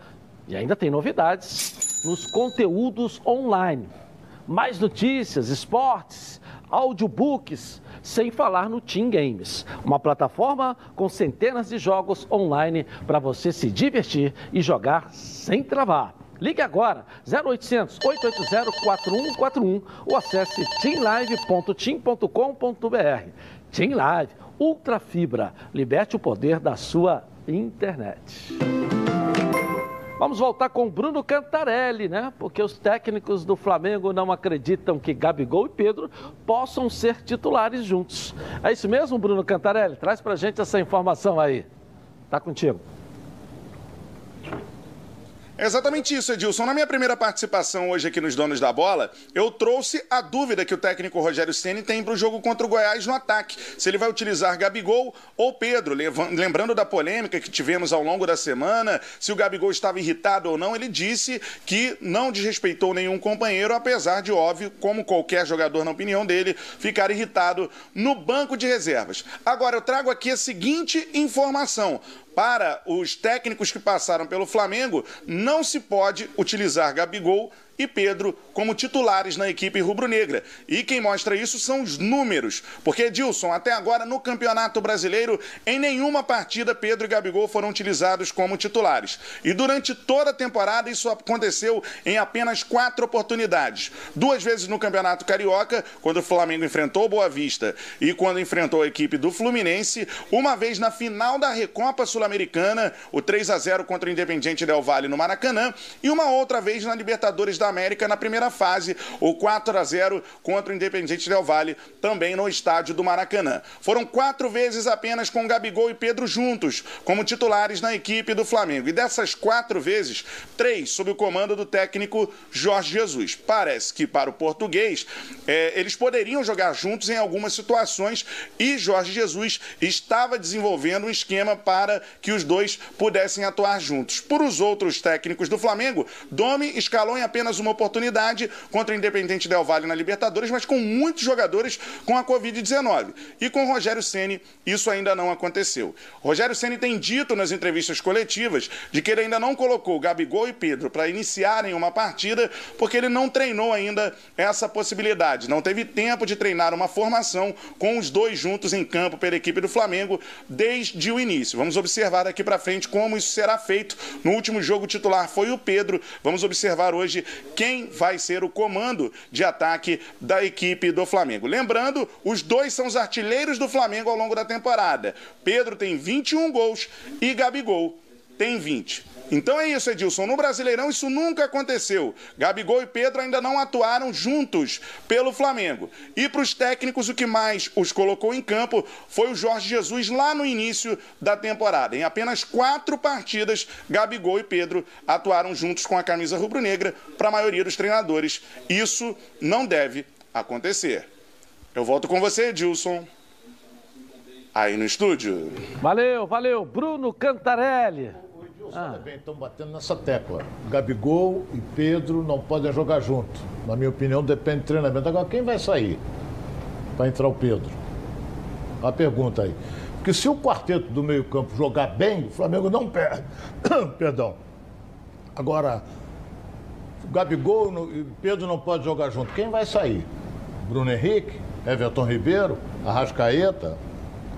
e ainda tem novidades nos conteúdos online. Mais notícias, esportes, audiobooks, sem falar no Team Games, uma plataforma com centenas de jogos online para você se divertir e jogar sem travar. Ligue agora, 0800 880 4141 ou acesse teamlive.team.com.br. Team Live, Ultra Fibra, liberte o poder da sua internet. Vamos voltar com Bruno Cantarelli, né? Porque os técnicos do Flamengo não acreditam que Gabigol e Pedro possam ser titulares juntos. É isso mesmo, Bruno Cantarelli? Traz pra gente essa informação aí. Tá contigo. É exatamente isso, Edilson. Na minha primeira participação hoje aqui nos Donos da Bola, eu trouxe a dúvida que o técnico Rogério Ceni tem para o jogo contra o Goiás no ataque. Se ele vai utilizar Gabigol ou Pedro. Lembrando da polêmica que tivemos ao longo da semana, se o Gabigol estava irritado ou não, ele disse que não desrespeitou nenhum companheiro, apesar de, óbvio, como qualquer jogador na opinião dele, ficar irritado no banco de reservas. Agora, eu trago aqui a seguinte informação para os técnicos que passaram pelo Flamengo, não se pode utilizar Gabigol e Pedro como titulares na equipe rubro-negra. E quem mostra isso são os números, porque Edilson, até agora no Campeonato Brasileiro, em nenhuma partida Pedro e Gabigol foram utilizados como titulares. E durante toda a temporada isso aconteceu em apenas quatro oportunidades. Duas vezes no Campeonato Carioca, quando o Flamengo enfrentou Boa Vista e quando enfrentou a equipe do Fluminense, uma vez na final da Recopa Sul-Americana, o 3 a 0 contra o Independiente Del Valle no Maracanã, e uma outra vez na Libertadores da América na primeira fase, o 4 a 0 contra o Independiente Del Valle, também no estádio do Maracanã. Foram quatro vezes apenas com Gabigol e Pedro juntos, como titulares na equipe do Flamengo. E dessas quatro vezes, três sob o comando do técnico Jorge Jesus. Parece que para o português, é, eles poderiam jogar juntos em algumas situações e Jorge Jesus estava desenvolvendo um esquema para que os dois pudessem atuar juntos. Por os outros técnicos do Flamengo, Domi escalou em apenas uma oportunidade contra o Independente Del Valle na Libertadores, mas com muitos jogadores com a Covid-19. E com Rogério Ceni isso ainda não aconteceu. Rogério Ceni tem dito nas entrevistas coletivas de que ele ainda não colocou Gabigol e Pedro para iniciarem uma partida porque ele não treinou ainda essa possibilidade. Não teve tempo de treinar uma formação com os dois juntos em campo pela equipe do Flamengo desde o início. Vamos observar daqui para frente como isso será feito. No último jogo titular foi o Pedro. Vamos observar hoje quem vai ser o comando de ataque da equipe do Flamengo. Lembrando, os dois são os artilheiros do Flamengo ao longo da temporada. Pedro tem 21 gols e Gabigol tem 20. Então é isso, Edilson. No Brasileirão isso nunca aconteceu. Gabigol e Pedro ainda não atuaram juntos pelo Flamengo. E para os técnicos, o que mais os colocou em campo foi o Jorge Jesus lá no início da temporada. Em apenas quatro partidas, Gabigol e Pedro atuaram juntos com a camisa rubro-negra. Para a maioria dos treinadores, isso não deve acontecer. Eu volto com você, Edilson. Aí no estúdio. Valeu, valeu. Bruno Cantarelli. Ah. Olha bem, estão batendo nessa tecla. Gabigol e Pedro não podem jogar junto. Na minha opinião, depende do treinamento. Agora, quem vai sair para entrar o Pedro? A pergunta aí. Porque se o quarteto do meio-campo jogar bem, o Flamengo não perde. Perdão. Agora, Gabigol e Pedro não podem jogar junto. Quem vai sair? Bruno Henrique? Everton Ribeiro? Arrascaeta?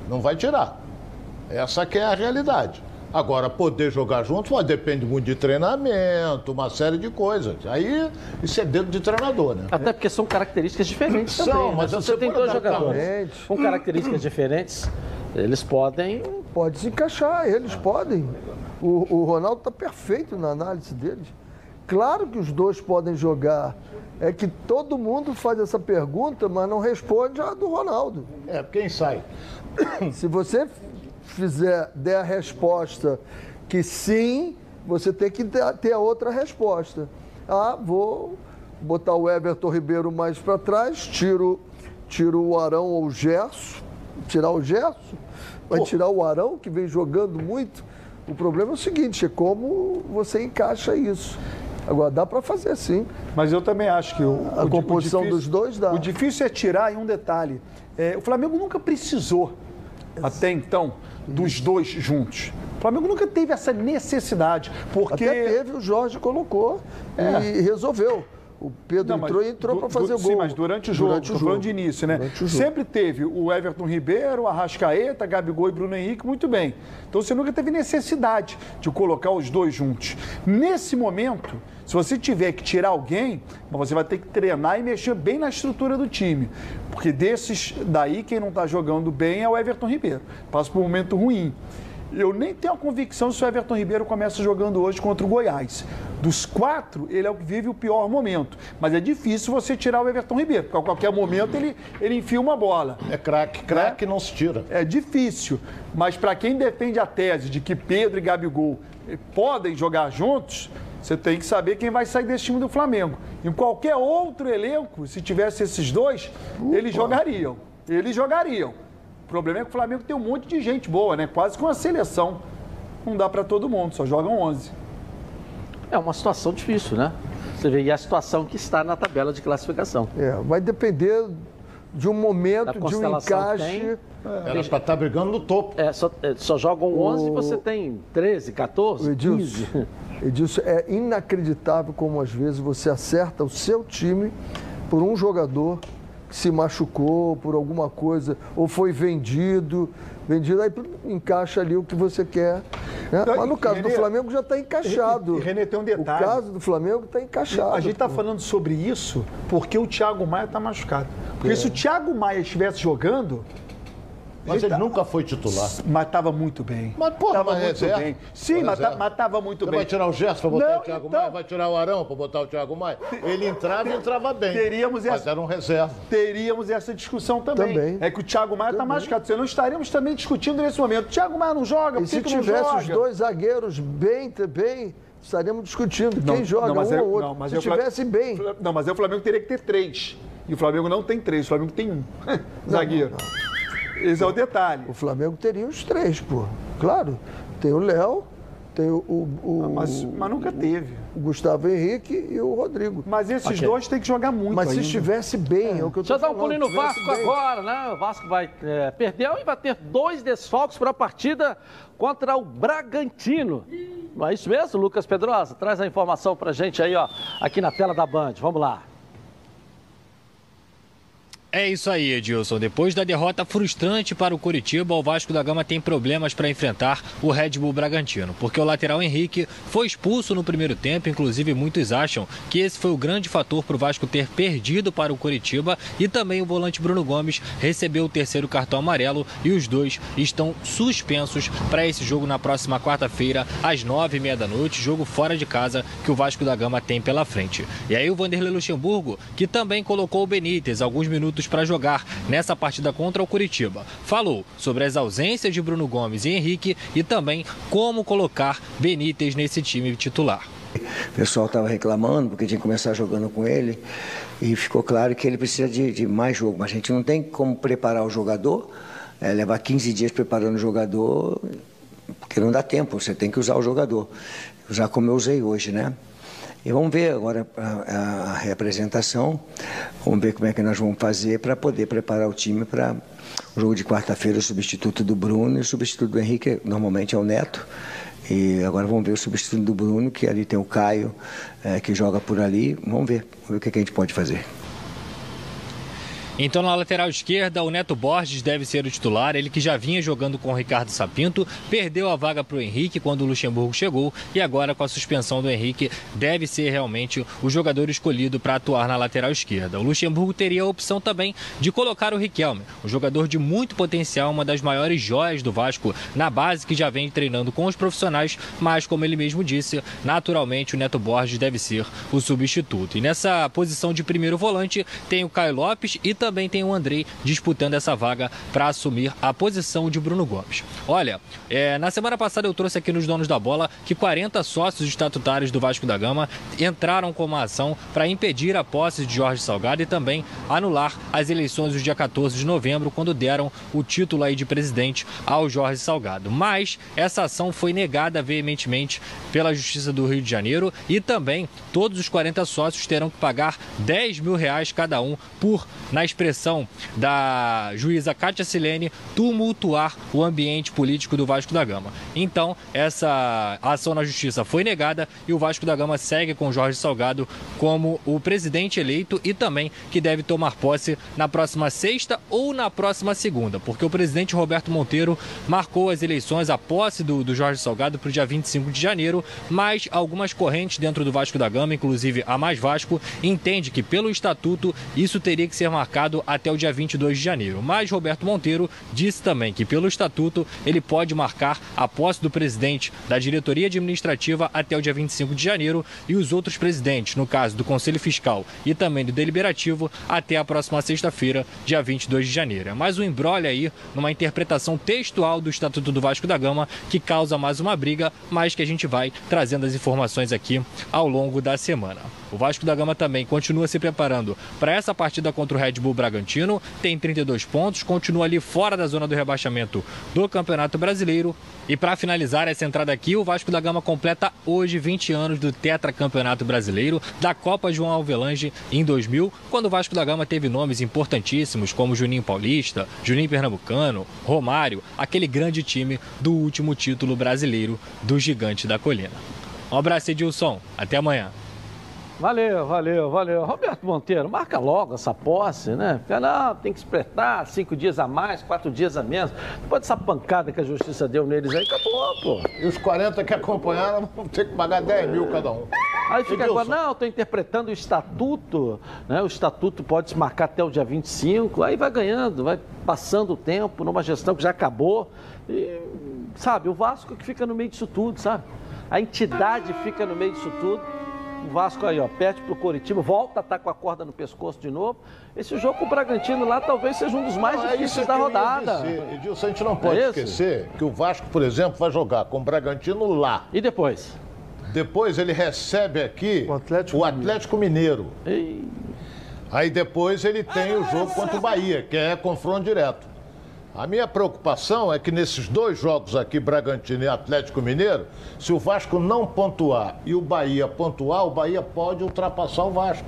Não vai tirar. Essa que é a realidade. Agora, poder jogar juntos, mas depende muito de treinamento, uma série de coisas. Aí, isso é dedo de treinador, né? Até porque são características diferentes São, também. né? mas Se você você tem dois jogadores com características diferentes, eles podem... Pode se encaixar, eles podem. O, o Ronaldo está perfeito na análise deles. Claro que os dois podem jogar. É que todo mundo faz essa pergunta, mas não responde a do Ronaldo. É, quem sai? Se você fizer, der a resposta que sim, você tem que ter a outra resposta. Ah, vou botar o Everton Ribeiro mais para trás, tiro, tiro o Arão ou o Gerson, tirar o Gerson, vai tirar o Arão, que vem jogando muito. O problema é o seguinte, é como você encaixa isso. Agora, dá para fazer sim. Mas eu também acho que o, A o, composição difícil- dos dois dá. O difícil é tirar em um detalhe. É, o Flamengo nunca precisou, até então, dos dois juntos. O Flamengo nunca teve essa necessidade, porque... Até teve, o Jorge colocou e resolveu. O Pedro Não, entrou e entrou para fazer du- gol. Sim, mas durante o jogo, Durante o falando de início, né? O jogo. Sempre teve o Everton Ribeiro, Arrascaeta, Gabigol e Bruno Henrique, muito bem. Então você nunca teve necessidade de colocar os dois juntos. Nesse momento, se você tiver que tirar alguém, você vai ter que treinar e mexer bem na estrutura do time. Porque desses daí, quem não está jogando bem é o Everton Ribeiro. Passa por um momento ruim. Eu nem tenho a convicção se o Everton Ribeiro começa jogando hoje contra o Goiás. Dos quatro, ele é o que vive o pior momento. Mas é difícil você tirar o Everton Ribeiro, porque a qualquer momento ele, ele enfia uma bola. É craque, craque não se tira. É difícil. Mas para quem defende a tese de que Pedro e Gabigol podem jogar juntos, você tem que saber quem vai sair desse time do Flamengo. Em qualquer outro elenco, se tivesse esses dois, eles jogariam. Eles jogariam. O problema é que o Flamengo tem um monte de gente boa, né? Quase que uma seleção. Não dá para todo mundo, só jogam 11. É uma situação difícil, né? Você vê, e a situação que está na tabela de classificação. É, vai depender de um momento, de um encaixe. tem. Era para estar brigando no topo. É, só, é, só jogam 11 e O- você tem 13, 14, O Edilson, 15. Edilson, é inacreditável como às vezes você acerta o seu time por um jogador que se machucou por alguma coisa ou foi vendido, vendido aí encaixa ali o que você quer. né? Não, Mas no e- caso do Flamengo já está encaixado. E- e- e Renê, tem um detalhe. O caso do Flamengo está encaixado. A gente está falando sobre isso porque o Thiago Maia está machucado. Porque É. se o Thiago Maia estivesse jogando. Mas ele nunca foi titular. Mas estava muito bem. Mas, porra, Tava mas muito reserva. bem. Sim, Mas mas mas estava muito Você bem. vai tirar o Gerson para botar Não, o Thiago então- Maia? Vai tirar o Arão para botar o Thiago Maia? Ele entrava e entrava bem. Teríamos Mas essa- era um reserva. Teríamos essa discussão também. Também. É que o Thiago Maia está machucado. Você não estaríamos também discutindo nesse momento. O Thiago Maia não joga, E por se que, que não tivesse joga? os dois zagueiros bem também, estaríamos discutindo quem joga mas um é- ou outro. não, mas se é o Fla- tivesse bem. Não, mas aí o Flamengo teria que ter três. E o Flamengo não tem três, o Flamengo tem um. Zagueiro. Esse é o detalhe. O Flamengo teria os três, pô. Claro. Tem o Léo, tem o, o- o- Mas, mas nunca teve. o Gustavo Henrique e o Rodrigo. Mas esses Ok. dois têm que jogar muito Mas se ainda. estivesse bem, é, o que eu tô Deixa eu dar um falando, pulinho no Vasco bem. agora, né? O Vasco vai é, perder e vai ter dois desfalques para a partida contra o Bragantino. Não é isso mesmo, Lucas Pedrosa? Traz a informação para gente aí, ó, aqui na tela da Band. Vamos lá. É isso aí, Edilson. Depois da derrota frustrante para o Curitiba, o Vasco da Gama tem problemas para enfrentar o Red Bull Bragantino, porque o lateral Henrique foi expulso no primeiro tempo, inclusive muitos acham que esse foi o grande fator para o Vasco ter perdido para o Curitiba e também o volante Bruno Gomes recebeu o terceiro cartão amarelo e os dois estão suspensos para esse jogo na próxima quarta-feira às nove e meia da noite, jogo fora de casa que o Vasco da Gama tem pela frente. E aí o Vanderlei Luxemburgo, que também colocou o Benítez alguns minutos para jogar nessa partida contra o Curitiba. Falou sobre as ausências de Bruno Gomes e Henrique e também como colocar Benítez nesse time titular. O pessoal estava reclamando porque tinha que começar jogando com ele e ficou claro que ele precisa de, de mais jogo. Mas a gente não tem como preparar o jogador, é, levar 15 dias preparando o jogador, porque não dá tempo, você tem que usar o jogador. Usar como eu usei hoje, né? E vamos ver agora a, a- representação, vamos ver como é que nós vamos fazer para poder preparar o time para o jogo de quarta-feira, o substituto do Bruno e o substituto do Henrique, normalmente é o Neto. E agora vamos ver o substituto do Bruno, que ali tem o Caio, eh, que joga por ali. Vamos ver, vamos ver o que, que a gente pode fazer. Então, na lateral esquerda, o Neto Borges deve ser o titular. Ele que já vinha jogando com o Ricardo Sapinto, perdeu a vaga para o Henrique quando o Luxemburgo chegou e agora, com a suspensão do Henrique, deve ser realmente o jogador escolhido para atuar na lateral esquerda. O Luxemburgo teria a opção também de colocar o Riquelme, um jogador de muito potencial, uma das maiores joias do Vasco na base que já vem treinando com os profissionais, mas como ele mesmo disse, naturalmente o Neto Borges deve ser o substituto. E nessa posição de primeiro volante tem o Caio Lopes e também tem o Andrei disputando essa vaga para assumir a posição de Bruno Gomes. Olha, é, na semana passada eu trouxe aqui nos Donos da Bola que 40 sócios estatutários do Vasco da Gama entraram com uma ação para impedir a posse de Jorge Salgado e também anular as eleições do dia 14 de novembro, quando deram o título aí de presidente ao Jorge Salgado. Mas essa ação foi negada veementemente pela Justiça do Rio de Janeiro e também todos os 40 sócios terão que pagar 10 mil reais cada um por, na expressão da juíza Cátia Silene, tumultuar o ambiente político do Vasco da Gama. Então, essa ação na Justiça foi negada e o Vasco da Gama segue com Jorge Salgado como o presidente eleito e também que deve tomar posse na próxima sexta ou na próxima segunda, porque o presidente Roberto Monteiro marcou as eleições, a posse do, do Jorge Salgado para o dia 25 de janeiro, mas algumas correntes dentro do Vasco da Gama, inclusive a Mais Vasco, entende que pelo estatuto isso teria que ser marcado até o dia 22 de janeiro. Mas Roberto Monteiro disse também que pelo estatuto ele pode marcar a posse do presidente da diretoria administrativa até o dia 25 de janeiro e os outros presidentes, no caso do Conselho Fiscal e também do Deliberativo, até a próxima sexta-feira, dia 22 de janeiro. É mais um embrolho aí numa interpretação textual do Estatuto do Vasco da Gama que causa mais uma briga, mas que a gente vai trazendo as informações aqui ao longo da semana. O Vasco da Gama também continua se preparando para essa partida contra o Red Bull Bragantino, tem 32 pontos, continua ali fora da zona do rebaixamento do Campeonato Brasileiro. E para finalizar essa entrada aqui, o Vasco da Gama completa hoje 20 anos do Tetracampeonato Brasileiro, da Copa João Alvelange em 2000, quando o Vasco da Gama teve nomes importantíssimos como Juninho Paulista, Juninho Pernambucano, Romário, aquele grande time do último título brasileiro do Gigante da Colina. Um abraço, Edilson. Até amanhã. Valeu, valeu, valeu. Roberto Monteiro, marca logo essa posse, né? Fica, não, tem que espertar cinco dias a mais, quatro dias a menos. Depois dessa pancada que a justiça deu neles aí, acabou, pô. E os 40 que acompanharam vão ter que pagar 10 mil cada um. Aí fica agora, não, estou interpretando o estatuto, né? O estatuto pode se marcar até o dia 25, aí vai ganhando, vai passando o tempo numa gestão que já acabou. E, sabe, o Vasco que fica no meio disso tudo, sabe? A entidade fica no meio disso tudo. O Vasco aí, ó, perde pro Coritiba, volta a estar com a corda no pescoço de novo. Esse jogo com o Bragantino lá talvez seja um dos mais Não, é difíceis isso da rodada. Edilson, a gente não pode É esquecer que o Vasco, por exemplo, vai jogar com o Bragantino lá. E depois? Depois ele recebe aqui o Atlético, Mineiro. Aí depois ele tem o jogo contra o Bahia, que é confronto direto. A minha preocupação é que nesses dois jogos aqui, Bragantino e Atlético Mineiro, se o Vasco não pontuar e o Bahia pontuar, o Bahia pode ultrapassar o Vasco.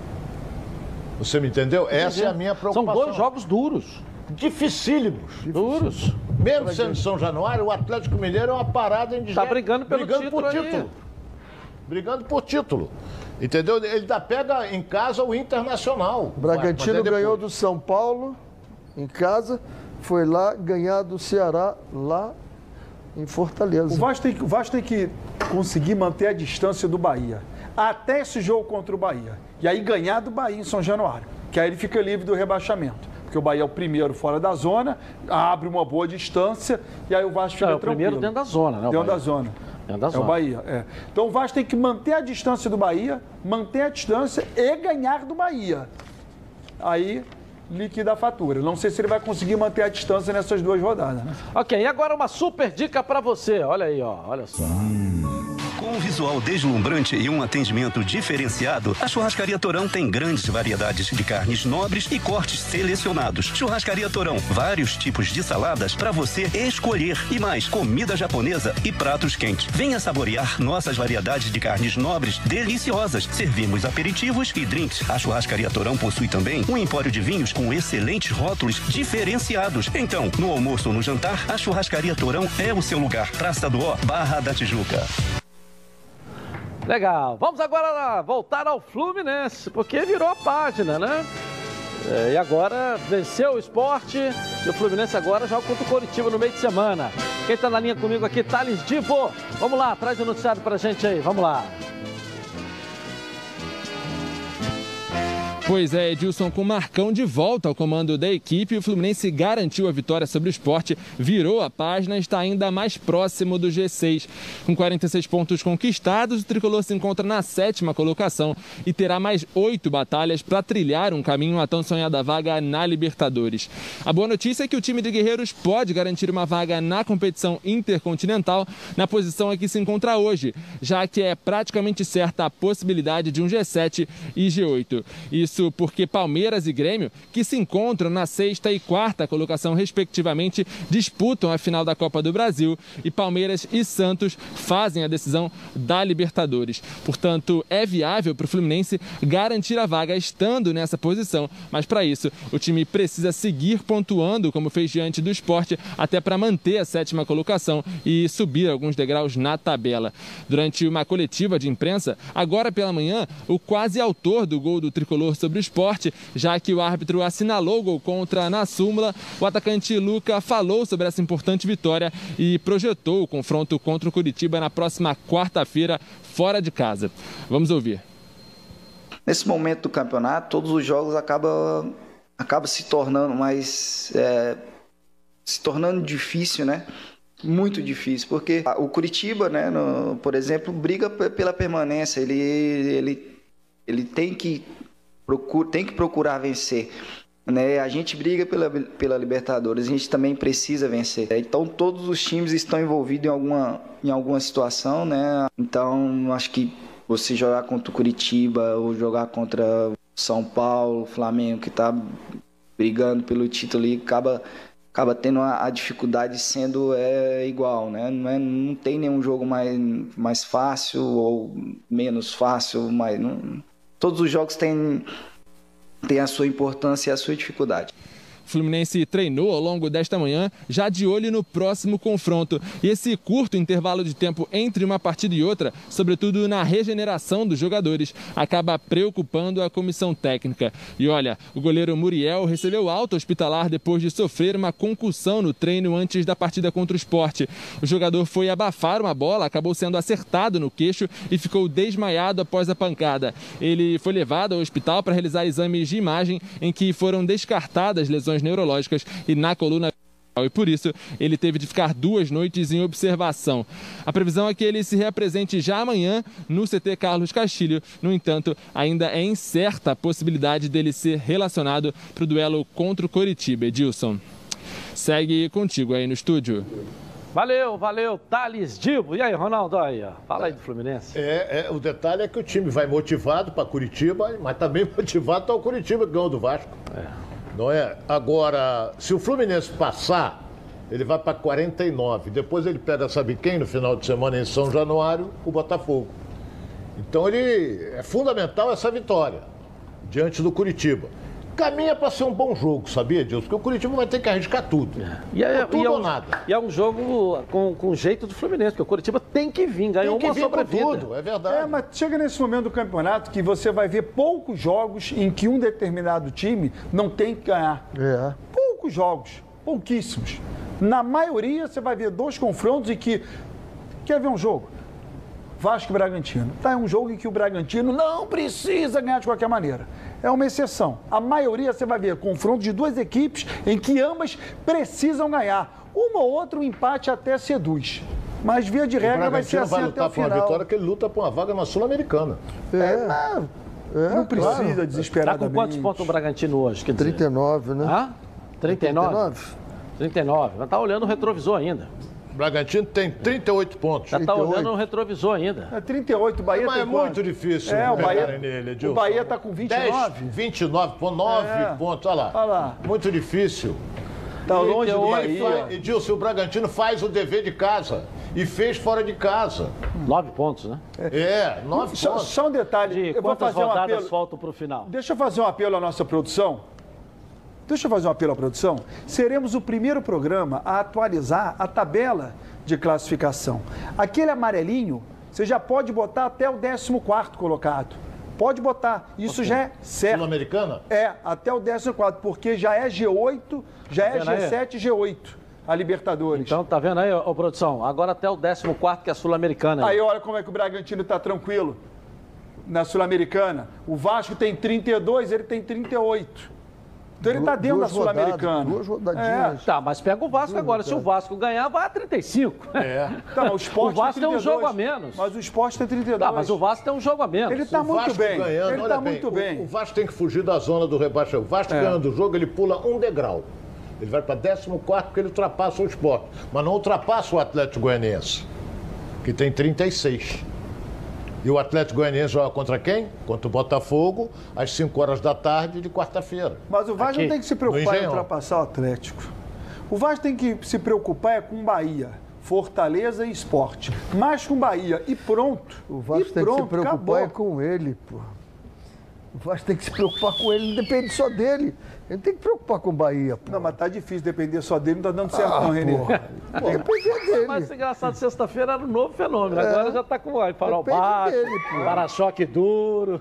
Você me entendeu? Essa é a minha preocupação. São dois jogos duros. Dificílimos. Duros. Mesmo sendo São Januário, o Atlético Mineiro é uma parada indigente. Tá brigando pelo brigando por título aí. título. Brigando por título. Entendeu? Ele ainda pega em casa o Internacional. Bragantino Mas é ganhou do São Paulo em casa, foi lá ganhar do Ceará lá em Fortaleza. O Vasco, tem, que- o Vasco tem que conseguir manter a distância do Bahia. Até esse jogo contra o Bahia. E aí ganhar do Bahia em São Januário. Que aí ele fica livre do rebaixamento. Porque o Bahia é o primeiro fora da zona, abre uma boa distância e aí o Vasco fica Não, é o tranquilo. primeiro dentro da zona, né, Dentro da zona. Dentro da É zona. o Bahia, é. Então o Vasco tem que manter a distância do Bahia, manter a distância e ganhar do Bahia. Aí liquida a fatura. Não sei se ele vai conseguir manter a distância nessas duas rodadas, né? Ok, e agora uma super dica pra você. Olha aí, ó, olha só. Com um visual deslumbrante e um atendimento diferenciado, a Churrascaria Torão tem grandes variedades de carnes nobres e cortes selecionados. Churrascaria Torão, vários tipos de saladas para você escolher e mais comida japonesa e pratos quentes. Venha saborear nossas variedades de carnes nobres deliciosas. Servimos aperitivos e drinks. A Churrascaria Torão possui também um empório de vinhos com excelentes rótulos diferenciados. Então, no almoço ou no jantar, a Churrascaria Torão é o seu lugar. Praça do Ó, Barra da Tijuca. Legal. Vamos agora voltar ao Fluminense, porque virou a página, né? É, e agora venceu o esporte e o Fluminense agora joga contra o Coritiba no meio de semana. Quem tá na linha comigo aqui, Thales Divo. Vamos lá, traz o noticiário pra gente aí, vamos lá. Pois é, Edilson, com Marcão de volta ao comando da equipe, o Fluminense garantiu a vitória sobre o esporte, virou a página e está ainda mais próximo do G6. Com 46 pontos conquistados, o tricolor se encontra na sétima colocação e terá mais oito batalhas para trilhar um caminho à tão sonhada vaga na Libertadores. A boa notícia é que o time de Guerreiros pode garantir uma vaga na competição intercontinental na posição em que se encontra hoje, já que é praticamente certa a possibilidade de um G7 e G8. Isso isso porque Palmeiras e Grêmio, que se encontram na sexta e quarta colocação, respectivamente, disputam a final da Copa do Brasil e Palmeiras e Santos fazem a decisão da Libertadores. Portanto, é viável para o Fluminense garantir a vaga estando nessa posição, mas para isso o time precisa seguir pontuando, como fez diante do esporte, até para manter a sétima colocação e subir alguns degraus na tabela. Durante uma coletiva de imprensa, agora pela manhã, o quase autor do gol do tricolor sobre o esporte, já que o árbitro assinalou gol contra na súmula. O atacante Luca falou sobre essa importante vitória e projetou o confronto contra o Curitiba na próxima quarta-feira, fora de casa. Vamos ouvir. Nesse momento do campeonato, todos os jogos acabam acaba se tornando mais. É, se tornando difícil, né? Muito difícil, porque o Curitiba, né, no, por exemplo, briga pela permanência. Ele, ele, ele tem que procura, tem que procurar vencer. Né? A gente briga pela, pela Libertadores, a gente também precisa vencer. Então todos os times estão envolvidos em alguma, em alguma situação, né? Então acho que você jogar contra o Curitiba ou jogar contra São Paulo, Flamengo, que está brigando pelo título e acaba acaba tendo a, a, dificuldade sendo é, igual, né? Não, é, não tem nenhum jogo mais, mais fácil ou menos fácil, mas não, todos os jogos têm, têm a sua importância e a sua dificuldade. Fluminense treinou ao longo desta manhã, já de olho no próximo confronto. E esse curto intervalo de tempo entre uma partida e outra, sobretudo na regeneração dos jogadores, acaba preocupando a comissão técnica. E olha, o goleiro Muriel recebeu alta hospitalar depois de sofrer uma concussão no treino antes da partida contra o esporte. O jogador foi abafar uma bola, acabou sendo acertado no queixo e ficou desmaiado após a pancada. Ele foi levado ao hospital para realizar exames de imagem em que foram descartadas lesões lesões neurológicas e na coluna e por isso ele teve de ficar duas noites em observação. A previsão é que ele se reapresente já amanhã no CT Carlos Castilho. No entanto, ainda é incerta a possibilidade dele ser relacionado para o duelo contra o Coritiba. Edilson, segue contigo aí no estúdio. Valeu, valeu, Thales Dibo. E aí, Ronaldo, aí, ó. fala aí do Fluminense. É, é, o detalhe é que o time vai motivado para Curitiba, mas também motivado para o Curitiba que ganhou do Vasco. É. Não é? Agora, se o Fluminense passar, ele vai para 49. Depois ele pega, sabe quem, no final de semana em São Januário? O Botafogo. Então ele é fundamental essa vitória diante do Curitiba caminha para ser um bom jogo, sabia, Deus? Porque o Curitiba vai ter que arriscar tudo. É. E é, tudo e é um, ou nada. E é um jogo com, com jeito do Fluminense, porque o Curitiba tem que vir, ganhou tem que uma sobrevida. tudo, é verdade. É, mas chega nesse momento do campeonato que você vai ver poucos jogos em que um determinado time não tem que ganhar. É. Poucos jogos, pouquíssimos. Na maioria, você vai ver dois confrontos em que. Quer ver um jogo? Vasco e Bragantino. Tá, é um jogo em que o Bragantino não precisa ganhar de qualquer maneira é uma exceção. A maioria você vai ver confronto de duas equipes em que ambas precisam ganhar. Uma ou outra, o um empate até seduz. Mas via de regra vai ser assim vai lutar até o final. Por uma vitória que ele luta por uma vaga na Sul-Americana. É, é, é, não precisa claro. desesperadamente. Tá com quantos pontos o Bragantino hoje? Quer 39, né? Ah? 39? 39. 39. Mas tá olhando o retrovisor ainda. Bragantino tem 38 pontos. Já está olhando no retrovisor ainda. É 38, o Bahia Mas tem é muito difícil é, o Bahia, nele, Edilson. O Bahia está com 29. 10, 29, pô, 9 é. pontos, olha lá. Olha lá. Muito difícil. Está longe do Bahia. Edilson, o Bragantino faz o dever de casa e fez fora de casa. Nove pontos, né? É, nove só, pontos. Só um detalhe. De eu vou fazer um apelo. faltam para o final? Deixa eu fazer um apelo à nossa produção. Deixa eu fazer um apelo à produção. Seremos o primeiro programa a atualizar a tabela de classificação. Aquele amarelinho, você já pode botar até o 14 colocado. Pode botar. Isso okay. já é certo. Sul-Americana? É, até o 14, porque já é G8, já tá é G7 e G8 a Libertadores. Então, tá vendo aí, ô, produção? Agora até o 14 que é a Sul-Americana. Aí olha como é que o Bragantino tá tranquilo. na Sul-Americana. O Vasco tem 32, ele tem 38. Então ele está dentro da Sul-Americana. Duas rodadinhas. Tá, mas pega o Vasco agora. Se o Vasco ganhar, vai a 35. É. Tá, mas o O esporte Vasco tem um 32. jogo a menos. Mas o esporte tem 32. Tá, mas o Vasco tem um jogo a menos. Ele tá O muito Vasco bem. Ganhando, ele olha tá muito o- bem. O, Vasco tem que fugir da zona do rebaixamento. O Vasco É. ganhando o jogo, ele pula um degrau. Ele vai para 14 porque ele ultrapassa o esporte. Mas não ultrapassa o Atlético Goianiense, que tem 36. E o Atlético Goianiense joga contra quem? Contra o Botafogo, às 5 horas da tarde de quarta-feira. Mas o Vasco Aqui, não tem que se preocupar em ultrapassar o Atlético. O Vasco tem que se preocupar é com Bahia, Fortaleza e Esporte. Mais com Bahia. E pronto. O Vasco e tem pronto, que se preocupar acabou. é com ele, pô. O Vasco tem que se preocupar com ele, não depende só dele. Ele tem que preocupar com o Bahia, pô. Não, mas tá difícil depender só dele, não tá dando certo Ah, não, Renê. que depender dele. Mas engraçado, sexta-feira era um novo fenômeno. É. Agora já tá com ó, farol baixo, pô. para-choque duro.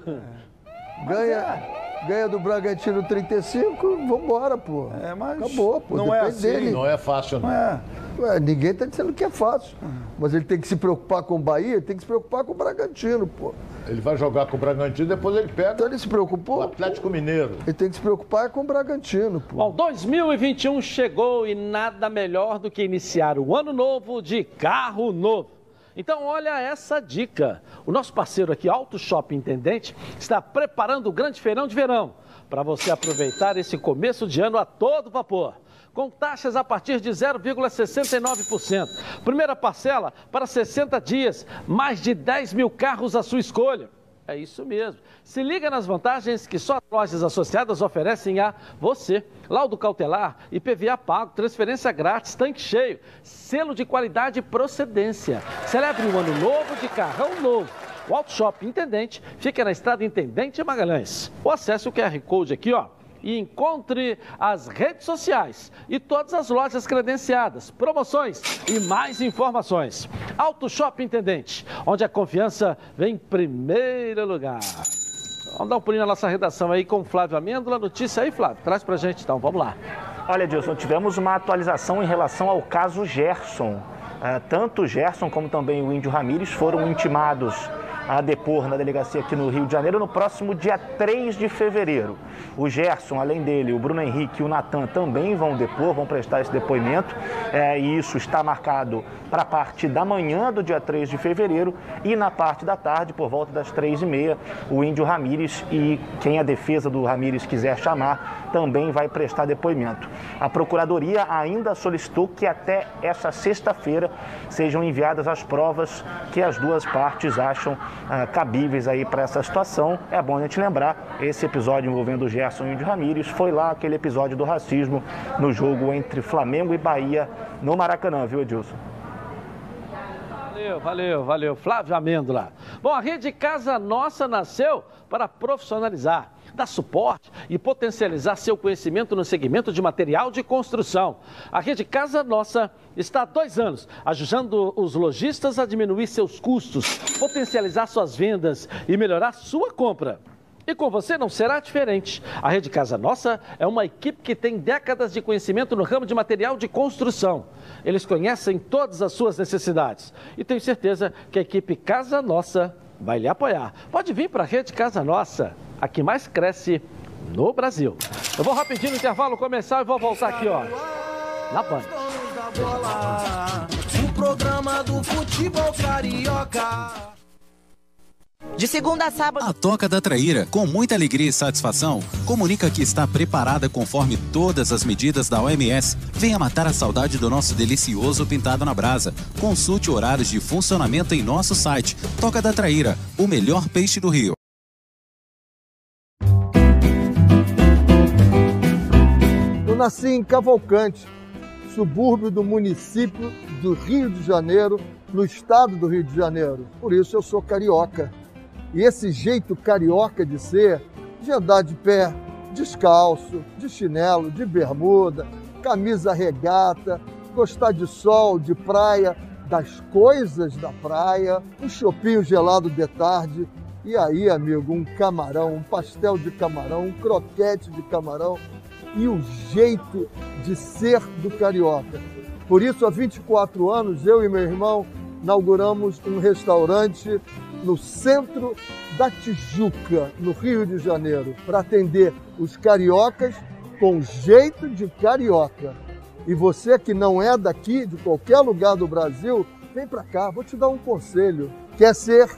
Ganha, ganha do Bragantino 35, vambora, pô. É, mas Acabou, pô. não é depende assim. dele. Não é fácil, não. É. Ué, ninguém tá dizendo que é fácil. Mas ele tem que se preocupar com o Bahia, ele tem que se preocupar com o Bragantino, pô. Ele vai jogar com o Bragantino, depois ele pega Então ele se preocupou. o Atlético Mineiro. Ele tem que se preocupar com o Bragantino, pô. Bom, 2021 chegou e nada melhor do que iniciar o ano novo de carro novo. Então, olha essa dica. O nosso parceiro aqui, Auto Shopping Intendente, está preparando o grande feirão de verão para você aproveitar esse começo de ano a todo vapor. Com taxas a partir de 0,69%. Primeira parcela para 60 dias, mais de 10 mil carros à sua escolha. É isso mesmo. Se liga nas vantagens que só as lojas associadas oferecem a você. Laudo cautelar, IPVA pago, transferência grátis, tanque cheio, selo de qualidade e procedência. Celebre um ano novo de carrão novo. O Auto Shop Intendente fica na estrada Intendente Magalhães. Ou acesse o QR Code aqui, ó e encontre as redes sociais e todas as lojas credenciadas, promoções e mais informações. Auto Shop Intendente, onde a confiança vem em primeiro lugar. Vamos dar um pulinho na nossa redação aí com o Flávio Amêndola. Notícia aí, Flávio. Traz pra gente então, vamos lá. Olha, Dilson, tivemos uma atualização em relação ao caso Gerson. Ah, tanto o Gerson como também o Índio Ramírez foram intimados a depor na delegacia aqui no Rio de Janeiro no próximo dia 3 de fevereiro. O Gerson, além dele, o Bruno Henrique e o Natan também vão depor, vão prestar esse depoimento. É, e isso está marcado para a parte da manhã do dia 3 de fevereiro e na parte da tarde, por volta das 3h30, o Índio Ramírez e quem a defesa do Ramírez quiser chamar também vai prestar depoimento. A Procuradoria ainda solicitou que até essa sexta-feira sejam enviadas as provas que as duas partes acham ah, cabíveis aí para essa situação. É bom a gente lembrar, esse episódio envolvendo o Gerson e o Índio Ramírez foi lá aquele episódio do racismo no jogo entre Flamengo e Bahia no Maracanã, viu, Edilson? Valeu, valeu, valeu. Flávio Amêndola. Bom, a rede Casa Nossa nasceu para profissionalizar, dar suporte e potencializar seu conhecimento no segmento de material de construção. A rede Casa Nossa está há dois anos ajudando os lojistas a diminuir seus custos, potencializar suas vendas e melhorar sua compra. E com você não será diferente. A Rede Casa Nossa é uma equipe que tem décadas de conhecimento no ramo de material de construção. Eles conhecem todas as suas necessidades. E tenho certeza que a equipe Casa Nossa vai lhe apoiar. Pode vir para a Rede Casa Nossa, a que mais cresce no Brasil. Eu vou rapidinho no intervalo começar e vou voltar aqui, ó. Na Band. O programa do futebol carioca. De segunda a sábado. A Toca da Traíra, com muita alegria e satisfação, comunica que está preparada conforme todas as medidas da OMS. Venha matar a saudade do nosso delicioso pintado na brasa. Consulte horários de funcionamento em nosso site. Toca da Traíra, o melhor peixe do Rio. Eu nasci em Cavalcante, subúrbio do município do Rio de Janeiro, no estado do Rio de Janeiro. Por isso eu sou carioca. E esse jeito carioca de ser, de andar de pé, descalço, de chinelo, de bermuda, camisa regata, gostar de sol, de praia, das coisas da praia, um chopinho gelado de tarde. E aí, amigo, um camarão, um pastel de camarão, um croquete de camarão e o jeito de ser do carioca. Por isso, há 24 anos, eu e meu irmão inauguramos um restaurante no centro da Tijuca, no Rio de Janeiro, para atender os cariocas com jeito de carioca. E você que não é daqui, de qualquer lugar do Brasil, vem para cá, vou te dar um conselho. Quer ser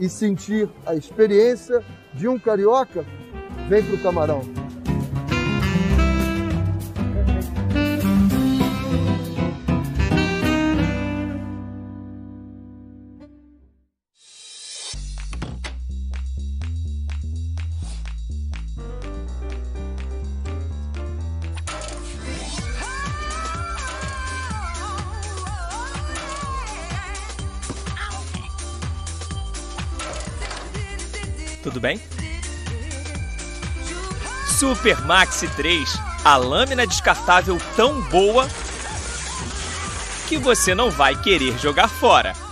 e sentir a experiência de um carioca? Vem para o Camarão. Super Maxi 3, a lâmina descartável tão boa que você não vai querer jogar fora.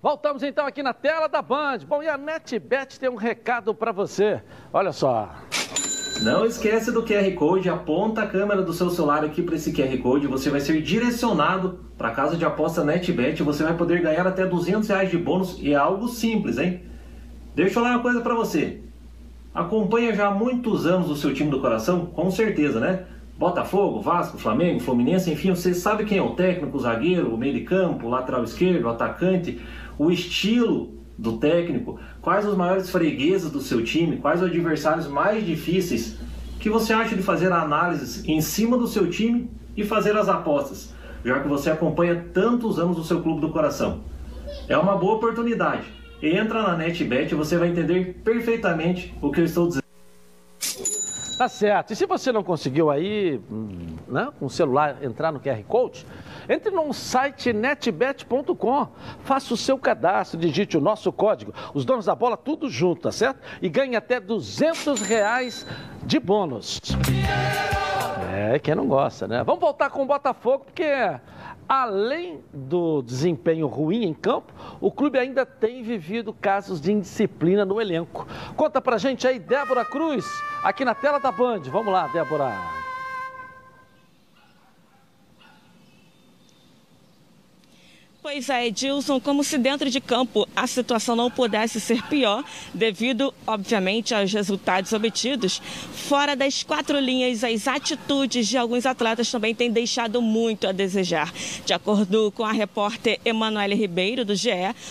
Voltamos então aqui na tela da Band. Bom, e a NetBet tem um recado para você. Olha só. Não esquece do QR Code, aponta a câmera do seu celular aqui para esse QR Code, você vai ser direcionado para a casa de aposta NetBet, você vai poder ganhar até 200 reais de bônus e é algo simples, hein? Deixa eu falar uma coisa para você. Acompanha já há muitos anos o seu time do coração? Com certeza, né? Botafogo, Vasco, Flamengo, Fluminense, enfim, você sabe quem é o técnico, o zagueiro, o meio de campo, o lateral esquerdo, o atacante, o estilo do técnico, quais os maiores fregueses do seu time, quais os adversários mais difíceis, que você acha de fazer análises em cima do seu time e fazer as apostas, já que você acompanha tantos anos o seu clube do coração. É uma boa oportunidade. Entra na NetBet e você vai entender perfeitamente o que eu estou dizendo. Tá certo. E se você não conseguiu aí, hum, né, com o celular entrar no QR Code, entre no site netbet.com, faça o seu cadastro, digite o nosso código, os donos da bola, tudo junto, tá certo? E ganhe até 200 reais de bônus. É, quem não gosta, né? Vamos voltar com o Botafogo, porque além do desempenho ruim em campo, o clube ainda tem vivido casos de indisciplina no elenco. Conta pra gente aí, Débora Cruz, aqui na tela da Band. Vamos lá, Débora. Pois é, Edilson, como se dentro de campo a situação não pudesse ser pior, devido, obviamente, aos resultados obtidos, fora das quatro linhas, as atitudes de alguns atletas também têm deixado muito a desejar. De acordo com a repórter Emanuele Ribeiro, do GE,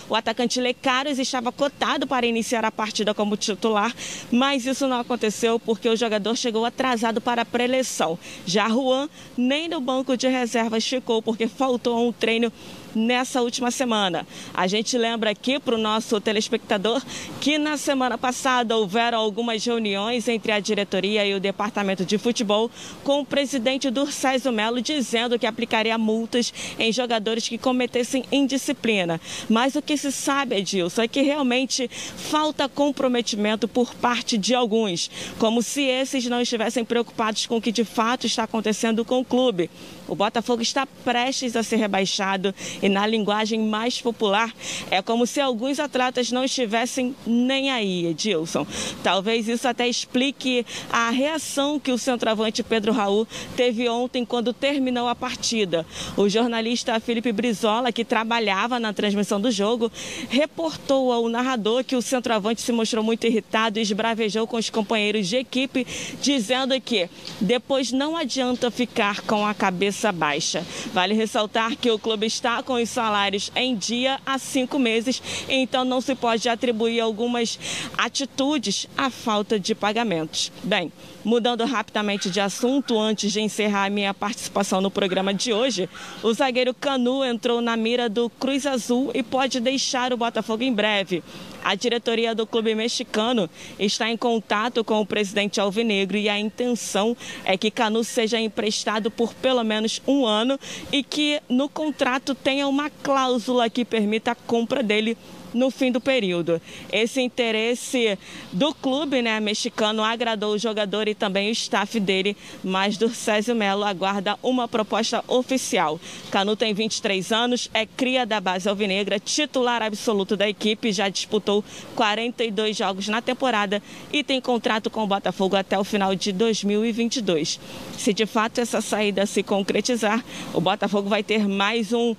o atacante Lecaros estava cotado para iniciar a partida como titular, mas isso não aconteceu porque o jogador chegou atrasado para a preleção. Já Juan nem no banco de reservas ficou porque faltou um treino nessa última semana. A gente lembra aqui para o nosso telespectador que na semana passada houveram algumas reuniões entre a diretoria e o departamento de futebol com o presidente do Césio Melo dizendo que aplicaria multas em jogadores que cometessem indisciplina. Mas o que se sabe, Edilson, é que realmente falta comprometimento por parte de alguns, como se esses não estivessem preocupados com o que de fato está acontecendo com o clube. O Botafogo está prestes a ser rebaixado e, na linguagem mais popular, é como se alguns atletas não estivessem nem aí, Edilson. Talvez isso até explique a reação que o centroavante Pedro Raul teve ontem quando terminou a partida. O jornalista Felipe Brizola, que trabalhava na transmissão do jogo, reportou ao narrador que o centroavante se mostrou muito irritado e esbravejou com os companheiros de equipe, dizendo que depois não adianta ficar com a cabeça baixa. Vale ressaltar que o clube está com os salários em dia há cinco meses, então não se pode atribuir algumas atitudes à falta de pagamentos. Bem, mudando rapidamente de assunto, antes de encerrar a minha participação no programa de hoje, o zagueiro Canu entrou na mira do Cruz Azul e pode deixar o Botafogo em breve. A diretoria do clube mexicano está em contato com o presidente Alvinegro e a intenção é que Canu seja emprestado por pelo menos um ano e que no contrato tenha uma cláusula que permita a compra dele no fim do período. Esse interesse do clube né, mexicano agradou o jogador e também o staff dele, mas do Césio Melo aguarda uma proposta oficial. Canu tem 23 anos, é cria da base alvinegra, titular absoluto da equipe, já disputou 42 jogos na temporada e tem contrato com o Botafogo até o final de 2022. Se de fato essa saída se concretizar, o Botafogo vai ter mais um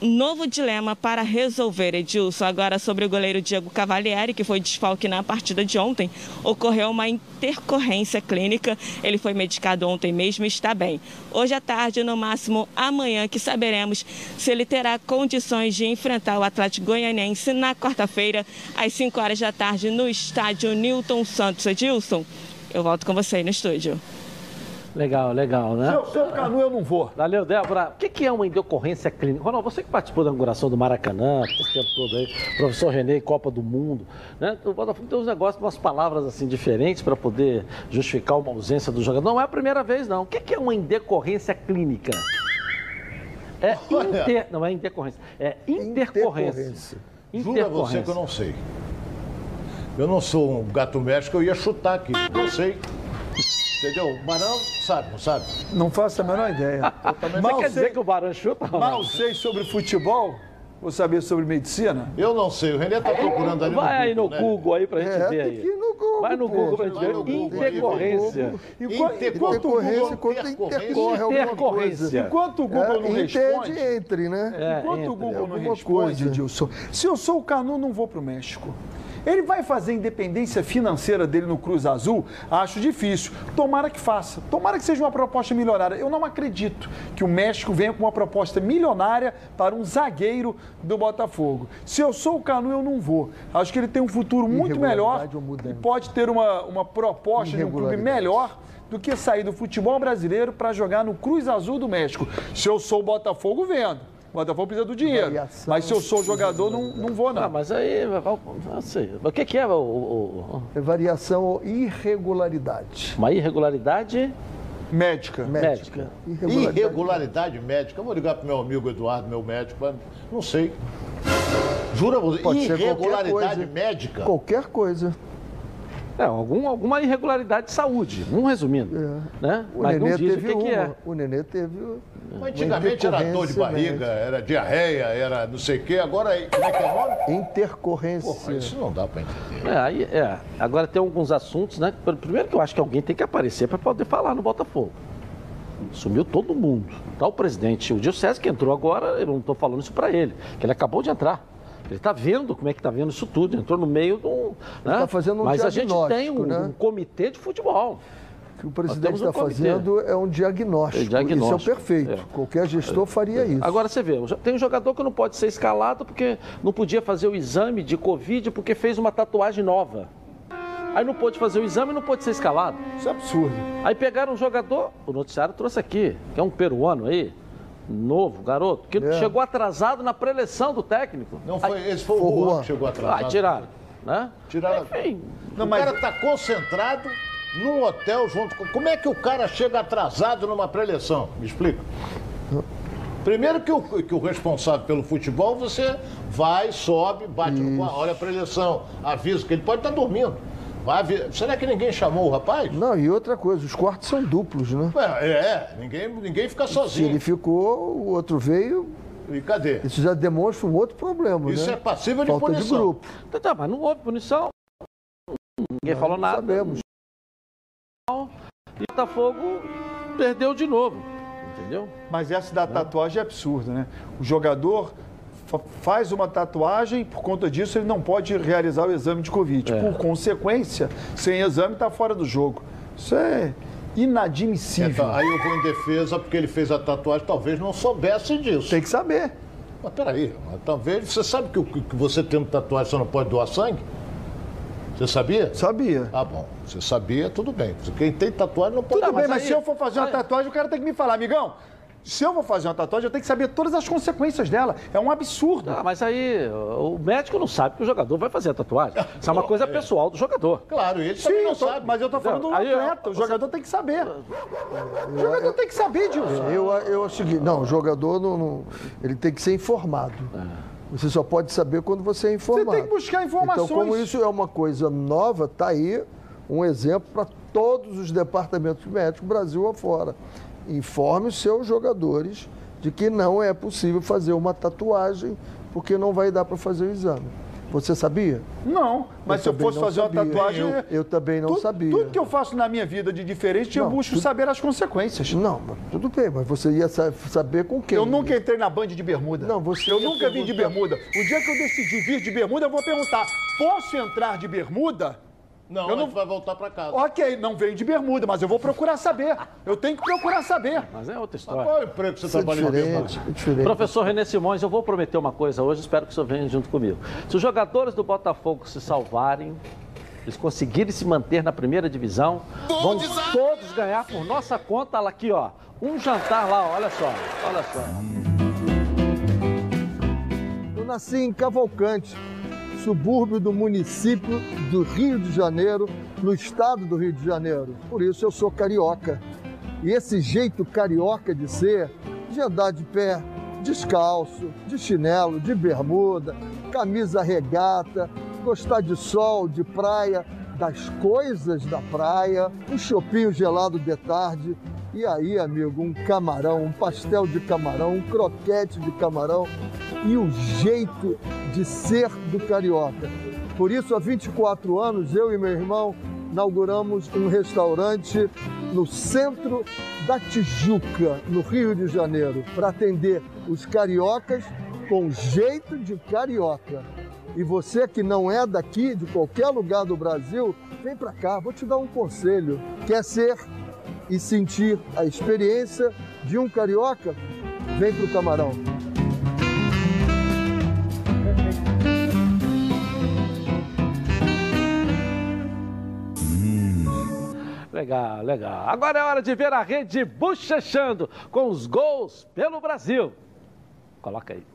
novo dilema para resolver, Edilson. Agora, sobre o goleiro Diego Cavalieri, que foi desfalque na partida de ontem, ocorreu uma intercorrência clínica. Ele foi medicado ontem mesmo e está bem. Hoje à tarde, no máximo amanhã, que saberemos se ele terá condições de enfrentar o Atlético Goianiense na quarta-feira, às 5 horas da tarde, no estádio Newton Santos. Edilson, eu volto com você aí no estúdio. Legal, legal, né? Se eu sou o Canu, eu não vou. Valeu, Débora. O que, que é uma indecorrência clínica? Ronaldo, você que participou da inauguração do Maracanã, esse tempo todo aí, professor Renê, Copa do Mundo, né? O Botafogo tem uns negócios, umas palavras assim diferentes para poder justificar uma ausência do jogador. Não é a primeira vez, não. O que, que é uma indecorrência clínica? É inter... Não é intercorrência, é intercorrência. Jura você que eu não sei. Eu não sou um gato médico, eu ia chutar aqui. Não sei. Entendeu? O Barão sabe, não sabe? Não faço a menor ideia. Você quer dizer que o Barão chuta? Mal sei sobre futebol, vou saber sobre medicina. Eu não sei, o Renê está procurando ali Vai aí no né? Google aí pra gente É, ver aí. no Google. Vai no. Google pra gente ver. Intercorrência. Enquanto, enquanto o Intercorrência, Google, intercorre alguma Intercorrência. coisa. enquanto o Google É, não entende, responde, entre, né? É, enquanto o Google não responde, coisa. Edilson, se eu sou o Canu, não vou para o México. Ele vai fazer a independência financeira dele no Cruz Azul? Acho difícil. Tomara que faça. Tomara que seja uma proposta milionária. Eu não acredito que o México venha com uma proposta milionária para um zagueiro do Botafogo. Se eu sou o Canu, eu não vou. Acho que ele tem um futuro muito melhor e pode ter uma, uma proposta de um clube melhor do que sair do futebol brasileiro para jogar no Cruz Azul do México. Se eu sou o Botafogo, vendo. O Botafogo precisa do dinheiro. Variação, Mas se eu sou jogador, não, não vou, não. Ah, mas aí, não sei. O que, que é o, o- É variação ou irregularidade. uma irregularidade Médica. médica? Irregularidade. Irregularidade médica. Eu vou ligar pro meu amigo Eduardo, meu médico. mas Não sei. Jura você? Pode ser qualquer Irregularidade coisa. médica? Qualquer coisa. É, algum, alguma irregularidade de saúde, não resumindo. Né? O Mas Nenê não diz o teve que, que uma. é. O Nenê teve. Antigamente era dor de barriga, era diarreia, era não sei o quê. Agora, como é que é o nome? Intercorrência. Porra, isso não dá pra entender. É, aí, é. Agora tem alguns assuntos, né? Primeiro que eu acho que alguém tem que aparecer para poder falar no Botafogo. Sumiu todo mundo. Tá o presidente, o César que entrou agora, eu não estou falando isso para ele, que ele acabou de entrar. Ele está vendo como é que está vendo isso tudo, entrou no meio do. Né? tá fazendo um Mas a gente tem um, né? um comitê de futebol. O que o presidente temos um está comitê. fazendo é um diagnóstico. É diagnóstico, Isso é o perfeito. é. Qualquer gestor faria isso. Agora você vê, tem um jogador que não pode ser escalado porque não podia fazer o exame de Covid porque fez uma tatuagem nova. Aí não pôde fazer o exame e não pôde ser escalado. Isso é absurdo. Aí pegaram um jogador, o noticiário trouxe aqui, que é um peruano aí, novo, garoto, que É. chegou atrasado na preleção do técnico. Não foi, esse foi o Foi o Juan que chegou atrasado. Ah, tiraram, né? Tiraram. Enfim, o cara tá concentrado num hotel junto com... Como é que o cara chega atrasado numa preleção? Me explica. Primeiro que o, que o responsável pelo futebol, você vai, sobe, bate no quarto, olha a preleção, avisa que ele pode estar dormindo. Vai vir- Será que ninguém chamou o rapaz? Não, e outra coisa, os cortes são duplos, né? É, é, ninguém, ninguém fica Se sozinho. ele ficou, o outro veio. E cadê? Isso já demonstra um outro problema, Isso né? é passível de Falta punição. de grupo. Tá, tá, mas não houve punição. Ninguém falou nada. Sabemos. E o Botafogo perdeu de novo. Entendeu? Mas essa da tatuagem é absurda, né? O jogador faz uma tatuagem, por conta disso ele não pode realizar o exame de Covid. É. Por consequência, sem exame está fora do jogo. Isso é inadmissível. Então, aí eu vou em defesa porque ele fez a tatuagem, talvez não soubesse disso. Tem que saber. Mas peraí, mas talvez. Você sabe que, que você tendo tatuagem você não pode doar sangue? Você sabia? Sabia. Ah, bom. Você sabia, tudo bem. Quem tem tatuagem não pode Tudo bem, mas se eu for fazer uma tatuagem, o cara tem que me falar, amigão. Se eu vou fazer uma tatuagem, eu tenho que saber todas as consequências dela. É um absurdo. Ah, mas aí o médico não sabe que o jogador vai fazer a tatuagem. Isso é uma coisa pessoal do jogador. Claro, ele Sim, também não tô- sabe. mas eu tô falando do Aí, atleta. O jogador tem que saber. O jogador tem que saber, Dilson. Eu, eu acho o seguinte, não, o jogador não, não- ele tem que ser informado. Você só pode saber quando você é informado. Você tem que buscar informações. Então, como isso é uma coisa nova, tá aí um exemplo para todos os departamentos médicos, Brasil afora. Informe os seus jogadores de que não é possível fazer uma tatuagem porque não vai dar para fazer o exame. Você sabia? Não, mas Eu se eu fosse fazer sabia. uma tatuagem. Eu- eu também não tudo, sabia. Tudo que eu faço na minha vida de diferente, eu Não, busco tudo- saber as consequências. Não, tudo bem, mas você ia sa- saber com quem? Eu nunca entrei na Band de bermuda. Não, você Eu nunca vim de bermuda. O dia que eu decidi vir de bermuda, eu vou perguntar: posso entrar de bermuda? Não, eu a gente vai voltar para casa. Ok, não venho de bermuda, mas eu vou procurar saber. Eu tenho que procurar saber. Mas é outra Mas história. qual é o emprego que você Isso é trabalha em diferente, é diferente. Professor René Simões, eu vou prometer uma coisa hoje, espero que o senhor venha junto comigo. Se os jogadores do Botafogo se salvarem, eles conseguirem se manter na primeira divisão, vão todos ganhar por nossa conta, lá aqui, ó. Um jantar lá, ó, olha só, olha só. Eu nasci em Cavalcante, subúrbio do município do Rio de Janeiro, no estado do Rio de Janeiro. Por isso eu sou carioca. E esse jeito carioca de ser, de andar de pé, descalço, de chinelo, de bermuda, camisa regata, gostar de sol, de praia, das coisas da praia, um chopinho gelado de tarde. E aí, amigo, um camarão, um pastel de camarão, um croquete de camarão e o jeito de ser do carioca. Por isso, há 24 anos, eu e meu irmão inauguramos um restaurante no centro da Tijuca, no Rio de Janeiro, para atender os cariocas com jeito de carioca. E você que não é daqui, de qualquer lugar do Brasil, vem para cá, vou te dar um conselho. Quer ser e sentir a experiência de um carioca? Vem para o Camarão. Legal, legal. Agora é hora de ver a rede bochechando com os gols pelo Brasil. Coloca aí.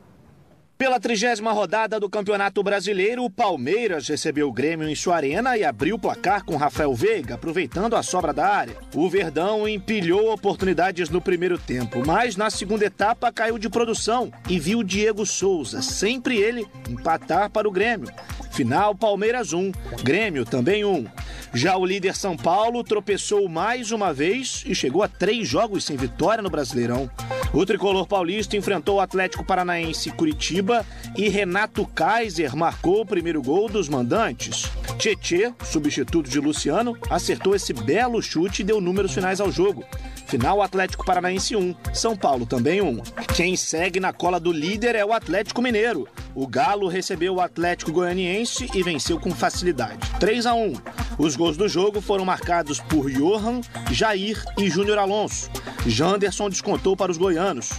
Pela trigésima rodada do Campeonato Brasileiro, o Palmeiras recebeu o Grêmio em sua arena e abriu o placar com Rafael Veiga, aproveitando a sobra da área. O Verdão empilhou oportunidades no primeiro tempo, mas na segunda etapa caiu de produção e viu Diego Souza, sempre ele, empatar para o Grêmio. Final Palmeiras 1, Grêmio também 1. Já o líder São Paulo tropeçou mais uma vez e chegou a três jogos sem vitória no Brasileirão. O tricolor paulista enfrentou o Atlético Paranaense Curitiba e Renato Kaiser marcou o primeiro gol dos mandantes. Tietê, substituto de Luciano, acertou esse belo chute e deu números finais ao jogo. Final Atlético Paranaense 1, São Paulo também 1. Quem segue na cola do líder é o Atlético Mineiro. O Galo recebeu o Atlético Goianiense e venceu com facilidade. 3 a 1. Os gols do jogo foram marcados por Johan, Jair e Júnior Alonso. Janderson descontou para os goianos.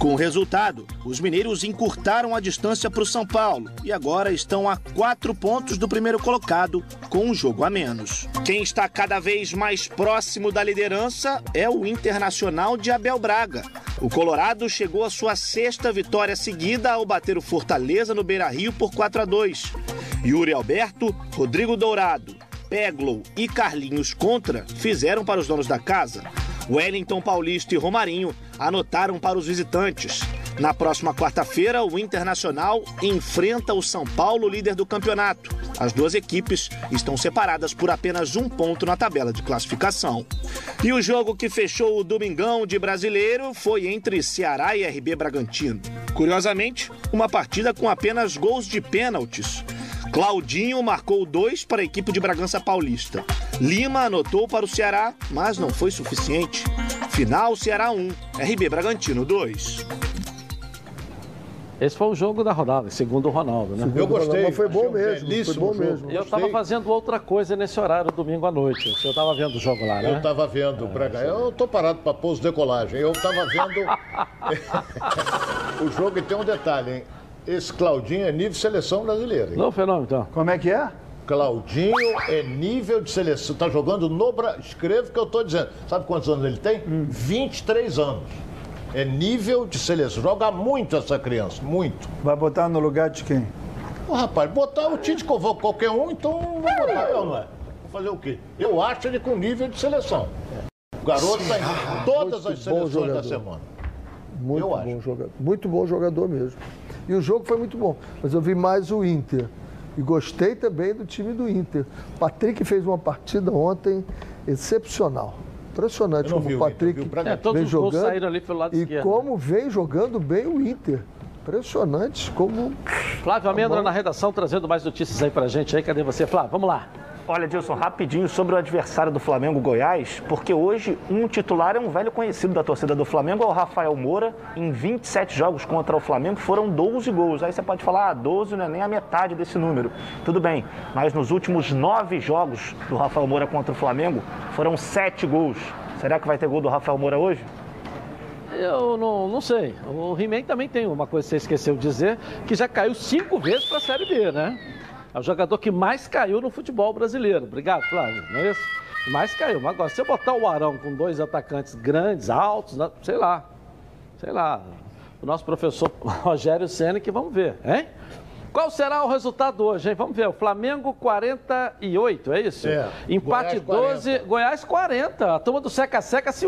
Com o resultado, os mineiros encurtaram a distância para o São Paulo e agora estão a quatro pontos do primeiro colocado, com um jogo a menos. Quem está cada vez mais próximo da liderança é o Internacional de Abel Braga. O Colorado chegou à sua sexta vitória seguida ao bater o Fortaleza no Beira Rio por 4 a 2. Yuri Alberto, Rodrigo Dourado, Peglow e Carlinhos Contra fizeram para os donos da casa. Wellington Paulista e Romarinho anotaram para os visitantes. Na próxima quarta-feira, o Internacional enfrenta o São Paulo, líder do campeonato. As duas equipes estão separadas por apenas um ponto na tabela de classificação. E o jogo que fechou o domingão de brasileiro foi entre Ceará e RB Bragantino. Curiosamente, uma partida com apenas gols de pênaltis. Claudinho marcou dois para a equipe de Bragança Paulista. Lima anotou para o Ceará, mas não foi suficiente. Final Ceará 1, RB Bragantino 2. Esse foi o jogo da rodada, segundo o Ronaldo, né? Eu gostei. Mas foi bom Achei um mesmo, foi bom mesmo. Eu estava fazendo outra coisa nesse horário, domingo à noite. O senhor estava vendo o jogo lá, né? Eu estava vendo, Braga. Eu tô parado para pouso decolagem. Eu estava vendo o jogo e tem um detalhe, hein? Esse Claudinho é nível seleção brasileira. hein? Não, fenômeno, então. Como é que é? Claudinho é nível de seleção. Tá jogando no Brasil. Escreva o que eu tô dizendo. Sabe quantos anos ele tem? 23 anos. É nível de seleção. Joga muito essa criança, muito. Vai botar no lugar de quem? Ô, rapaz, botar o Tite convoca qualquer um, então vou botar eu, não é? Vou fazer o quê? Eu acho ele com nível de seleção. O garoto tá em todas as Muito bom seleções da semana. Muito Eu bom jogador. Muito bom jogador mesmo. E o jogo foi muito bom. Mas eu vi mais o Inter. E gostei também do time do Inter. Patrick fez uma partida ontem excepcional. Impressionante como vi o o Inter, Patrick vi. É, todos vem os gols jogando. saíram ali pelo lado e esquerdo. como vem jogando bem o Inter. Impressionante como. Flávio Amêndoa bom. na redação trazendo mais notícias aí pra gente aí. Cadê você, Flávio? Vamos lá. Olha, Dilson, rapidinho sobre o adversário do Flamengo, Goiás, porque hoje um titular é um velho conhecido da torcida do Flamengo, é o Rafael Moura. Em 27 jogos contra o Flamengo foram 12 gols. Aí você pode falar, ah, 12 não é nem a metade desse número. Tudo bem, mas nos últimos nove jogos do Rafael Moura contra o Flamengo foram 7 gols. Será que vai ter gol do Rafael Moura hoje? Eu não, não sei. O He-Man também tem uma coisa que você esqueceu de dizer, que já caiu cinco vezes para a Série B, né? É o jogador que mais caiu no futebol brasileiro. Obrigado, Flávio. Não é isso? Mais caiu. Mas agora, se eu botar o Arão com dois atacantes grandes, altos, sei lá. Sei lá. O nosso professor Rogério Senna, que vamos ver, hein? Qual será o resultado hoje, hein? Vamos ver. O Flamengo 48, é isso? É. Empate Goiás 12, Goiás 40. A turma do Seca Seca se